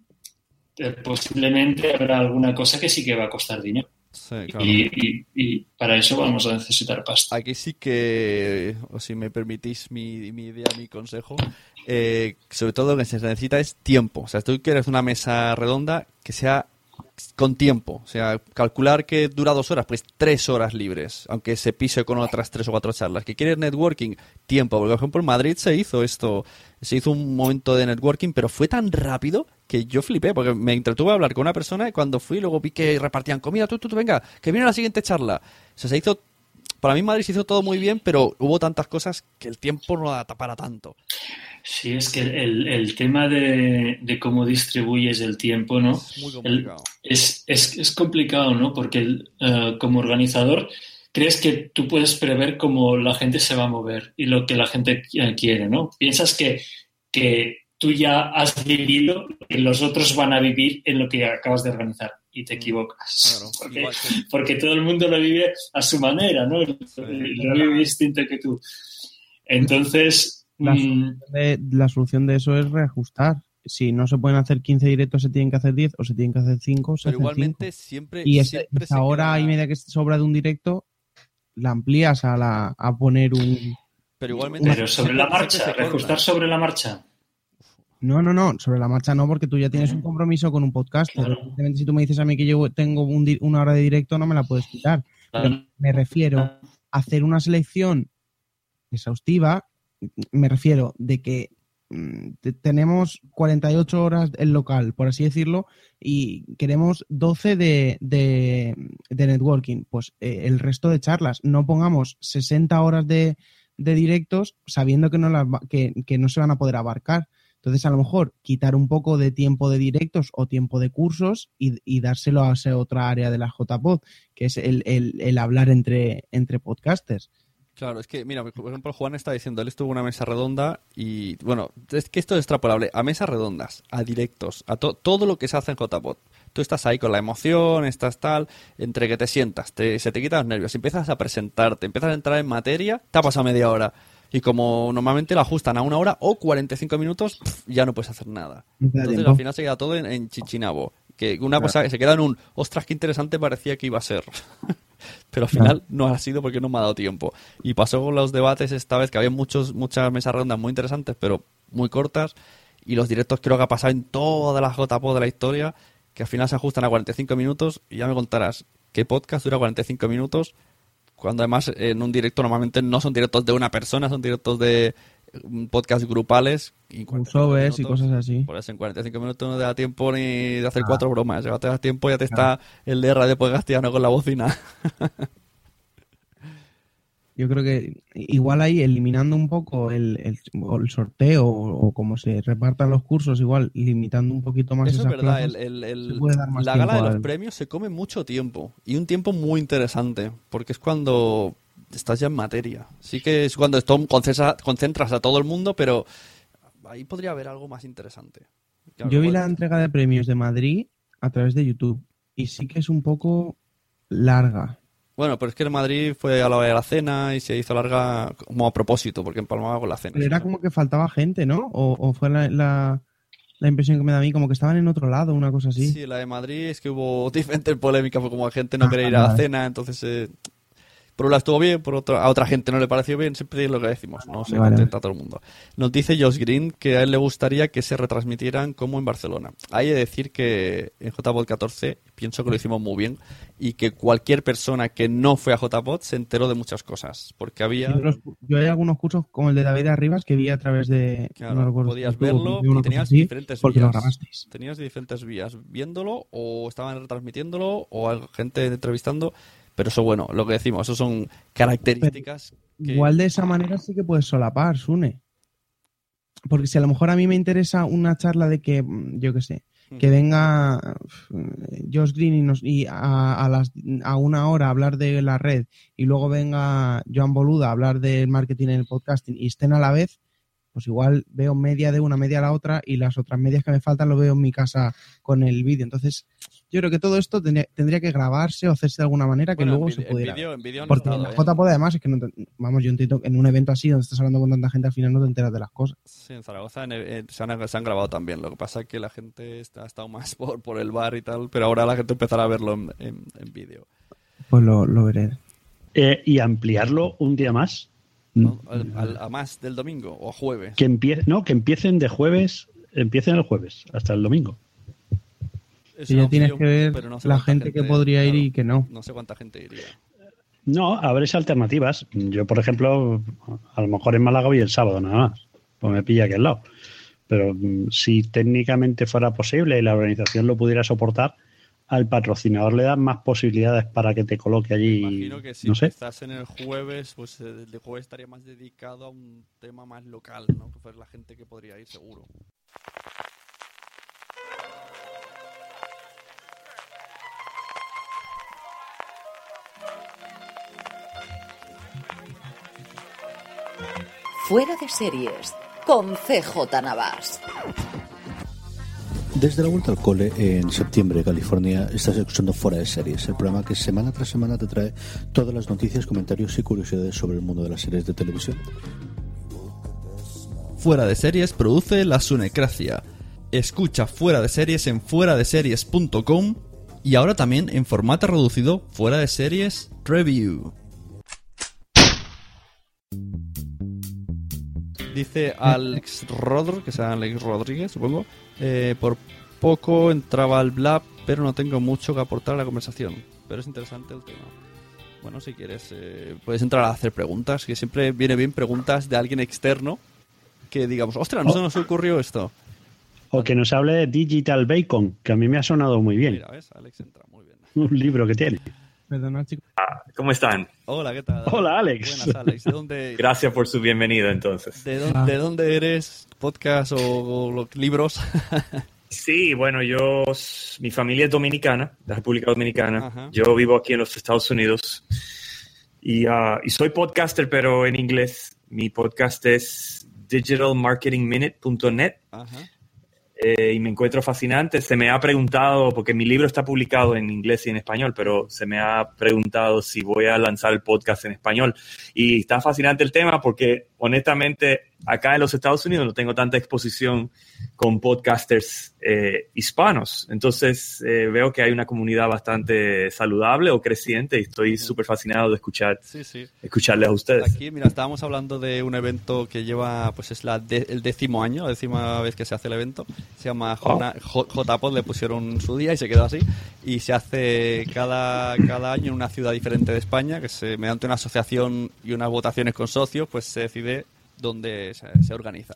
eh, posiblemente habrá alguna cosa que sí que va a costar dinero. Sí, claro. Y, y- y para eso vamos a necesitar pasta. Aquí sí que, o si me permitís mi, mi idea, mi consejo, eh, sobre todo lo que se necesita es tiempo. O sea, tú quieres una mesa redonda que sea con tiempo. O sea, calcular que dura dos horas, pues tres horas libres, aunque se pise con otras tres o cuatro charlas. Que quieres networking, tiempo. Porque, por ejemplo, en Madrid se hizo esto, se hizo un momento de networking, pero fue tan rápido que yo flipé, porque me entretuve a hablar con una persona y cuando fui luego vi que repartían comida, tú, tú, tú, venga, que viene la siguiente charla. O sea, se hizo, para mí Madrid se hizo todo muy bien, pero hubo tantas cosas que el tiempo no da para tanto. Sí, es que el, el tema de, de cómo distribuyes el tiempo, ¿no? Muy El- complicado. es, es, es complicado, ¿no? Porque el, eh, como organizador crees que tú puedes prever cómo la gente se va a mover y lo que la gente eh, quiere, ¿no? Piensas que, que tú ya has vivido y los otros van a vivir en lo que acabas de organizar y te equivocas. [laughs] porque, igual que- porque todo el mundo lo vive a su manera, ¿no? Lo vive distinto que tú. Entonces, La mm, solución, de, la solución de eso es reajustar. Si no se pueden hacer 15 directos, se tienen que hacer 10 o se tienen que hacer 5, se Pero hacen igualmente 5. siempre, Y siempre esa se hora queda- y media que sobra de un directo, la amplías a, la, a poner un... Pero igualmente pero sobre la marcha, reajustar sobre la marcha. No, no, no, sobre la marcha no, porque tú ya tienes un compromiso con un podcast. Claro. Evidentemente, si tú me dices a mí que yo tengo un di- una hora de directo, no me la puedes quitar. Pero me refiero a hacer una selección exhaustiva, me refiero de que mm, te- tenemos 48 horas el local, por así decirlo, y queremos 12 de, de, de networking. Pues eh, el resto de charlas, no pongamos 60 horas de, de directos sabiendo que no, las que, que no se van a poder abarcar. Entonces, a lo mejor quitar un poco de tiempo de directos o tiempo de cursos y, dárselo a esa otra área de la JPod, que es el, hablar entre, entre podcasters. Claro, es que, mira, por ejemplo, Juan está diciendo, él estuvo en una mesa redonda y, bueno, es que esto es extrapolable a mesas redondas, a directos, a to- todo lo que se hace en JPod. Tú estás ahí con la emoción, estás tal, entre que te sientas, te- se te quitan los nervios, empiezas a presentarte, empiezas a entrar en materia, te ha pasado media hora. Y como normalmente lo ajustan a una hora o 45 minutos, ya no puedes hacer nada. Entonces al final se queda todo en, en chichinabo. Que una Claro. cosa que se queda en un, ostras, qué interesante parecía que iba a ser. [laughs] Pero al final no ha sido porque no me ha dado tiempo. Y pasó con los debates esta vez, que había muchos, muchas mesas redondas muy interesantes, pero muy cortas. Y los directos creo que ha pasado en todas las JPO de la historia, que al final se ajustan a 45 minutos. Y ya me contarás qué podcast dura 45 minutos, cuando además en un directo normalmente no son directos de una persona, son directos de mm, podcast grupales. Y 45 Crossovers y cosas así. Por eso en 45 minutos no te da tiempo ni de hacer Ah. cuatro bromas. Ya te da tiempo, ya te está el de Radio Podcastiano con la bocina. [laughs] Yo creo que igual ahí eliminando un poco el, el, sorteo o, o como se repartan los cursos, igual limitando un poquito más Eso es verdad, plazas, el, más la gala de los premios se come mucho tiempo y un tiempo muy interesante porque es cuando estás ya en materia. Sí que es cuando esto concentra- concentras a todo el mundo, pero ahí podría haber algo más interesante. Claro, Yo vi la entrega de premios de Madrid a través de YouTube y sí que es un poco larga. Bueno, pero es que en Madrid fue a la hora de la cena y se hizo larga como a propósito, porque empalmaba con la cena. Pero era como que faltaba gente, ¿no? O, o fue la, la, la impresión que me da a mí, como que estaban en otro lado, una cosa así. Sí, la de Madrid es que hubo [laughs] diferentes polémicas, fue como la gente no Ah, quería ir a la cena, entonces eh, por un lado estuvo bien, por otro a otra gente no le pareció bien, siempre es lo que decimos, no se Vale. contenta todo el mundo. Nos dice Josh Green que a él le gustaría que se retransmitieran como en Barcelona. Hay que decir que en JPod 14 pienso que lo hicimos muy bien y que cualquier persona que no fue a JPod se enteró de muchas cosas, porque había... Yo, los- yo hay algunos cursos como el de David Arribas que vi a través de... Claro, no recuerdo podías YouTube, verlo y tenías así, diferentes porque lo vías. grabasteis. Tenías diferentes vías viéndolo o estaban retransmitiéndolo o gente entrevistando. Pero eso, bueno, lo que decimos, eso son características que... Igual de esa manera sí que puedes solapar, Sune. Porque si a lo mejor a mí me interesa una charla de que, mm, yo qué sé, que venga eh, Josh Green y, nos- y a, a las, a una hora a hablar de la red y luego venga Joan Boluda a hablar del marketing en el podcasting y estén a la vez, pues igual veo media de una, media a la otra y las otras medias que me faltan lo veo en mi casa con el vídeo. Entonces, yo creo que todo esto tendría, tendría que grabarse o hacerse de alguna manera que Bueno, en luego se en pudiera. vídeo- en vídeo han Porque estado, en la ¿eh? JPod además es que no te- vamos, yo entiendo que en un evento así donde estás hablando con tanta gente al final no te enteras de las cosas. Sí, en Zaragoza en- en- se, han, se han grabado también. Lo que pasa es que la gente está, ha estado más [laughs] por, por el bar y tal, pero ahora la gente empezará a verlo en, en- en vídeo. pues lo, lo veré. Eh, y ampliarlo un día más. ¿no? Al- al- a más del domingo o jueves. Que empie no, que empiecen de jueves, empiecen el jueves hasta el domingo. Es Y ya tienes opción, que ver pero no sé la gente que podría ir y que no. No sé cuánta gente iría. No, habrá alternativas. Yo, por ejemplo, a lo mejor en Málaga voy el sábado nada más, pues me pilla aquí al lado. Pero mm, si técnicamente fuera posible y la organización lo pudiera soportar, al patrocinador le dan más posibilidades para que te coloque allí. Imagino que si no sé. estás en el jueves, pues eh, el de jueves estaría más dedicado a un tema más local, ¿no? Que la gente que podría ir seguro. Fuera de series con CJ Navas. Desde la vuelta al cole en septiembre, California, estás escuchando Fuera de Series, el programa que semana tras semana te trae todas las noticias, comentarios y curiosidades sobre el mundo de las series de televisión. Fuera de Series produce La Sunecracia. Escucha Fuera de Series en fueradeseries.com y ahora también en formato reducido Fuera de Series Review. Dice Alex Rodr, que sea Alex Rodríguez, supongo. eh, por poco entraba al Blab, pero no tengo mucho que aportar a la conversación. Pero es interesante el tema. Bueno, si quieres, eh, puedes entrar a hacer preguntas, que siempre viene bien preguntas de alguien externo que digamos, ostras, no se nos ocurrió esto. O que nos hable de Digital Bacon, que a mí me ha sonado muy bien. Mira, ¿ves? Alex entra muy bien. Un libro que tiene. Perdona, chicos. ¿Cómo están? Hola, ¿qué tal? Hola, Alex. Buenas, Alex. ¿De dónde, [laughs] Gracias por su bienvenida, entonces. de dónde, de dónde eres? ¿Podcast o, o lo- libros? [laughs] Sí, bueno, yo, mi familia es dominicana, de la República Dominicana. Ajá. Yo vivo aquí en los Estados Unidos y, ah, y soy podcaster, pero en inglés. Mi podcast es digitalmarketingminute.net Ajá. Eh, y me encuentro fascinante. Se me ha preguntado, porque mi libro está publicado en inglés y en español, pero se me ha preguntado si voy a lanzar el podcast en español. Y está fascinante el tema porque honestamente acá en los Estados Unidos no tengo tanta exposición con podcasters eh, hispanos. Entonces eh, veo que hay una comunidad bastante saludable o creciente y estoy súper fascinado de escuchar, Sí, sí. escucharles a ustedes. Aquí, mira, estábamos hablando de un evento que lleva, pues es la de- el décimo año, la décima vez que se hace el evento. Se llama J- JPod, le pusieron su día y se quedó así. Y se hace cada, cada año en una ciudad diferente de España, que se, mediante una asociación y unas votaciones con socios, pues se decide dónde se, se organiza.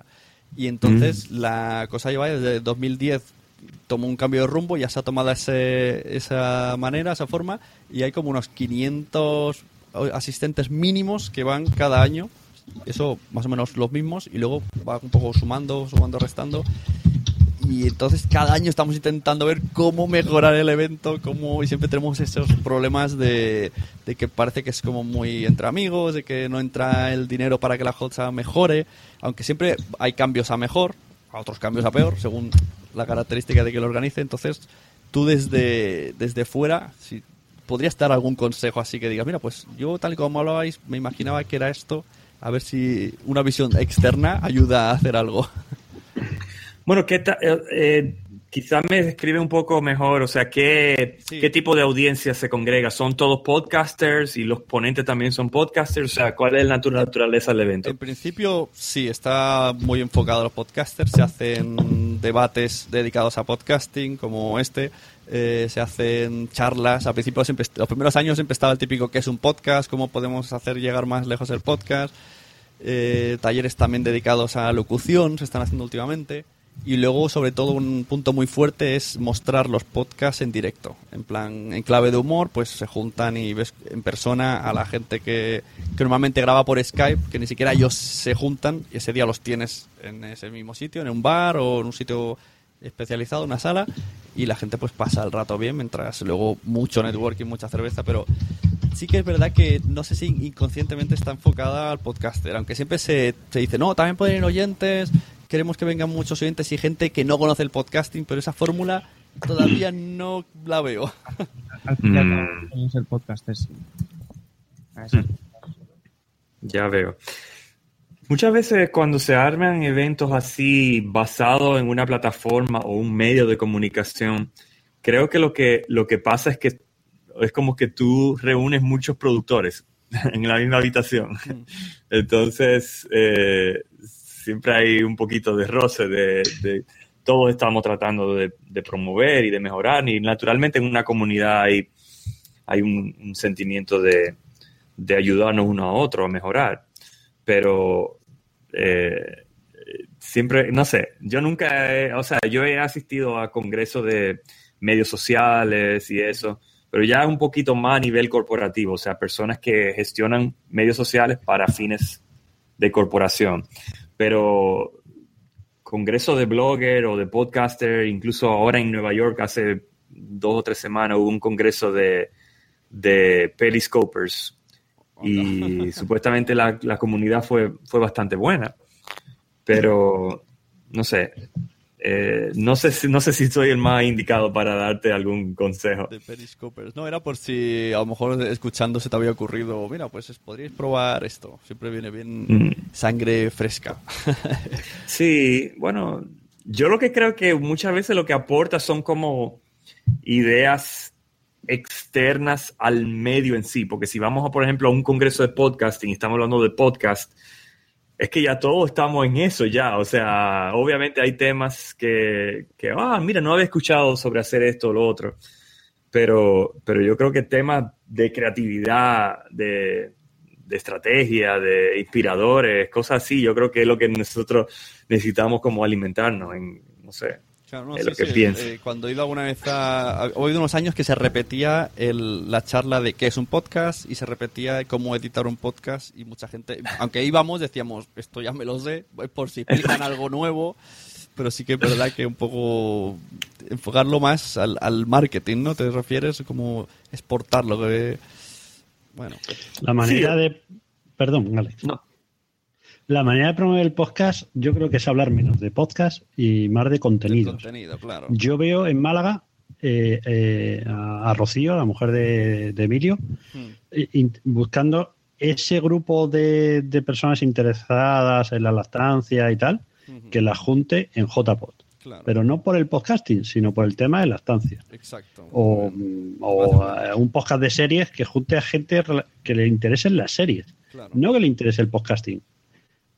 Y entonces la cosa lleva desde 2010 tomó un cambio de rumbo, ya se ha tomado ese, esa manera, esa forma, y hay como unos 500 asistentes mínimos que van cada año, eso más o menos los mismos, y luego va un poco sumando, sumando, restando. Y entonces cada año estamos intentando ver cómo mejorar el evento, cómo, y siempre tenemos esos problemas de, de que parece que es como muy entre amigos, de que no entra el dinero para que la cosa mejore, aunque siempre hay cambios a mejor, a otros cambios a peor, según la característica de que lo organice. Entonces, tú desde, desde fuera, si podrías dar algún consejo así que digas, mira, pues yo tal y como hablabais, me imaginaba que era esto, a ver si una visión externa ayuda a hacer algo. [laughs] Bueno, ¿qué eh, eh, quizás me describe un poco mejor, o sea, ¿qué, ¿qué tipo de audiencia se congrega? ¿Son todos podcasters y los ponentes también son podcasters? O sea, ¿cuál es la natu- naturaleza del evento? En principio, sí, está muy enfocado a los podcasters. Se hacen debates dedicados a podcasting, como este. Eh, se hacen charlas. Al principio, siempre, los primeros años siempre estaba el típico que es un podcast, cómo podemos hacer llegar más lejos el podcast. Eh, talleres también dedicados a locución se están haciendo últimamente. Y luego, sobre todo, un punto muy fuerte es mostrar los podcasts en directo. En plan, en clave de humor, pues se juntan y ves en persona a la gente que, que normalmente graba por Skype, que ni siquiera ellos se juntan y ese día los tienes en ese mismo sitio, en un bar o en un sitio especializado, una sala, y la gente pues pasa el rato bien mientras luego mucho networking, mucha cerveza, pero sí que es verdad que no sé si inconscientemente está enfocada al podcaster, aunque siempre se, se dice, no, también pueden ir oyentes, queremos que vengan muchos oyentes y gente que no conoce el podcasting, pero esa fórmula todavía no la veo. Al Mm. cabo, quieren ser podcasters. Ya veo. Muchas veces cuando se arman eventos así basados en una plataforma o un medio de comunicación, creo que lo que, lo que pasa es que es como que tú reúnes muchos productores [laughs] en la misma habitación. Entonces, eh, siempre hay un poquito de roce, de, todos estamos tratando de, promover y de mejorar, y naturalmente en una comunidad hay, hay un, sentimiento de, de, ayudarnos uno a otro a mejorar. Pero eh, siempre, no sé, yo nunca, he, o sea, yo he asistido a congresos de medios sociales y eso, pero ya un poquito más a nivel corporativo, o sea, personas que gestionan medios sociales para fines de corporación. Pero congreso de blogger o de podcaster, incluso ahora en Nueva York hace dos o tres semanas hubo un congreso de, de periscopers y [laughs] [laughs] supuestamente la, la, comunidad fue, fue bastante buena. Pero, no sé, eh, no, sé si, no sé si soy el más indicado para darte algún consejo. De Periscopers. No, era por si a lo mejor escuchando se te había ocurrido, mira, pues podríais probar esto. Siempre viene bien mm. sangre fresca. [laughs] sí, bueno, yo lo que creo que muchas veces lo que aporta son como ideas externas al medio en sí, porque si vamos, a, por ejemplo, a un congreso de podcasting y estamos hablando de podcast, es que ya todos estamos en eso ya. O sea, obviamente hay temas que, ah, mira, no había escuchado sobre hacer esto o lo otro. Pero, pero yo creo que temas de creatividad, de, de estrategia, de inspiradores, cosas así, yo creo que es lo que nosotros necesitamos como alimentarnos en, no sé, Claro, no, sí, sí. Eh, cuando he ido alguna vez a... He oído unos años que se repetía el, la charla de qué es un podcast y se repetía cómo editar un podcast y mucha gente, aunque íbamos, decíamos, esto ya me lo sé, por si explican algo nuevo, pero sí que es verdad que un poco enfocarlo más al, al marketing, ¿no? ¿Te refieres? Como exportarlo. Que, bueno. La manera sí. de... Perdón, vale. No. La manera de promover el podcast, yo creo que es hablar menos de podcast y más de contenidos. contenido, claro. Yo veo en Málaga eh, eh, a, Rocío, la mujer de, de Emilio, hmm. buscando ese grupo de, de, personas interesadas en la lactancia y tal, hmm. que la junte en JPod. Claro. Pero no por el podcasting, sino por el tema de lactancia. Exacto. O, o un podcast de series que junte a gente que le interesen las series. Claro. No que le interese el podcasting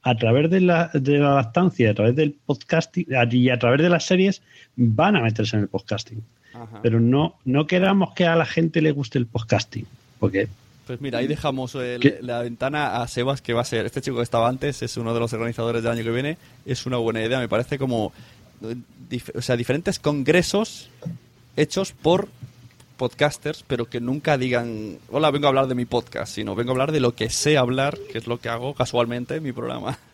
a través de la, de la lactancia, a través del podcasting y a través de las series van a meterse en el podcasting. Ajá. Pero no, no queramos que a la gente le guste el podcasting, porque... Pues mira, ahí dejamos el, la ventana a Sebas, que va a ser, este chico que estaba antes, es uno de los organizadores del año que viene, es una buena idea, me parece como, dif o sea, diferentes congresos hechos por podcasters, pero que nunca digan, hola, vengo a hablar de mi podcast, sino vengo a hablar de lo que sé hablar, que es lo que hago casualmente en mi programa. [laughs]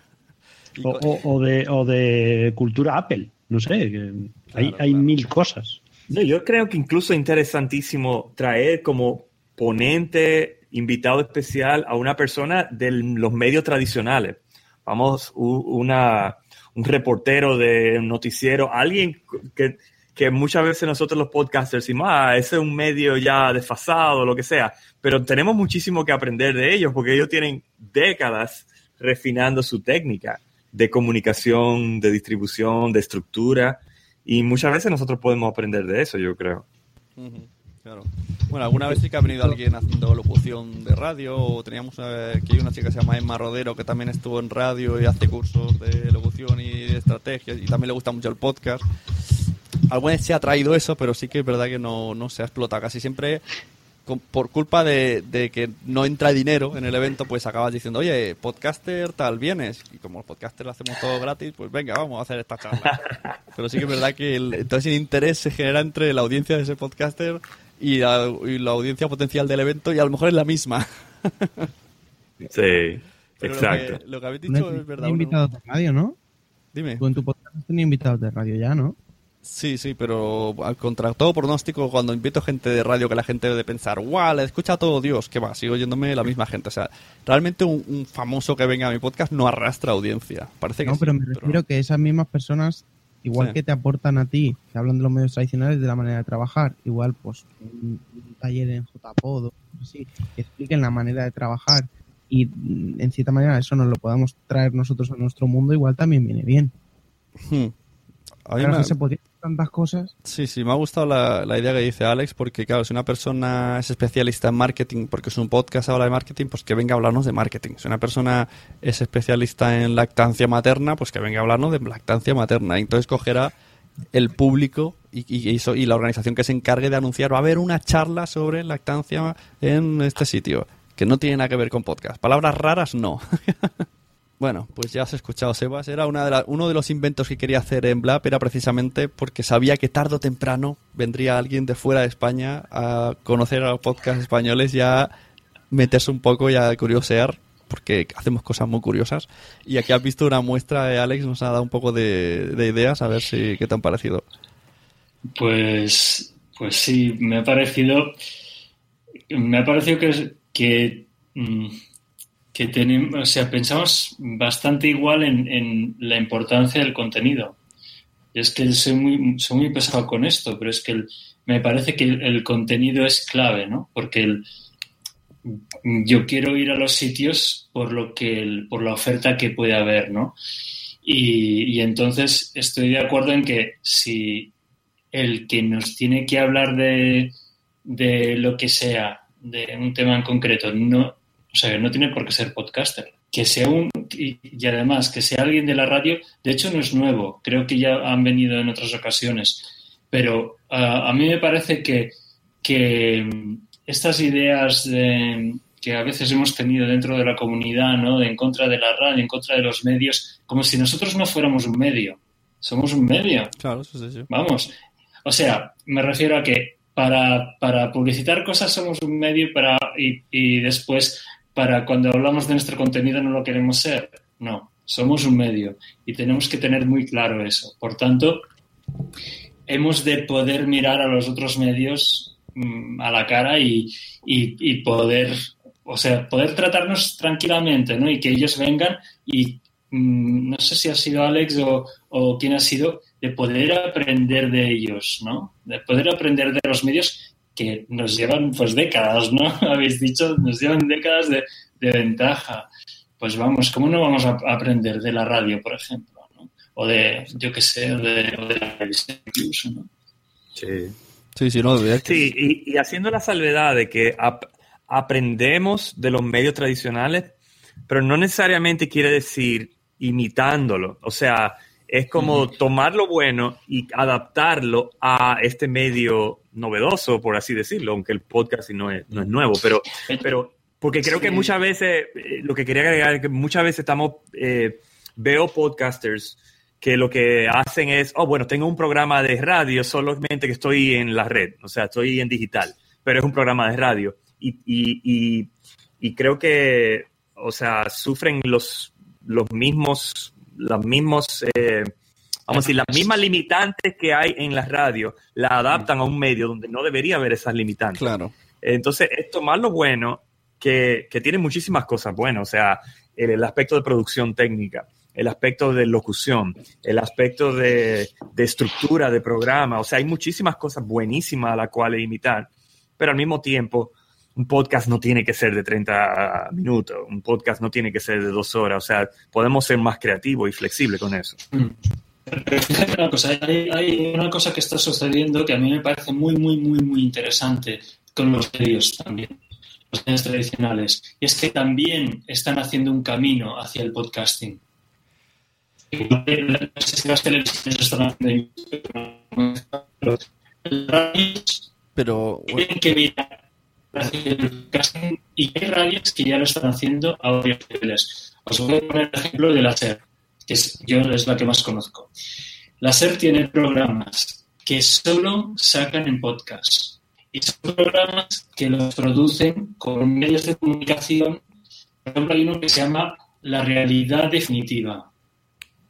O, o, o de, o de cultura Apple, no sé, hay, claro, hay claro. mil cosas. No, yo creo que incluso es interesantísimo traer como ponente, invitado especial a una persona de los medios tradicionales. Vamos, una, un reportero de un noticiero, alguien que que muchas veces nosotros los podcasters decimos, ah, ese es un medio ya desfasado, lo que sea, pero tenemos muchísimo que aprender de ellos porque ellos tienen décadas refinando su técnica de comunicación, de distribución, de estructura, y muchas veces nosotros podemos aprender de eso, yo creo. Claro. Bueno, alguna vez sí que ha venido alguien haciendo locución de radio, o teníamos una, aquí hay una chica que se llama Emma Rodero, que también estuvo en radio y hace cursos de locución y de estrategia, y también le gusta mucho el podcast alguna vez se ha traído eso, pero sí que es verdad que no, no se ha explotado. Casi siempre, con, por culpa de, de, que no entra dinero en el evento, pues acabas diciendo, oye, podcaster tal, vienes. Y como los podcasters lo hacemos todo gratis, pues venga, vamos a hacer esta charla. [laughs] pero sí que es verdad que el, entonces el interés se genera entre la audiencia de ese podcaster y la, y la audiencia potencial del evento y a lo mejor es la misma. [laughs] sí, pero exacto. Lo que, lo que habéis dicho es verdad. invitados de radio, ¿no? Dime. Tú en tu podcast has tenido invitados de radio ya, ¿no? Sí, sí, pero contra todo pronóstico, cuando invito gente de radio que la gente debe pensar, ¡guau! Le escucha a todo Dios, que va, sigo oyéndome la misma gente. O sea, realmente un, un, famoso que venga a mi podcast no arrastra audiencia. Parece que No, sí, pero me refiero pero... que esas mismas personas, igual sí. que te aportan a ti, que hablan de los medios tradicionales, de la manera de trabajar, igual, pues, un, un taller en JPod, así, que expliquen la manera de trabajar y, en cierta manera, eso nos lo podamos traer nosotros a nuestro mundo, igual también viene bien. Hmm. Me... se podría tantas cosas. Sí, sí, me ha gustado la, la idea que dice Alex, porque claro, si una persona es especialista en marketing, porque es un podcast habla de marketing, pues que venga a hablarnos de marketing. Si una persona es especialista en lactancia materna, pues que venga a hablarnos de lactancia materna. Entonces cogerá el público y, y, y y la organización que se encargue de anunciar, va a haber una charla sobre lactancia en este sitio, que no tiene nada que ver con podcast. Palabras raras, no. [laughs] Bueno, pues ya has escuchado, Sebas. Era una de uno de los inventos que quería hacer en Blab, era precisamente porque sabía que tarde o temprano vendría alguien de fuera de España a conocer a los podcasts españoles y a meterse un poco y a curiosear, porque hacemos cosas muy curiosas. Y aquí has visto una muestra, eh, Alex, nos ha dado un poco de, de ideas, a ver si qué te han parecido. Pues, pues sí, me ha parecido, me ha parecido que, que, mm, que tenemos, o sea, pensamos bastante igual en, en la importancia del contenido. Es que soy muy, soy muy pesado con esto, pero es que me parece que el, contenido es clave, ¿no? Porque el- yo quiero ir a los sitios por lo que por la oferta que puede haber, ¿no? Y, y entonces estoy de acuerdo en que si el que nos tiene que hablar de, de lo que sea, de un tema en concreto, no, o sea, no tiene por qué ser podcaster. Que sea un, y, y además que sea alguien de la radio, de hecho no es nuevo, creo que ya han venido en otras ocasiones, pero a mí me parece que, que mm, estas ideas de- que a veces hemos tenido dentro de la comunidad, ¿no? De en contra de la radio, en contra de los medios, como si nosotros no fuéramos un medio. Somos un medio. Claro, sí, sí, sí. Vamos. O sea, me refiero a que para, para publicitar cosas somos un medio para, y, y después para cuando hablamos de nuestro contenido no lo queremos ser. No, somos un medio y tenemos que tener muy claro eso. Por tanto, hemos de poder mirar a los otros medios mm, a la cara y, poder, o sea, poder tratarnos tranquilamente, ¿no? Y que ellos vengan y mm, no sé si ha sido Alex o, o quién ha sido, de poder aprender de ellos, ¿no? De poder aprender de los medios que nos llevan pues décadas, ¿no? [laughs] Habéis dicho, nos llevan décadas de, de ventaja. Pues vamos, ¿cómo no vamos a aprender de la radio, por ejemplo? ¿no? O de, yo qué sé, o de, o de la televisión incluso, ¿no? Sí. Sí, sí, no, de- Sí, y, y haciendo la salvedad de que ap- aprendemos de los medios tradicionales, pero no necesariamente quiere decir imitándolo. O sea, es como tomar lo bueno y adaptarlo a este medio novedoso, por así decirlo, aunque el podcast no es, no es nuevo, pero, pero porque creo que muchas veces, eh, lo que quería agregar es que muchas veces estamos, eh, veo podcasters que lo que hacen es, oh, bueno, tengo un programa de radio, solamente que estoy en la red, o sea, estoy en digital, pero es un programa de radio. Y, y, y, y creo que, o sea, sufren los, los mismos, los mismos, eh, vamos a decir, las mismas limitantes que hay en la radio, la adaptan a un medio donde no debería haber esas limitantes. Claro. Entonces, es tomar lo bueno, que, que tiene muchísimas cosas buenas, o sea, el, el aspecto de producción técnica, el aspecto de locución, el aspecto de, de estructura de programa, o sea, hay muchísimas cosas buenísimas a las cuales imitar, pero al mismo tiempo, un podcast no tiene que ser de 30 minutos, un podcast no tiene que ser de dos horas, o sea, podemos ser más creativos y flexibles con eso. Fíjate una cosa, hay, hay una cosa que está sucediendo que a mí me parece muy, muy, muy, muy interesante con los medios también, los medios tradicionales, y es que también están haciendo un camino hacia el podcasting. No sé si las televisiones están haciendo pero tienen que mirar hacia el podcasting y hay radios que ya lo están haciendo a varios niveles. Os voy a poner el ejemplo de la SER, que es, yo es la que más conozco. La SER tiene programas que solo sacan en podcast. Y son programas que los producen con medios de comunicación. Por ejemplo, hay uno que se llama La Realidad Definitiva.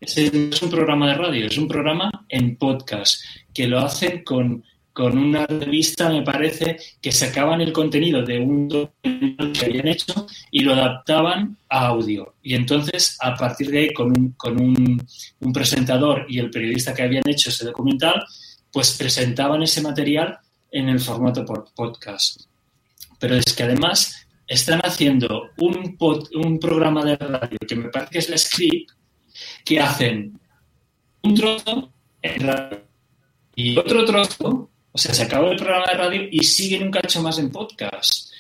Ese no es un programa de radio, es un programa en podcast, que lo hacen con, con una revista, me parece, que sacaban el contenido de un documental que habían hecho y lo adaptaban a audio. Y entonces, a partir de ahí, con un, con un, un presentador y el periodista que habían hecho ese documental, pues presentaban ese material en el formato por podcast. Pero es que además están haciendo un, pod- un programa de radio que me parece que es la Script, que hacen un trozo en radio, Y otro trozo, o sea, se acabó el programa de radio y siguen un cacho más en podcast.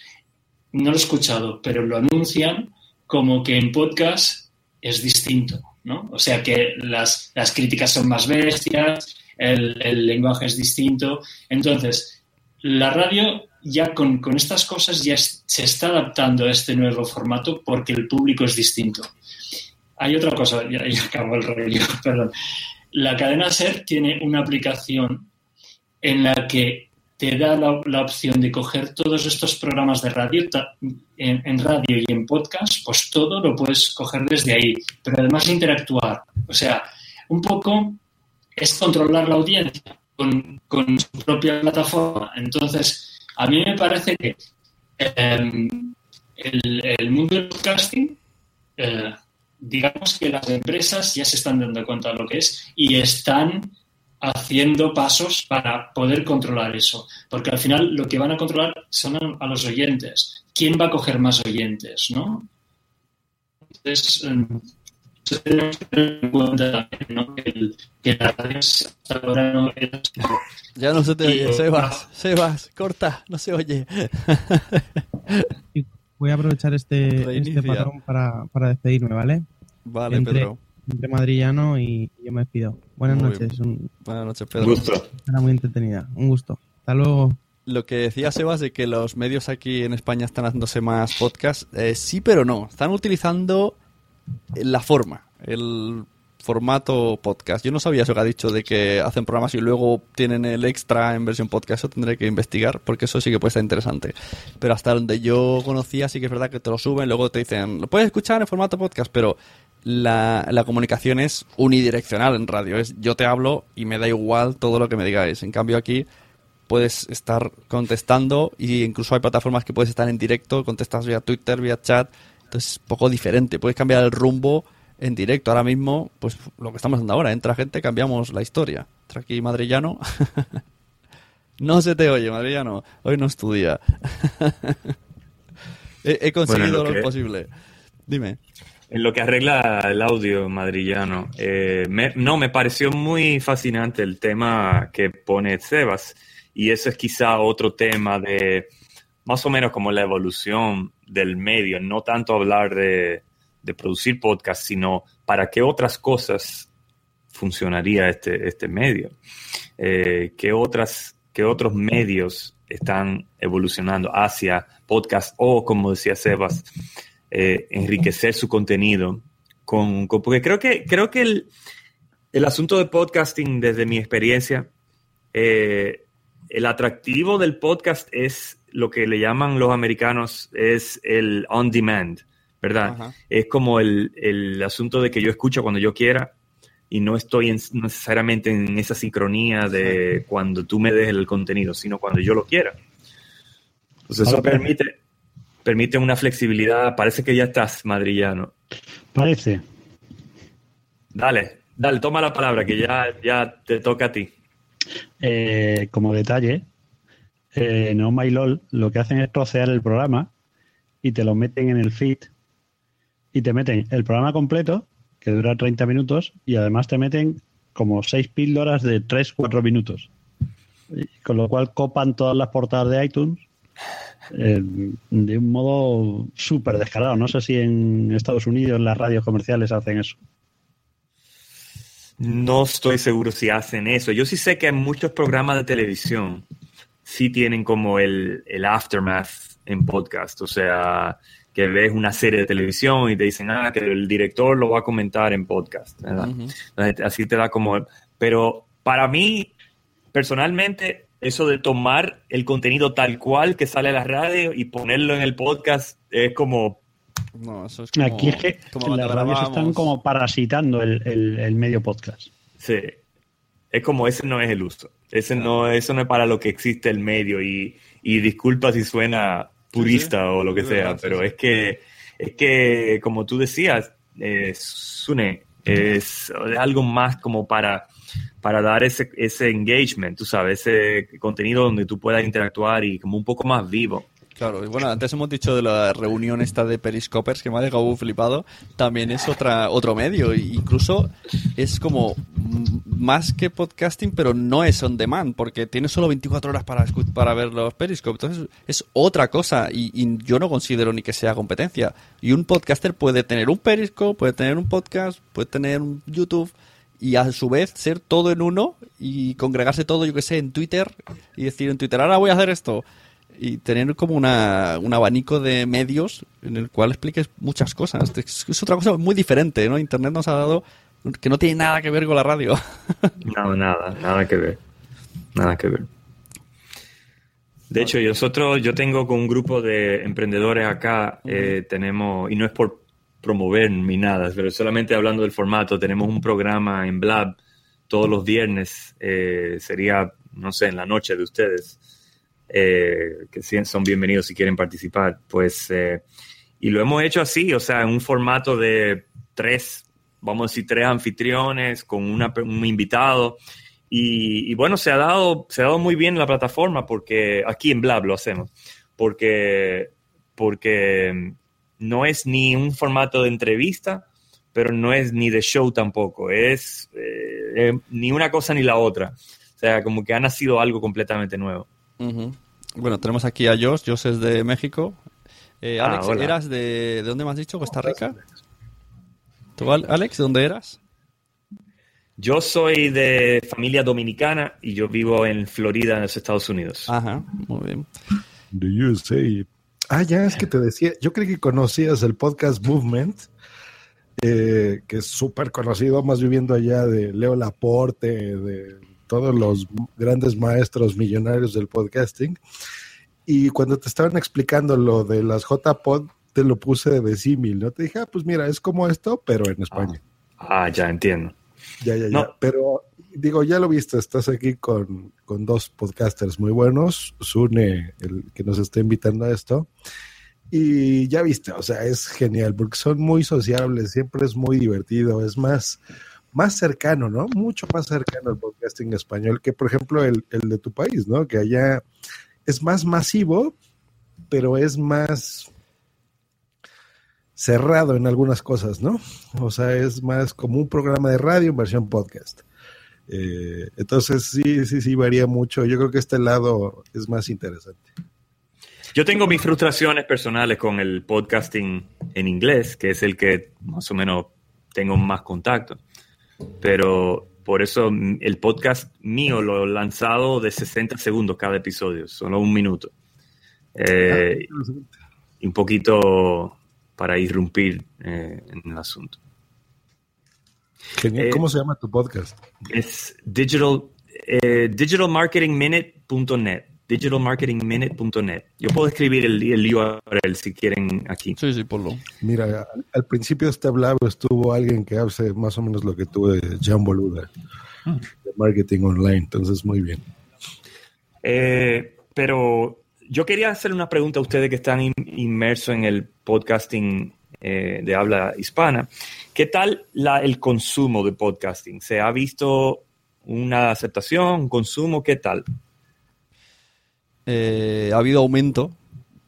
No lo he escuchado, pero lo anuncian como que en podcast es distinto, ¿no? O sea, que las, las críticas son más bestias, el, lenguaje es distinto. Entonces, la radio ya con, con estas cosas ya se está adaptando a este nuevo formato porque el público es distinto. Hay otra cosa, ya, ya acabo el rollo, [laughs] perdón. La cadena SER tiene una aplicación en la que te da la, opción de coger todos estos programas de radio, en, radio y en podcast, pues todo lo puedes coger desde ahí, pero además interactuar. O sea, un poco es controlar la audiencia con, su propia plataforma. Entonces, a mí me parece que el, el mundo del podcasting, eh, digamos que las empresas ya se están dando cuenta de lo que es y están haciendo pasos para poder controlar eso. Porque al final lo que van a controlar son a, a los oyentes. ¿Quién va a coger más oyentes? ¿no? Entonces, eh, eso tenemos que tener en cuenta también, ¿no? que, el- que la radio hasta ahora no era- [laughs] Ya no se te oye, Sebas, Sebas, corta, no se oye. Voy a aprovechar este, este patrón para, para despedirme, ¿vale? Vale, entre, Pedro. Entre madrillano y yo me despido. Buenas Muy noches. Un, Buenas noches, Pedro. Era muy entretenida. Un gusto. Hasta luego. Lo que decía Sebas de que los medios aquí en España están haciéndose más podcast, eh, sí, pero no. Están utilizando la forma, el formato podcast. Yo no sabía eso que ha dicho de que hacen programas y luego tienen el extra en versión podcast. Eso tendré que investigar porque eso sí que puede estar interesante. Pero hasta donde yo conocía, sí que es verdad que te lo suben, luego te dicen, lo puedes escuchar en formato podcast, pero la, la comunicación es unidireccional en radio. Es yo te hablo y me da igual todo lo que me digáis. En cambio aquí puedes estar contestando y incluso hay plataformas que puedes estar en directo, contestas vía Twitter, vía chat, entonces es poco diferente, puedes cambiar el rumbo en directo. Ahora mismo, pues lo que estamos haciendo ahora, entra gente, cambiamos la historia. Entra aquí Madrillano. [laughs] no se te oye, Madrillano, hoy no estudia. [laughs] he, he conseguido Bueno, lo lo que- posible. Dime. En lo que arregla el audio madrillano, eh, me- no, me pareció muy fascinante el tema que pone Sebas. Y eso es quizá otro tema de más o menos como la evolución del medio. No tanto hablar de, de producir podcast, sino para qué otras cosas funcionaría este, este medio. Eh, ¿qué, otras, ¿Qué otros medios están evolucionando hacia podcast o, como decía Sebas, eh, enriquecer su contenido con, con- porque creo que creo que el, el asunto de podcasting desde mi experiencia eh, el atractivo del podcast es lo que le llaman los americanos es el on demand verdad Ajá. es como el, el asunto de que yo escucho cuando yo quiera y no estoy en- necesariamente en esa sincronía de cuando tú me des el contenido sino cuando yo lo quiera. Entonces eso permite permite una flexibilidad. Parece que ya estás madrillano. Parece. Dale, dale, toma la palabra, que ya, ya te toca a ti. Eh, como detalle, eh, en Oh My LOL lo que hacen es trocear el programa y te lo meten en el feed y te meten el programa completo, que dura 30 minutos, y además te meten como 6 píldoras de 3-4 minutos. Y con lo cual copan todas las portadas de iTunes eh, de un modo súper descarado. No sé si en Estados Unidos las radios comerciales hacen eso. No estoy seguro si hacen eso. Yo sí sé que muchos programas de televisión sí tienen como el, el aftermath en podcast. O sea, que ves una serie de televisión y te dicen, ah, que el director lo va a comentar en podcast. Así te da como... Pero para mí, personalmente, eso de tomar el contenido tal cual que sale a la radio y ponerlo en el podcast es como... No, eso es Aquí es que como las radios están como parasitando el, el- el medio podcast. Sí. Es como ese no es el uso. Ese no, eso no es para lo que existe el medio. Y, y disculpa si suena purista o lo que sea, verdad, pero sí. es que, es que, como tú decías, eh, Sune, es, es algo más como para, para dar ese, ese engagement, tú sabes, ese contenido donde tú puedas interactuar y como un poco más vivo. Claro, y bueno, antes hemos dicho de la reunión esta de Periscopers que me ha dejado flipado. También es otra otro medio, e incluso es como más que podcasting, pero no es on demand, porque tiene solo 24 horas para para ver los Periscopes. Entonces es otra cosa y, y yo no considero ni que sea competencia. Y un podcaster puede tener un Periscope, puede tener un podcast, puede tener un YouTube y a su vez ser todo en uno y congregarse todo, yo que sé, en Twitter y decir en Twitter, ahora voy a hacer esto y tener como una, un abanico de medios en el cual expliques muchas cosas. Es, otra cosa muy diferente, ¿no? Internet nos ha dado que no tiene nada que ver con la radio. [laughs] No, nada, nada que ver. Nada que ver. De hecho, nosotros, yo tengo con un grupo de emprendedores acá, eh, tenemos, y no es por promover ni nada, pero solamente hablando del formato, tenemos un programa en Blab todos los viernes, eh, sería, no sé, en la noche de ustedes, eh, que son bienvenidos si quieren participar, pues, eh, y lo hemos hecho así, o sea, en un formato de tres, vamos a decir, tres anfitriones con una, un invitado. Y, y bueno, se ha, dado, se ha dado muy bien la plataforma porque aquí en Blab lo hacemos, porque, porque no es ni un formato de entrevista, pero no es ni de show tampoco, es eh, eh, ni una cosa ni la otra. O sea, como que ha nacido algo completamente nuevo. Bueno, tenemos aquí a Josh, Josh es de México. Eh, Ah, Alex, hola. ¿eras de, de dónde me has dicho? ¿Costa Rica? ¿Tú, Al- Alex, de dónde eras? Yo soy de familia dominicana y yo vivo en Florida, en los Estados Unidos. Ajá, muy bien. Do you say? Ah, ya es que te decía, yo creí que conocías el podcast Movement, eh, que es súper conocido, más viviendo allá de Leo Laporte, de todos los grandes maestros millonarios del podcasting. Y cuando te estaban explicando lo de las JPod, te lo puse de símil, ¿no? Te dije, ah, pues mira, es como esto, pero en España. Ah, ya entiendo. Ya, ya, ya. No. Pero digo, ya lo viste, estás aquí con, con dos podcasters muy buenos, Sune, el que nos está invitando a esto. Y ya viste, o sea, es genial porque son muy sociables, siempre es muy divertido, es más, más cercano, ¿no? Mucho más cercano al podcasting español que, por ejemplo, el, el de tu país, ¿no? Que allá es más masivo, pero es más cerrado en algunas cosas, ¿no? O sea, es más como un programa de radio en versión podcast. Eh, entonces, sí, sí, sí, varía mucho. Yo creo que este lado es más interesante. Yo tengo mis frustraciones personales con el podcasting en inglés, que es el que más o menos tengo más contacto. Pero por eso el podcast mío lo he lanzado de 60 segundos cada episodio, solo un minuto. Eh, y un poquito para irrumpir eh, en el asunto. Genial. Eh, ¿Cómo se llama tu podcast? Es digital, eh, digitalmarketingminute.net. Digitalmarketingminute.net. Yo puedo escribir el, el URL si quieren aquí. Sí, sí, ponlo. Mira, al principio de este hablado estuvo alguien que hace más o menos lo que tú, eh, Jan Boluda, de marketing online. Entonces, muy bien. Eh, pero yo quería hacer una pregunta a ustedes que están in- inmersos en el podcasting eh, de habla hispana. ¿Qué tal el consumo de podcasting? ¿Se ha visto una aceptación, un consumo? ¿Qué tal? Eh, ha habido aumento.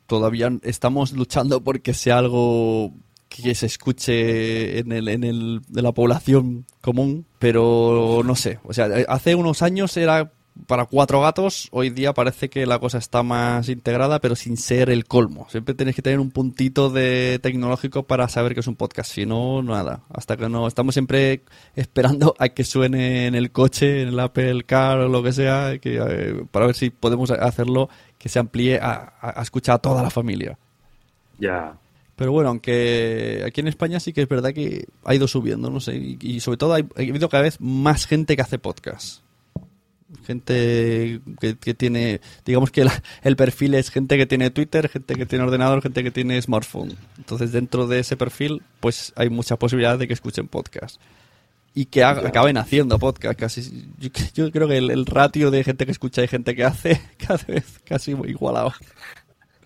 Todavía estamos luchando porque sea algo que se escuche en el, en de la población común, pero no sé. O sea, hace unos años era para cuatro gatos, hoy día parece que la cosa está más integrada, pero sin ser el colmo. Siempre tienes que tener un puntito de tecnológico para saber que es un podcast, si no, nada. Hasta que no, estamos siempre esperando a que suene en el coche, en el Apple Car o lo que sea, que, eh, para ver si podemos hacerlo que se amplíe a, a- a escuchar a toda la familia. Ya. Pero bueno, aunque aquí en España sí que es verdad que ha ido subiendo, no sé, y, y sobre todo ha habido cada vez más gente que hace podcast. Gente que, que tiene, digamos que la- el perfil es gente que tiene Twitter, gente que tiene ordenador, gente que tiene smartphone. Entonces dentro de ese perfil pues hay mucha posibilidad de que escuchen podcast. Y que ha- acaben haciendo podcast. Casi, yo, yo creo que el, el ratio de gente que escucha y gente que hace [laughs] cada vez casi igualado.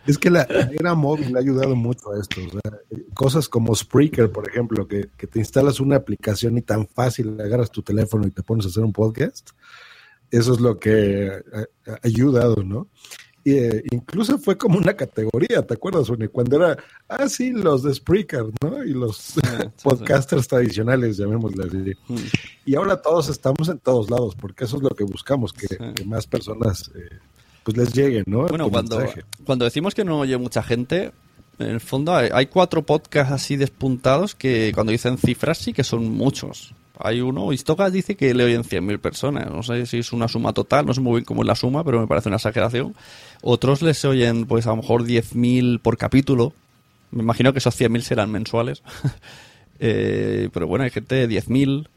Es que la, la era móvil ha ayudado mucho a esto. cosas como Spreaker, por ejemplo, que, que te instalas una aplicación y tan fácil agarras tu teléfono y te pones a hacer un podcast. Eso es lo que ha, ha ayudado, ¿no? eh, incluso fue como una categoría, ¿te acuerdas, Une? Cuando era, ah, sí, los de Spreaker, ¿no? Y los podcasters tradicionales, llamémosle así. Mm. Y ahora todos estamos en todos lados, porque eso es lo que buscamos, que, que más personas eh, pues les lleguen, ¿no? Bueno, cuando, mensaje. cuando decimos que no oye mucha gente, en el fondo hay, hay cuatro podcasts así despuntados que cuando dicen cifras sí que son muchos. Hay uno, Istocas dice que le oyen 100.000 personas. No sé si es una suma total, no sé muy bien cómo es la suma, pero me parece una exageración. Otros les oyen, pues a lo mejor 10.000 por capítulo. Me imagino que esos 100.000 serán mensuales. [laughs] Eh, pero bueno, hay gente de 10.000.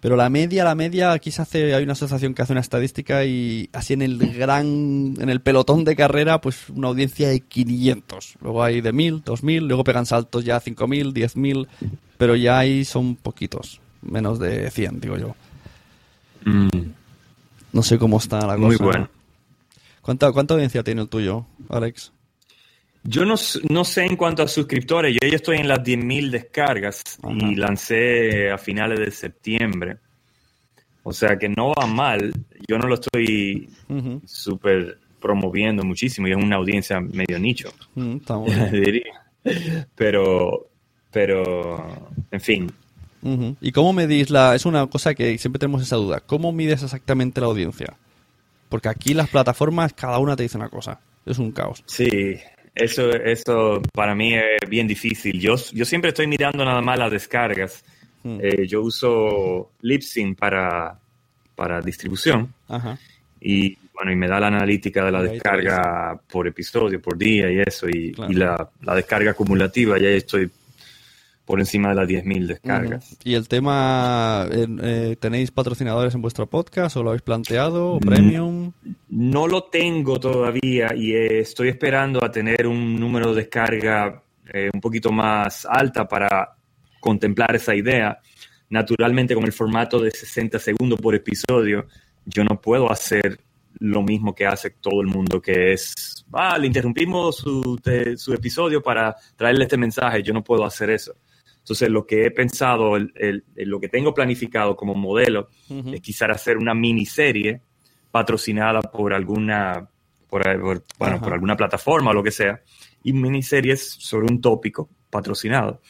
Pero la media, la media, aquí se hace, hay una asociación que hace una estadística y así en el gran, en el pelotón de carrera, pues una audiencia de 500. Luego hay de 1000, 2000, luego pegan saltos ya a 5000, 10000, pero ya ahí son poquitos, menos de 100, digo yo. No sé cómo está la cosa. Muy bueno. ¿Cuánta, ¿Cuánta audiencia tiene el tuyo, Alex? Yo no, no sé en cuanto a suscriptores, yo ya estoy en las 10.000 descargas y lancé a finales de septiembre. O sea que no va mal, yo no lo estoy Ujú. súper promoviendo muchísimo y es una audiencia medio nicho, Mm, está [laughs] diría. Pero, pero, en fin, ¿Y cómo medís la...? Es una cosa que siempre tenemos esa duda. ¿Cómo mides exactamente la audiencia? Porque aquí las plataformas, cada una te dice una cosa. Es un caos. Sí, eso, eso para mí es bien difícil. Yo, yo siempre estoy mirando nada más las descargas. Hmm. Eh, yo uso Libsyn para, para distribución Ajá. y bueno, y me da la analítica de la ahí descarga por episodio, por día y eso, y, y la, la descarga acumulativa, ya estoy por encima de las 10.000 descargas. ¿Y el tema, eh, tenéis patrocinadores en vuestro podcast o lo habéis planteado? ¿O Mm. ¿Premium? No lo tengo todavía y eh, estoy esperando a tener un número de descarga eh, un poquito más alta para contemplar esa idea. Naturalmente, con el formato de 60 segundos por episodio, yo no puedo hacer lo mismo que hace todo el mundo, que es, ah, le interrumpimos su, te- su episodio para traerle este mensaje. Yo no puedo hacer eso. Entonces, lo que he pensado, el- el- lo que tengo planificado como modelo, Ujú. es quizás hacer una miniserie patrocinada por alguna, por, por- bueno, Ajá. por alguna plataforma o lo que sea, y miniseries sobre un tópico patrocinado.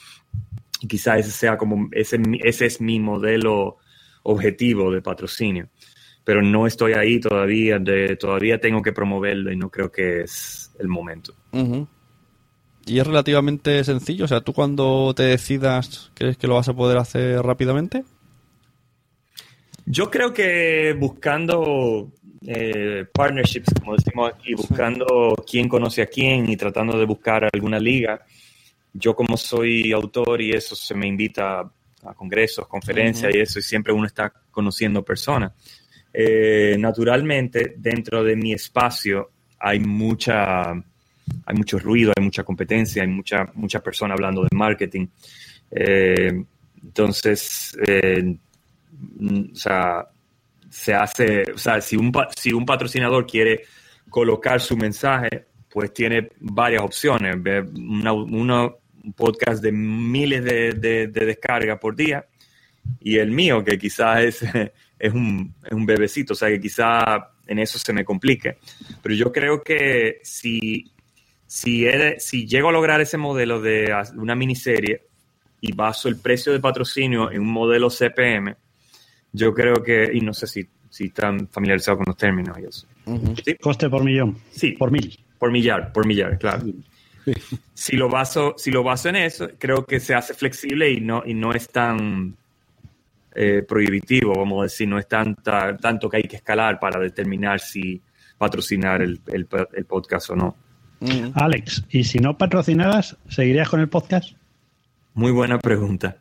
Y quizás ese sea como, ese, ese es mi modelo objetivo de patrocinio. Pero no estoy ahí todavía, de, todavía tengo que promoverlo y no creo que es el momento. Ujú. Y es relativamente sencillo. O sea, tú cuando te decidas, ¿crees que lo vas a poder hacer rápidamente? Yo creo que buscando eh, partnerships, como decimos aquí, buscando quién conoce a quién y tratando de buscar alguna liga. Yo como soy autor y eso se me invita a congresos, conferencias y eso, y siempre uno está conociendo personas. Eh, naturalmente, dentro de mi espacio hay mucha, hay mucho ruido, hay mucha competencia, hay mucha, mucha persona hablando de marketing. Eh, entonces, eh, mm, o sea, se hace, o sea, si un, si un patrocinador quiere colocar su mensaje, pues tiene varias opciones. Una- un podcast de miles de, de, de descargas por día y el mío, que quizás es, [laughs] es, un, es un bebecito, o sea, que quizás en eso se me complique. Pero yo creo que si, si, eres- si llego a lograr ese modelo de una miniserie y baso el precio de patrocinio en un modelo CPM, yo creo que, y no sé si, si están familiarizados con los términos y eso. ¿Sí? Coste por millón. Sí. Por mil. Por millar, por millar, claro. [laughs] Si lo baso, si lo baso en eso, creo que se hace flexible y no, y no es tan eh, prohibitivo, vamos a decir, no es tanta, tanto que hay que escalar para determinar si patrocinar el, el- el podcast o no. Alex, ¿y si no patrocinaras, seguirías con el podcast? Muy buena pregunta.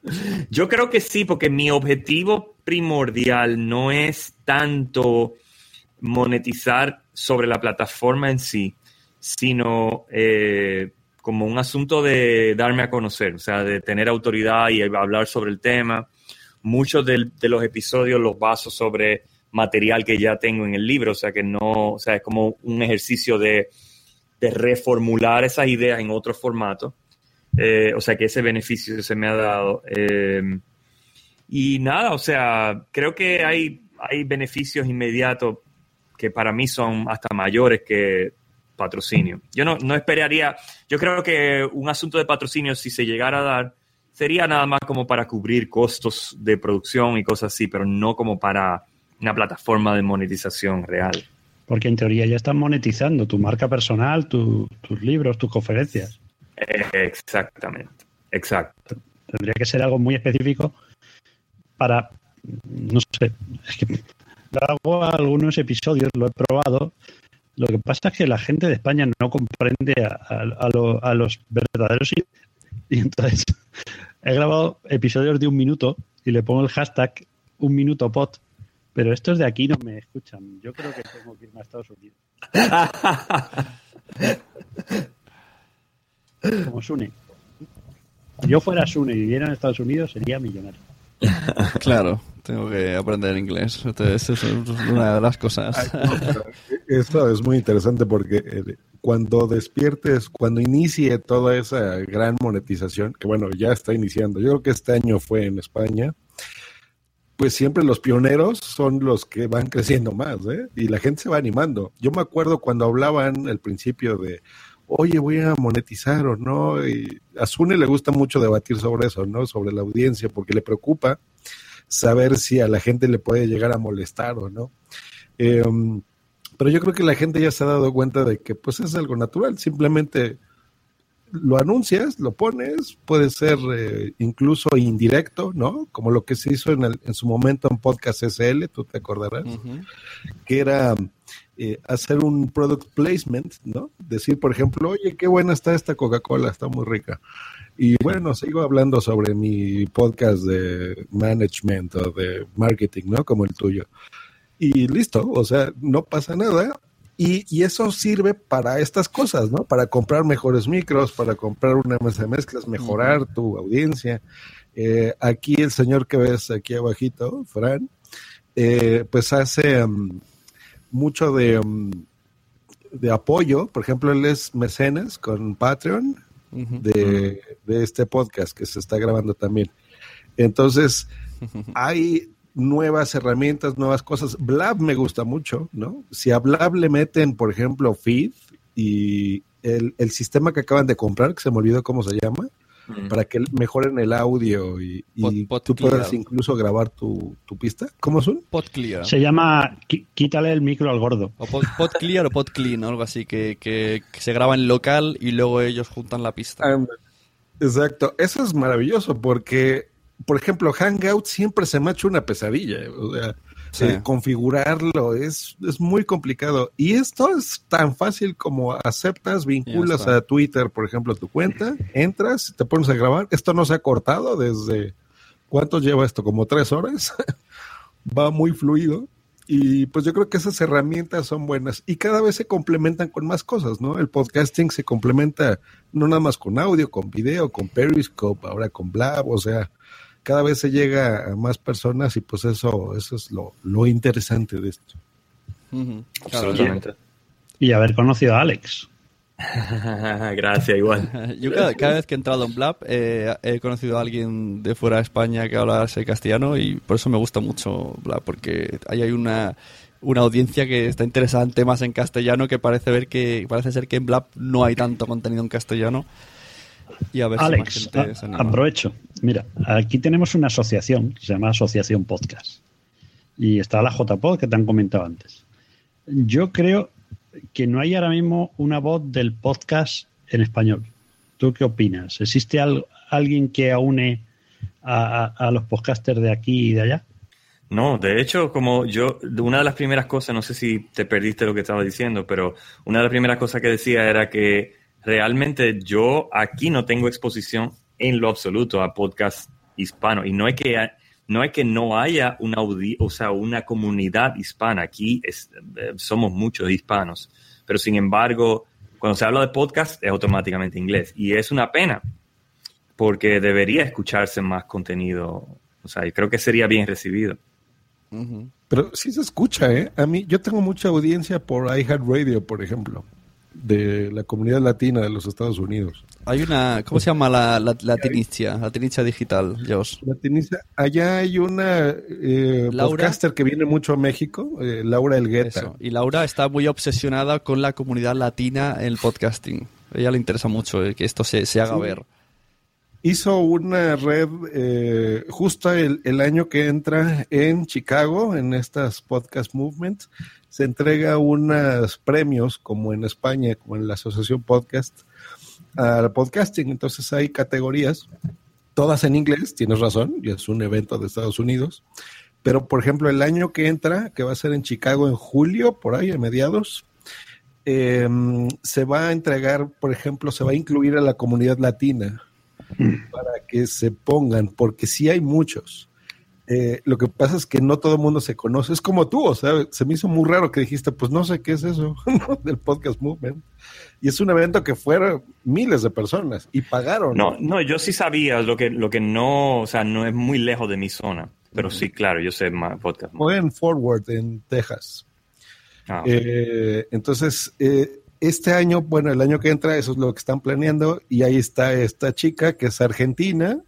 Yo creo que sí, porque mi objetivo primordial no es tanto monetizar sobre la plataforma en sí, sino eh, como un asunto de darme a conocer, o sea, de tener autoridad y hablar sobre el tema. Muchos del- de, los episodios los baso sobre material que ya tengo en el libro, o sea, que no, o sea, es como un ejercicio de, de reformular esas ideas en otro formato. Eh, o sea que ese beneficio se me ha dado. Eh, y nada, o sea, creo que hay, hay beneficios inmediatos que para mí son hasta mayores que patrocinio. Yo no, no esperaría, yo creo que un asunto de patrocinio, si se llegara a dar, sería nada más como para cubrir costos de producción y cosas así, pero no como para una plataforma de monetización real. Porque en teoría ya están monetizando tu marca personal, tu- tus libros, tus conferencias. Eh, exactamente, exacto. Tendría que ser algo muy específico para, no sé, es que hago algunos episodios, lo he probado. Lo que pasa es que la gente de España no comprende a, a- a lo- a los verdaderos y, y entonces [laughs] he grabado episodios de un minuto y le pongo el hashtag un minuto pot, pero estos de aquí no me escuchan. Yo creo que tengo que irme a Estados Unidos. [laughs] Como Sune. Si yo fuera Sune y viviera en Estados Unidos, sería millonario. Claro, tengo que aprender inglés. Entonces, eso es una de las cosas. Eso es muy interesante porque eh, cuando despiertes, cuando inicie toda esa gran monetización, que bueno, ya está iniciando, yo creo que este año fue en España, pues siempre los pioneros son los que van creciendo más, ¿eh? Y la gente se va animando. Yo me acuerdo cuando hablaban al principio de, oye, voy a monetizar o no, y a Sune le gusta mucho debatir sobre eso, ¿no? Sobre la audiencia, porque le preocupa saber si a la gente le puede llegar a molestar o no. Eh, pero yo creo que la gente ya se ha dado cuenta de que pues es algo natural, simplemente lo anuncias, lo pones, puede ser eh, incluso indirecto, ¿no? Como lo que se hizo en, el- en su momento en Podcast SL, tú te acordarás, que era eh, hacer un product placement, ¿no? Decir, por ejemplo, oye, qué buena está esta Coca-Cola, está muy rica. Y bueno, sigo hablando sobre mi podcast de management o de marketing, ¿no? Como el tuyo. Y listo, o sea, no pasa nada. Y, y eso sirve para estas cosas, ¿no? Para comprar mejores micros, para comprar una mesa de mezclas, mejorar tu audiencia. Eh, aquí el señor que ves aquí abajito, Fran, eh, pues hace um, mucho de, um, de apoyo. Por ejemplo, él es mecenas con Patreon de, de este podcast que se está grabando también. Entonces, [laughs] hay nuevas herramientas, nuevas cosas. Blab me gusta mucho, ¿no? Si a Blab le meten, por ejemplo, feed y el, el sistema que acaban de comprar, que se me olvidó cómo se llama, para que mejoren el audio y, y tú puedas incluso grabar tu, tu pista. ¿Cómo son? Podclear. Se llama Quítale el micro al gordo. O pod, Podclear o Podclean, algo así, que, que, que se graba en local y luego ellos juntan la pista. Exacto, eso es maravilloso porque, por ejemplo, Hangout siempre se me ha hecho una pesadilla. O sea, Sí. eh, configurarlo es, es muy complicado. Y esto es tan fácil como aceptas, vinculas a Twitter, por ejemplo, tu cuenta, entras, te pones a grabar. Esto no se ha cortado desde. ¿Cuánto lleva esto? ¿Como tres horas? [laughs] Va muy fluido. Y pues yo creo que esas herramientas son buenas y cada vez se complementan con más cosas, ¿no? El podcasting se complementa no nada más con audio, con video, con Periscope, ahora con Blab, o sea, cada vez se llega a más personas y pues eso, eso es lo, lo interesante de esto. Absolutamente. Y haber conocido a Alex. [laughs] Gracias, igual. [laughs] Yo cada, cada vez que he entrado en Blab eh, he conocido a alguien de fuera de España que habla ese castellano y por eso me gusta mucho Blab, porque ahí hay una, una audiencia que está interesada en temas en castellano que parece ver que parece ser que en Blab no hay tanto contenido en castellano. Y a ver Alex, si más gente a- se anima. aprovecho. Mira, aquí tenemos una asociación que se llama Asociación Podcast. Y está la JPod que te han comentado antes. Yo creo que no hay ahora mismo una voz del podcast en español. ¿Tú qué opinas? ¿Existe al- alguien que aúne a, a- a los podcasters de aquí y de allá? No, de hecho, como yo, una de las primeras cosas, no sé si te perdiste lo que estaba diciendo, pero una de las primeras cosas que decía era que realmente yo aquí no tengo exposición en lo absoluto a podcast hispano y no es que no es que no haya una o sea, una comunidad hispana aquí eh, somos muchos hispanos, pero sin embargo, cuando se habla de podcast es automáticamente inglés y es una pena porque debería escucharse más contenido, o sea, y creo que sería bien recibido. Pero sí se escucha, ¿eh? A mí, yo tengo mucha audiencia por iHeartRadio, por ejemplo. De la comunidad latina de los Estados Unidos. Hay una, ¿cómo se llama la, la, la Tinicia? La Tinicia digital, Tinicia, allá hay una eh, podcaster que viene mucho a México, eh, Laura Elgueta. Eso. Y Laura está muy obsesionada con la comunidad latina en el podcasting. A ella le interesa mucho eh, que esto se, se haga Sí. ver. Hizo una red justo el, el año que entra en Chicago, en estas podcast movements, se entrega unos premios, como en España, como en la Asociación Podcast, al podcasting. Entonces hay categorías, todas en inglés, tienes razón, y es un evento de Estados Unidos. Pero, por ejemplo, el año que entra, que va a ser en Chicago en julio, por ahí, a mediados, eh, se va a entregar, por ejemplo, se va a incluir a la comunidad latina para que se pongan, porque sí hay muchos. Eh, lo que pasa es que no todo el mundo se conoce. Es como tú, o sea, se me hizo muy raro que dijiste, pues no sé qué es eso [laughs] del podcast movement. Y es un evento que fueron miles de personas y pagaron. No, no, yo sí sabía lo que, lo que no, o sea, no es muy lejos de mi zona. Pero sí, claro, yo sé más podcast. Fue en Forward, en Texas. Ah. Eh, entonces, eh, este año, bueno, el año que entra, eso es lo que están planeando. Y ahí está esta chica que es argentina,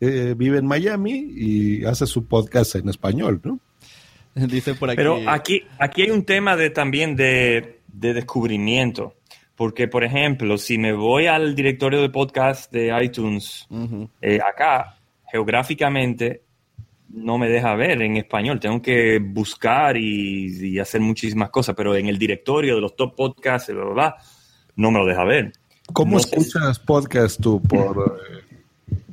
eh, vive en Miami y hace su podcast en español, ¿no? [laughs] Dice por aquí. Pero aquí, aquí hay un tema de, también de, de descubrimiento. Porque, por ejemplo, si me voy al directorio de podcast de iTunes, eh, acá, geográficamente, no me deja ver en español. Tengo que buscar y, y hacer muchísimas cosas. Pero en el directorio de los top podcasts, bla, bla, bla, no me lo deja ver. ¿Cómo No sé. escuchas podcast tú? ¿Por, [clears throat] eh,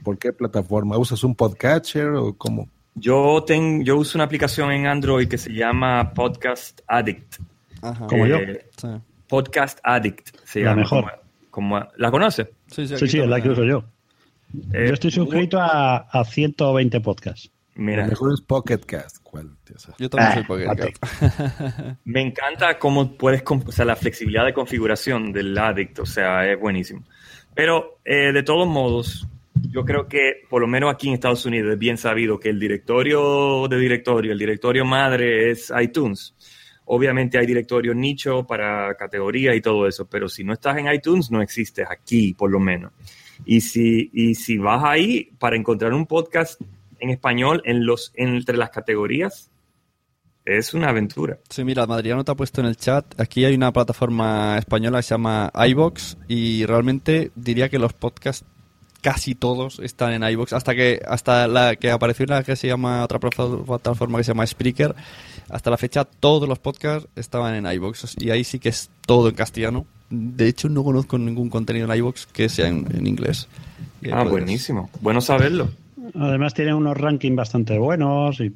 ¿Por qué plataforma? ¿Usas un podcatcher o cómo? Yo, ten- yo uso una aplicación en Android que se llama Podcast Addict. Ajá. Como yo. Sí. Podcast Addict se La llama. mejor. Como- como- ¿La conoce? Sí, Sí, sí, es la que uso yo. Eh, yo estoy suscrito a, a 120 podcasts. Mira, mejor es Pocket Cast. Yo también Ah, soy Pocket. Cat. [laughs] me encanta cómo puedes, o sea, la flexibilidad de configuración del Addict, o sea, es buenísimo. Pero eh, de todos modos, yo creo que por lo menos aquí en Estados Unidos es bien sabido que el directorio de directorio, el directorio madre es iTunes. Obviamente hay directorio nicho para categoría y todo eso, pero si no estás en iTunes no existes aquí, por lo menos. Y si, y si vas ahí para encontrar un podcast en español en los, entre las categorías, es una aventura. Sí, mira, Madriano te ha puesto en el chat. Aquí hay una plataforma española que se llama iBox y realmente diría que los podcasts casi todos están en iBox hasta que hasta la que apareció una que se llama otra plataforma que se llama Spreaker. Hasta la fecha todos los podcasts estaban en iBox y ahí sí que es todo en castellano. De hecho no conozco ningún contenido en iBox que sea en, en inglés. Ah, puedes- buenísimo. Bueno saberlo. Además tiene unos rankings bastante buenos y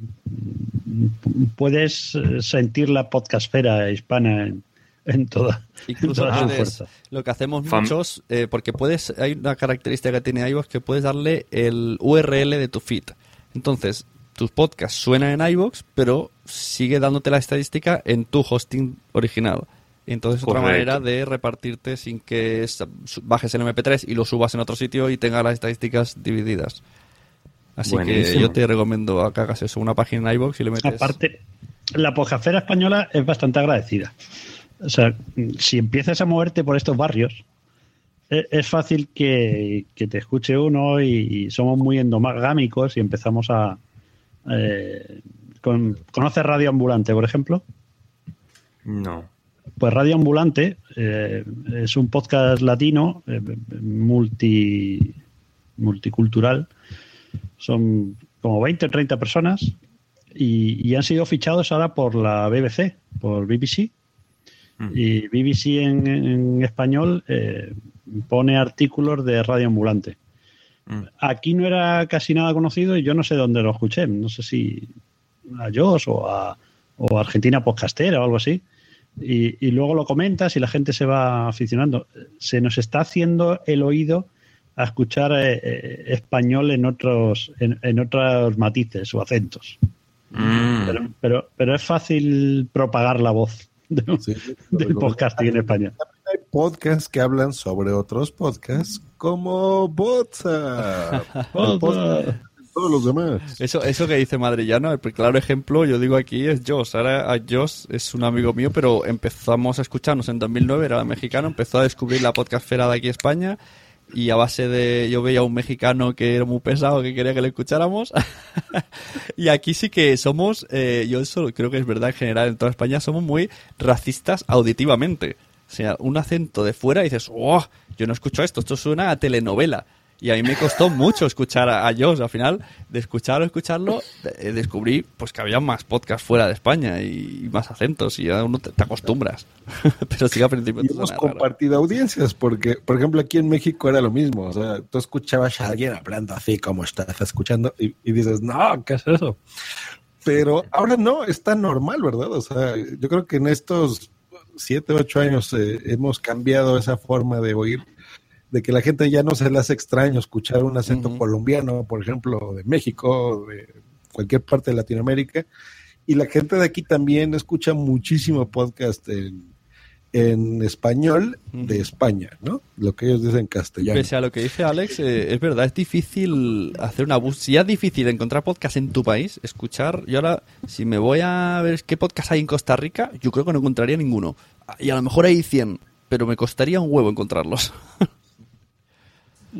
puedes sentir la podcastfera hispana en, en toda, en Incluso toda su puedes- fuerza. lo que hacemos Fam- muchos, eh, porque puedes, hay una característica que tiene iVoox que puedes darle el URL de tu feed. Entonces, tus podcasts suenan en iVoox, pero sigue dándote la estadística en tu hosting original. Y entonces otra Correcto. manera de repartirte sin que bajes el MP3 y lo subas en otro sitio y tenga las estadísticas divididas. Así que yo te recomiendo a que hagas eso, una página en iVoox y le metes... Aparte, la podcastera española es bastante agradecida. O sea, si empiezas a moverte por estos barrios, e- es fácil que, que te escuche uno y, somos muy endogámicos y empezamos a... eh, con- ¿Conoces Radio Ambulante, por ejemplo? No. Pues Radio Ambulante eh, es un podcast latino eh, multi, multicultural. Son como 20 o 30 personas y, y han sido fichados ahora por la BBC, por BBC. Y BBC en, en español eh, pone artículos de Radio Ambulante. Aquí no era casi nada conocido y yo no sé dónde lo escuché. No sé si a Josh o a, o Argentina Podcastera o algo así. Y, y luego lo comentas y la gente se va aficionando. Se nos está haciendo el oído a escuchar eh, eh, español en otros, en, en otros matices o acentos. Mm. Pero, pero, pero es fácil propagar la voz de- del podcasting en español. Hay podcasts que hablan sobre otros podcasts como WhatsApp. [laughs] El podcast, todos los demás. Eso, eso que dice Madrillano, el claro ejemplo, yo digo aquí, es Joss. Ahora a Joss es un amigo mío, pero empezamos a escucharnos en 2009, era mexicano, empezó a descubrir la podcastfera de aquí España y a base de yo veía a un mexicano que era muy pesado que quería que le escucháramos [laughs] y aquí sí que somos eh, yo eso creo que es verdad en general en toda España somos muy racistas auditivamente. O sea un acento de fuera y dices oh yo no escucho esto esto suena a telenovela y a mí me costó mucho escuchar a, a Josh. Al final, de escucharlo, escucharlo, eh, descubrí pues que había más podcasts fuera de España y, y más acentos y ya uno te, te acostumbras. [laughs] Pero sí que al principio Y hemos raro. compartido audiencias, porque, por ejemplo, aquí en México era lo mismo. O sea, tú escuchabas a alguien hablando así como estás escuchando y, y dices, no, ¿qué es eso? Pero ahora no, está normal, ¿verdad? O sea, yo creo que en estos siete, ocho años eh, hemos cambiado esa forma de oír, de que la gente ya no se le hace extraño escuchar un acento colombiano, por ejemplo, de México, de cualquier parte de Latinoamérica. Y la gente de aquí también escucha muchísimo podcast en, en español de España, ¿no? Lo que ellos dicen castellano. Pese a lo que dice Alex, eh, es verdad, es difícil hacer una búsqueda. Si ya es difícil encontrar podcast en tu país, escuchar. Yo ahora, si me voy a ver qué podcast hay en Costa Rica, yo creo que no encontraría ninguno. Y a lo mejor hay 100, pero me costaría un huevo encontrarlos. [laughs]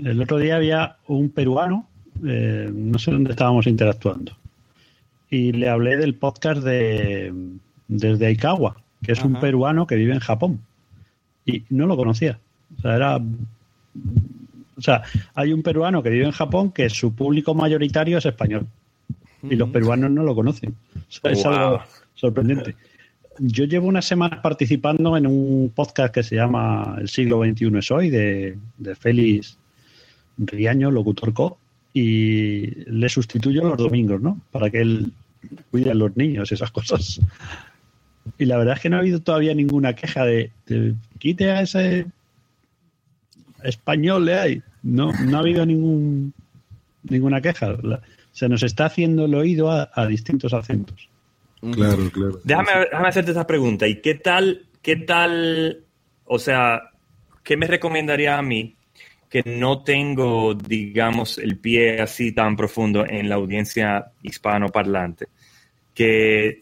El otro día había un peruano, eh, no sé dónde estábamos interactuando, y le hablé del podcast de desde Aikawa, que es un peruano que vive en Japón. Y no lo conocía. O sea, era. O sea, hay un peruano que vive en Japón que su público mayoritario es español. Y los peruanos no lo conocen. O sea, es Wow. algo sorprendente. Yo llevo unas semanas participando en un podcast que se llama El siglo XXI es hoy, de, de Félix Riaño, locutor co, y le sustituyo los domingos, ¿no? Para que él cuide a los niños y esas cosas. Y la verdad es que no ha habido todavía ninguna queja de, de quite a ese español le hay. No, no ha habido ningún ninguna queja. La- se nos está haciendo el oído a, a distintos acentos. Claro, claro. Déjame, déjame hacerte esta pregunta. ¿Y qué tal, qué tal, o sea, qué me recomendaría a mí que no tengo, digamos, el pie así tan profundo en la audiencia hispanoparlante? Que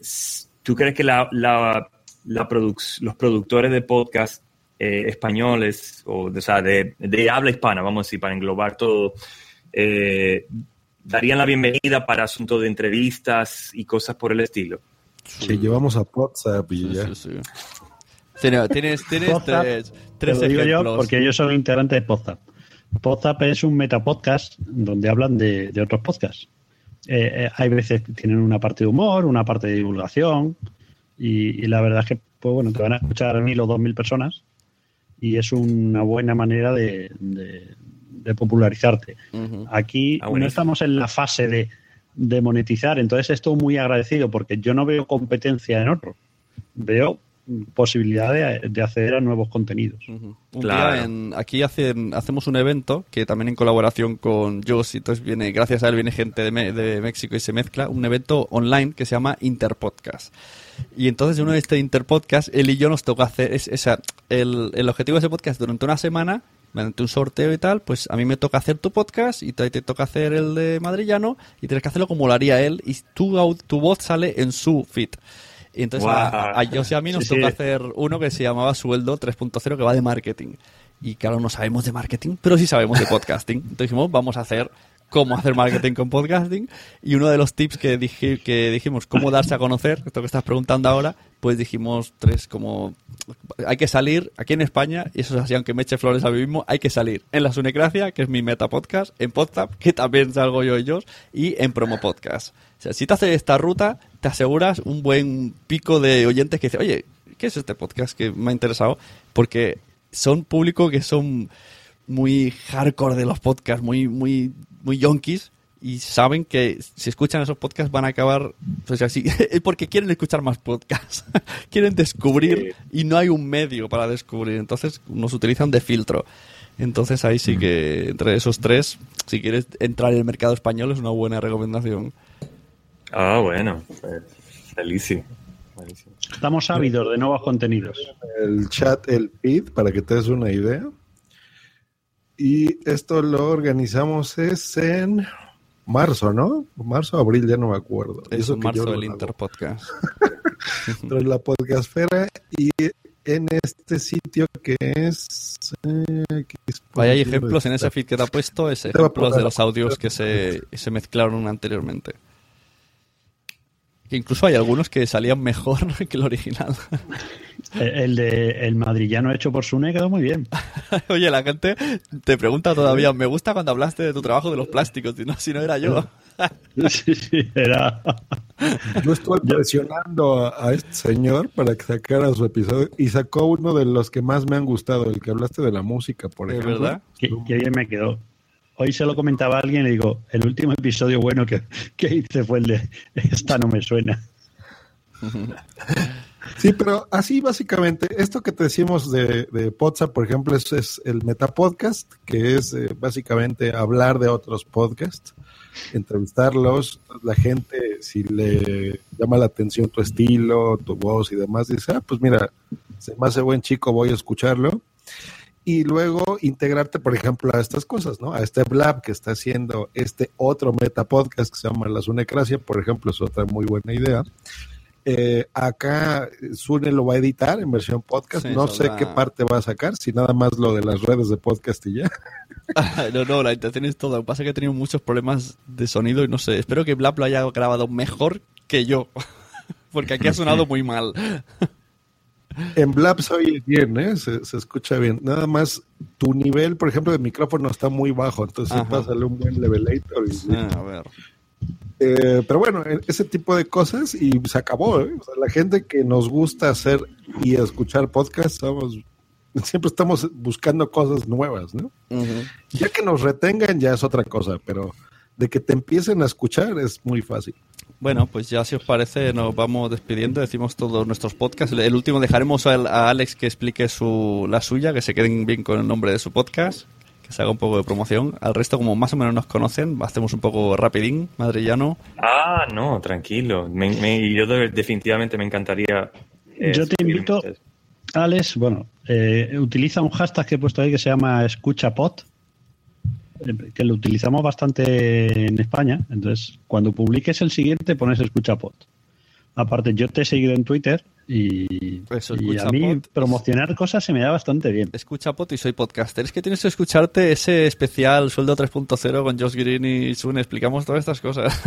tú crees que la, la- la produc- los productores de podcast eh, españoles, o, de- o sea, de, de habla hispana, vamos a decir, para englobar todo, eh, darían la bienvenida para asuntos de entrevistas y cosas por el estilo. Que llevamos a WhatsApp y ya. Tienes, tienes, tienes [laughs] WhatsApp, tres, te tres lo digo yo ejemplos. porque ellos son integrantes de Podzap. Podzap es un metapodcast donde hablan de, de otros podcasts. Eh, eh, hay veces que tienen una parte de humor, una parte de divulgación y, y la verdad es que pues bueno, te van a escuchar mil o dos mil personas y es una buena manera de, de- de popularizarte. Aquí Ah, no estamos en la fase de, de monetizar, entonces estoy muy agradecido porque yo no veo competencia en otro. Veo posibilidad de, de acceder a nuevos contenidos. Un Claro. día en- aquí hacen, hacemos un evento que también en colaboración con Joss, y entonces viene, gracias a él viene gente de, Me- de México y se mezcla, un evento online que se llama Interpodcast. Y entonces en uno de este Interpodcast, él y yo nos toca hacer, es, esa el, el objetivo de ese podcast durante una semana, mediante un sorteo y tal, pues a mí me toca hacer tu podcast y te, te toca hacer el de Madrillano y tienes que hacerlo como lo haría él y tu, tu voz sale en su feed. Y entonces a, a, a Joss y a mí nos Sí, sí. hacer uno que se llamaba Sueldo 3.0 que va de marketing. Y claro, no sabemos de marketing, pero sí sabemos de podcasting. Entonces dijimos, vamos a hacer cómo hacer marketing con podcasting. Y uno de los tips que, dije, que dijimos, cómo darse a conocer, esto que estás preguntando ahora, pues dijimos tres como... Hay que salir aquí en España, y eso es así, aunque me eche flores a mí mismo, hay que salir en La Sunecracia, que es mi meta podcast, en Podzap, que también salgo yo y yo, y en Promo Podcast. O sea, si te haces esta ruta, te aseguras un buen pico de oyentes que dicen, oye, ¿qué es este podcast que me ha interesado? Porque son público que son muy hardcore de los podcasts, muy, muy, muy yonkis, y saben que si escuchan esos podcasts van a acabar, pues así, [laughs] porque quieren escuchar más podcasts, [laughs] quieren descubrir y no hay un medio para descubrir, entonces nos utilizan de filtro. Entonces ahí sí que entre esos tres, si quieres entrar en el mercado español es una buena recomendación. Ah, bueno, pues. Buenísimo. Estamos ávidos de nuevos contenidos. El chat, el feed, para que te des una idea. Y esto lo organizamos es en marzo, ¿no? Marzo, abril, ya no me acuerdo. Es Eso en que yo marzo del. Interpodcast. [laughs] De la podcastfera y en este sitio que es... eh, Vaya, hay positivo ejemplos en ese feed que te ha puesto, es ejemplos de los audios que se, se mezclaron anteriormente. Que incluso hay algunos que salían mejor [laughs] que el original. El, el de el madrillano hecho por Sune quedó muy bien. [laughs] Oye, la gente te pregunta todavía, me gusta cuando hablaste de tu trabajo de los plásticos, si no, si no era yo. [laughs] Sí, sí, era. Yo estuve presionando a, a este señor para que sacara su episodio y sacó uno de los que más me han gustado, el que hablaste de la música, por ¿De ejemplo. verdad? Qué, qué bien me quedó. Hoy se lo comentaba alguien y le digo, el último episodio bueno que, que hice fue el de Esta no me suena. Sí, pero así básicamente, esto que te decimos de, de Podzap, por ejemplo, es, es el Metapodcast, que es eh, básicamente hablar de otros podcasts, entrevistarlos, la gente, si le llama la atención tu estilo, tu voz y demás, dice, ah, pues mira, se me hace buen chico, voy a escucharlo. Y luego integrarte, por ejemplo, a estas cosas, ¿no? A este Blab que está haciendo este otro Metapodcast que se llama La Sunecracia, por ejemplo, es otra muy buena idea. Eh, acá Sune lo va a editar en versión podcast. Sí, no sé qué parte va a sacar, si nada más lo de las redes de podcast y ya. [laughs] no, no, la intención es todo. Lo que pasa es que he tenido muchos problemas de sonido y no sé. Espero que Blab lo haya grabado mejor que yo. [laughs] Porque aquí ha sonado muy mal. [laughs] En Blab se oye bien, ¿eh? se, se escucha bien. Nada más tu nivel, por ejemplo, de micrófono está muy bajo, entonces Ajá. pásale un buen levelator. y- Ah, a ver. Eh, pero bueno, eh, ese tipo de cosas y se acabó. ¿eh? O sea, la gente que nos gusta hacer y escuchar podcasts, somos, siempre estamos buscando cosas nuevas, ¿no? Ya que nos retengan ya es otra cosa, pero de que te empiecen a escuchar es muy fácil. Bueno, pues ya si os parece nos vamos despidiendo, decimos todos nuestros podcasts. El último dejaremos a, a Alex que explique su, la suya, que se queden bien con el nombre de su podcast, que se haga un poco de promoción. Al resto, como más o menos nos conocen, hacemos un poco rapidín, madrillano. Ah, no, tranquilo. Me, me- yo de- definitivamente me encantaría. eh, Yo te invito, Alex, bueno, eh, utiliza un hashtag que he puesto ahí que se llama escuchapod, que lo utilizamos bastante en España. Entonces, cuando publiques el siguiente, pones escuchapod. Aparte, yo te he seguido en Twitter y, Eso, y a mí promocionar cosas se me da bastante bien. Escucha Pot y soy podcaster. Es que tienes que escucharte ese especial Sueldo 3.0 con Josh Green y Sun. Explicamos todas estas cosas.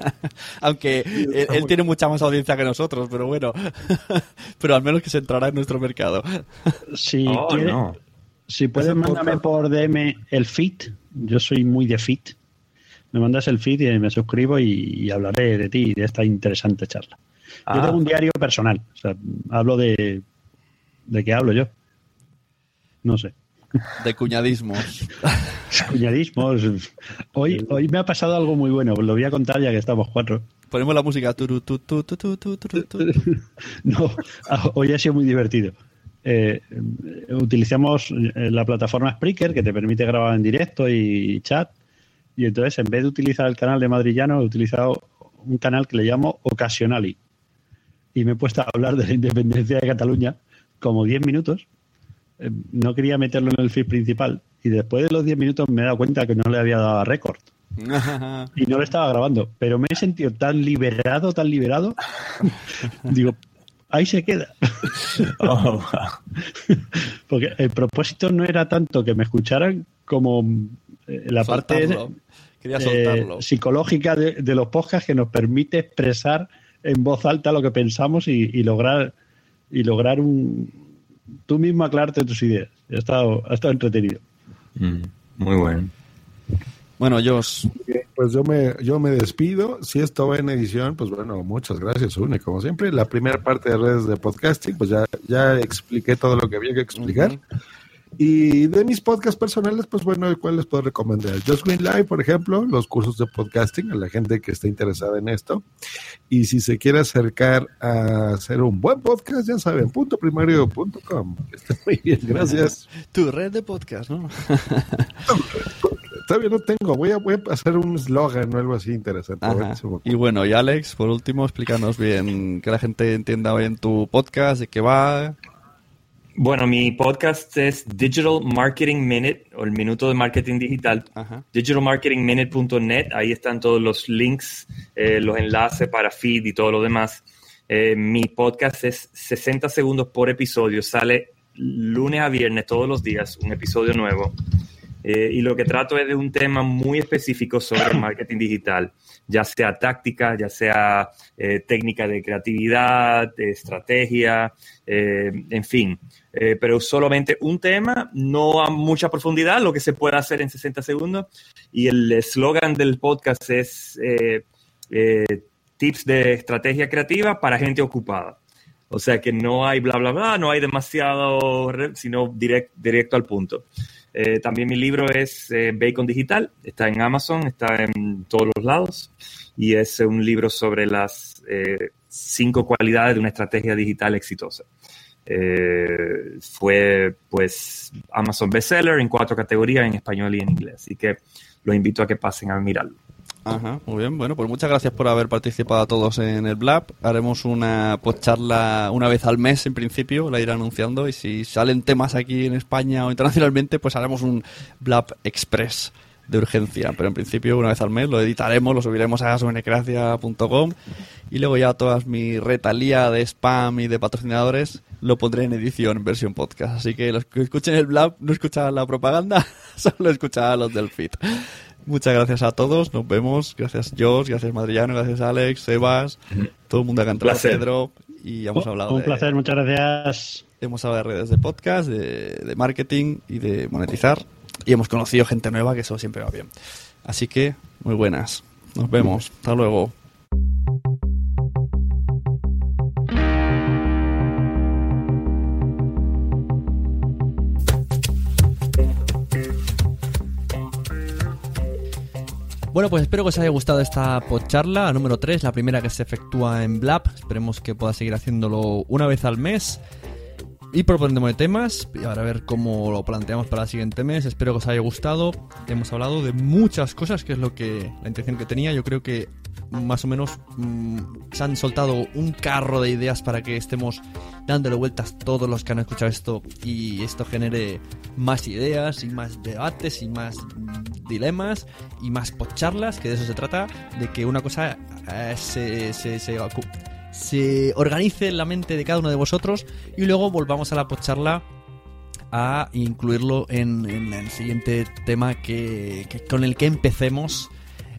[laughs] Aunque él, él tiene mucha más audiencia que nosotros, pero bueno. [laughs] pero al menos que se entrará en nuestro mercado. Si, Oh, quiere- no. Si puedes, mándame por DM el feed. Yo soy muy de feed. Me mandas el feed y me suscribo y, y hablaré de ti y de esta interesante charla. Yo Ah. tengo un diario personal. O sea, hablo de. ¿De qué hablo yo? No sé. De cuñadismos. [laughs] Cuñadismos. Hoy, hoy me ha pasado algo muy bueno. Lo voy a contar ya que estamos cuatro. Ponemos la música. No, hoy ha sido muy divertido. Eh, utilizamos eh, la plataforma Spreaker que te permite grabar en directo y chat. Y entonces, en vez de utilizar el canal de Madrillano, he utilizado un canal que le llamo Occasionally. Y me he puesto a hablar de la independencia de Cataluña como 10 minutos. Eh, no quería meterlo en el feed principal. Y después de los 10 minutos me he dado cuenta que no le había dado a récord. [laughs] Y no lo estaba grabando. Pero me he sentido tan liberado, tan liberado. [laughs] Digo, ahí se queda. [laughs] Oh, Porque el propósito no era tanto que me escucharan como eh, la parte Soltarlo. Eh, psicológica de, de los podcasts que nos permite expresar en voz alta lo que pensamos y, y lograr y lograr un tú mismo aclararte tus ideas. Ha estado, ha estado entretenido. mm, muy bueno. Bueno, Josh, Pues yo me, yo me despido. Si esto va en edición, pues bueno, muchas gracias, Une, como siempre. La primera parte de redes de podcasting, pues ya, ya expliqué todo lo que había que explicar. Y de mis podcasts personales, pues bueno, ¿cuál les puedo recomendar? Just Green Live, por ejemplo, los cursos de podcasting a la gente que esté interesada en esto. Y si se quiere acercar a hacer un buen podcast, ya saben, punto primario.com. Está [laughs] muy bien, gracias. tu red de podcast, ¿no? Todavía no tengo, voy a, voy a hacer un eslogan o algo así interesante. Y bueno, y Alex, por último, explícanos bien, que la gente entienda bien tu podcast, de qué va. Bueno, mi podcast es Digital Marketing Minute, o el minuto de marketing digital. Digitalmarketingminute.net, ahí están todos los links, eh, los enlaces para feed y todo lo demás. Eh, mi podcast es 60 segundos por episodio, sale lunes a viernes todos los días, un episodio nuevo. Eh, y lo que trato es de un tema muy específico sobre marketing digital, ya sea táctica, ya sea eh, técnica de creatividad, de estrategia, eh, en fin. Eh, pero solamente un tema, no a mucha profundidad, lo que se puede hacer en 60 segundos. Y el eslogan del podcast es eh, eh, tips de estrategia creativa para gente ocupada. O sea que no hay bla, bla, bla, no hay demasiado, sino direct- directo al punto. Eh, también mi libro es eh, Bacon Digital, está en Amazon, está en todos los lados y es un libro sobre las eh, cinco cualidades de una estrategia digital exitosa. Eh, fue pues Amazon bestseller en cuatro categorías, en español y en inglés. Así que los invito a que pasen a mirarlo. Ajá, muy bien. Bueno, pues muchas gracias por haber participado a todos en el Blab. Haremos una charla una vez al mes en principio, la iré anunciando y si salen temas aquí en España o internacionalmente, pues haremos un Blab Express de urgencia. Pero en principio una vez al mes lo editaremos, lo subiremos a sonecracia.com y luego ya todas mi retalía de spam y de patrocinadores lo pondré en edición en versión podcast. Así que los que escuchen el Blab no escucharán la propaganda, [laughs] solo escucharán los del feed. Muchas gracias a todos, nos vemos. Gracias Josh, gracias Madrillano, gracias Alex, Sebas, todo el mundo que ha entrado, Placer. Pedro, y hemos hablado Un de, placer, muchas gracias. hemos hablado de redes de podcast, de, de marketing y de monetizar. Y hemos conocido gente nueva, que eso siempre va bien. Así que, muy buenas. Nos vemos. Hasta luego. Bueno, pues espero que os haya gustado esta podcharla número 3, la primera que se efectúa en Blab. Esperemos que pueda seguir haciéndolo una vez al mes. Y proponiéndome temas, y ahora a ver cómo lo planteamos para el siguiente mes. Espero que os haya gustado. Hemos hablado de muchas cosas, que es lo que la intención que tenía. Yo creo que más o menos mm, se han soltado un carro de ideas para que estemos dándole vueltas todos los que han escuchado esto y esto genere más ideas y más debates y más mm, dilemas y más podcharlas, que de eso se trata, de que una cosa eh, se, se, se se organice en la mente de cada uno de vosotros y luego volvamos a la podcharla a incluirlo en, en el siguiente tema que, que- con el que empecemos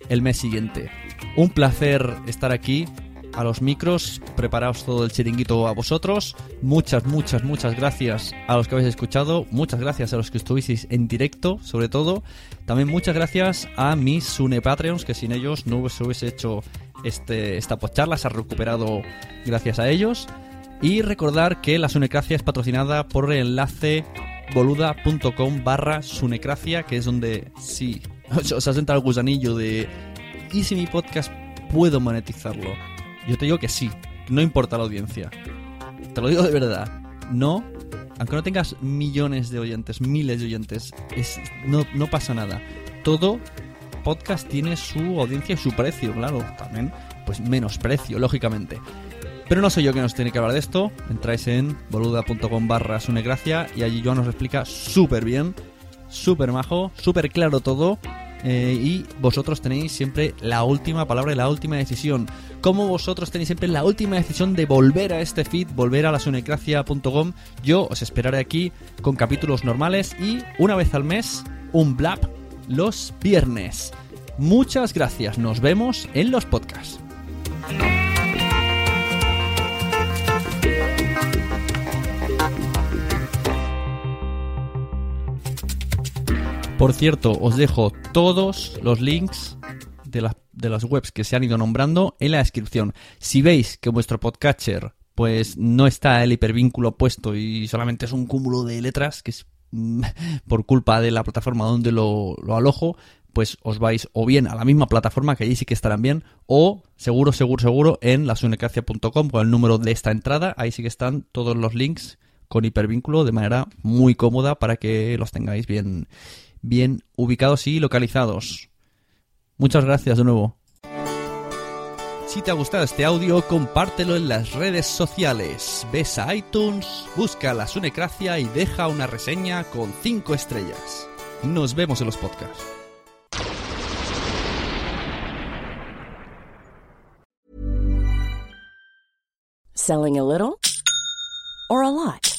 el mes siguiente. Un placer estar aquí a los micros, preparaos todo el chiringuito a vosotros. Muchas, muchas, muchas gracias a los que habéis escuchado. Muchas gracias a los que estuvisteis en directo, sobre todo. También muchas gracias a mis Sune Patreons, que sin ellos no se hubiese hecho este, esta podcharla. Se ha recuperado gracias a ellos. Y recordar que la Sunecracia es patrocinada por el enlace boluda.com barra sunecracia, que es donde sí [laughs] os ha sentado el gusanillo de ¿y si mi podcast puedo monetizarlo? Yo te digo que sí, no importa la audiencia. Te lo digo de verdad. No, aunque no tengas millones de oyentes, miles de oyentes, es, no, no pasa nada. Todo podcast tiene su audiencia y su precio, claro. También, pues menos precio, lógicamente. Pero no soy yo que nos tiene que hablar de esto. Entráis en boluda.com barra sunegracia y allí Joan nos explica súper bien, súper majo, súper claro todo. eh, y vosotros tenéis siempre la última palabra y la última decisión. Como vosotros tenéis siempre la última decisión de volver a este feed, volver a la sunecracia.com, yo os esperaré aquí con capítulos normales y una vez al mes, un blab los viernes. Muchas gracias, nos vemos en los podcasts. Por cierto, os dejo todos los links de, las webs que se han ido nombrando en la descripción. Si veis que vuestro podcatcher pues no está el hipervínculo puesto y solamente es un cúmulo de letras, que es mm, [laughs] por culpa de la plataforma donde lo, lo alojo, pues os vais o bien a la misma plataforma, que allí sí que estarán bien, o seguro, seguro, seguro en lasunecracia.com con el número de esta entrada, ahí sí que están todos los links con hipervínculo de manera muy cómoda para que los tengáis bien, bien ubicados y localizados. Muchas gracias de nuevo. Si te ha gustado este audio, compártelo en las redes sociales. Ves a iTunes, busca la Sunecracia y deja una reseña con 5 estrellas. Nos vemos en los podcasts. Selling a little or a lot?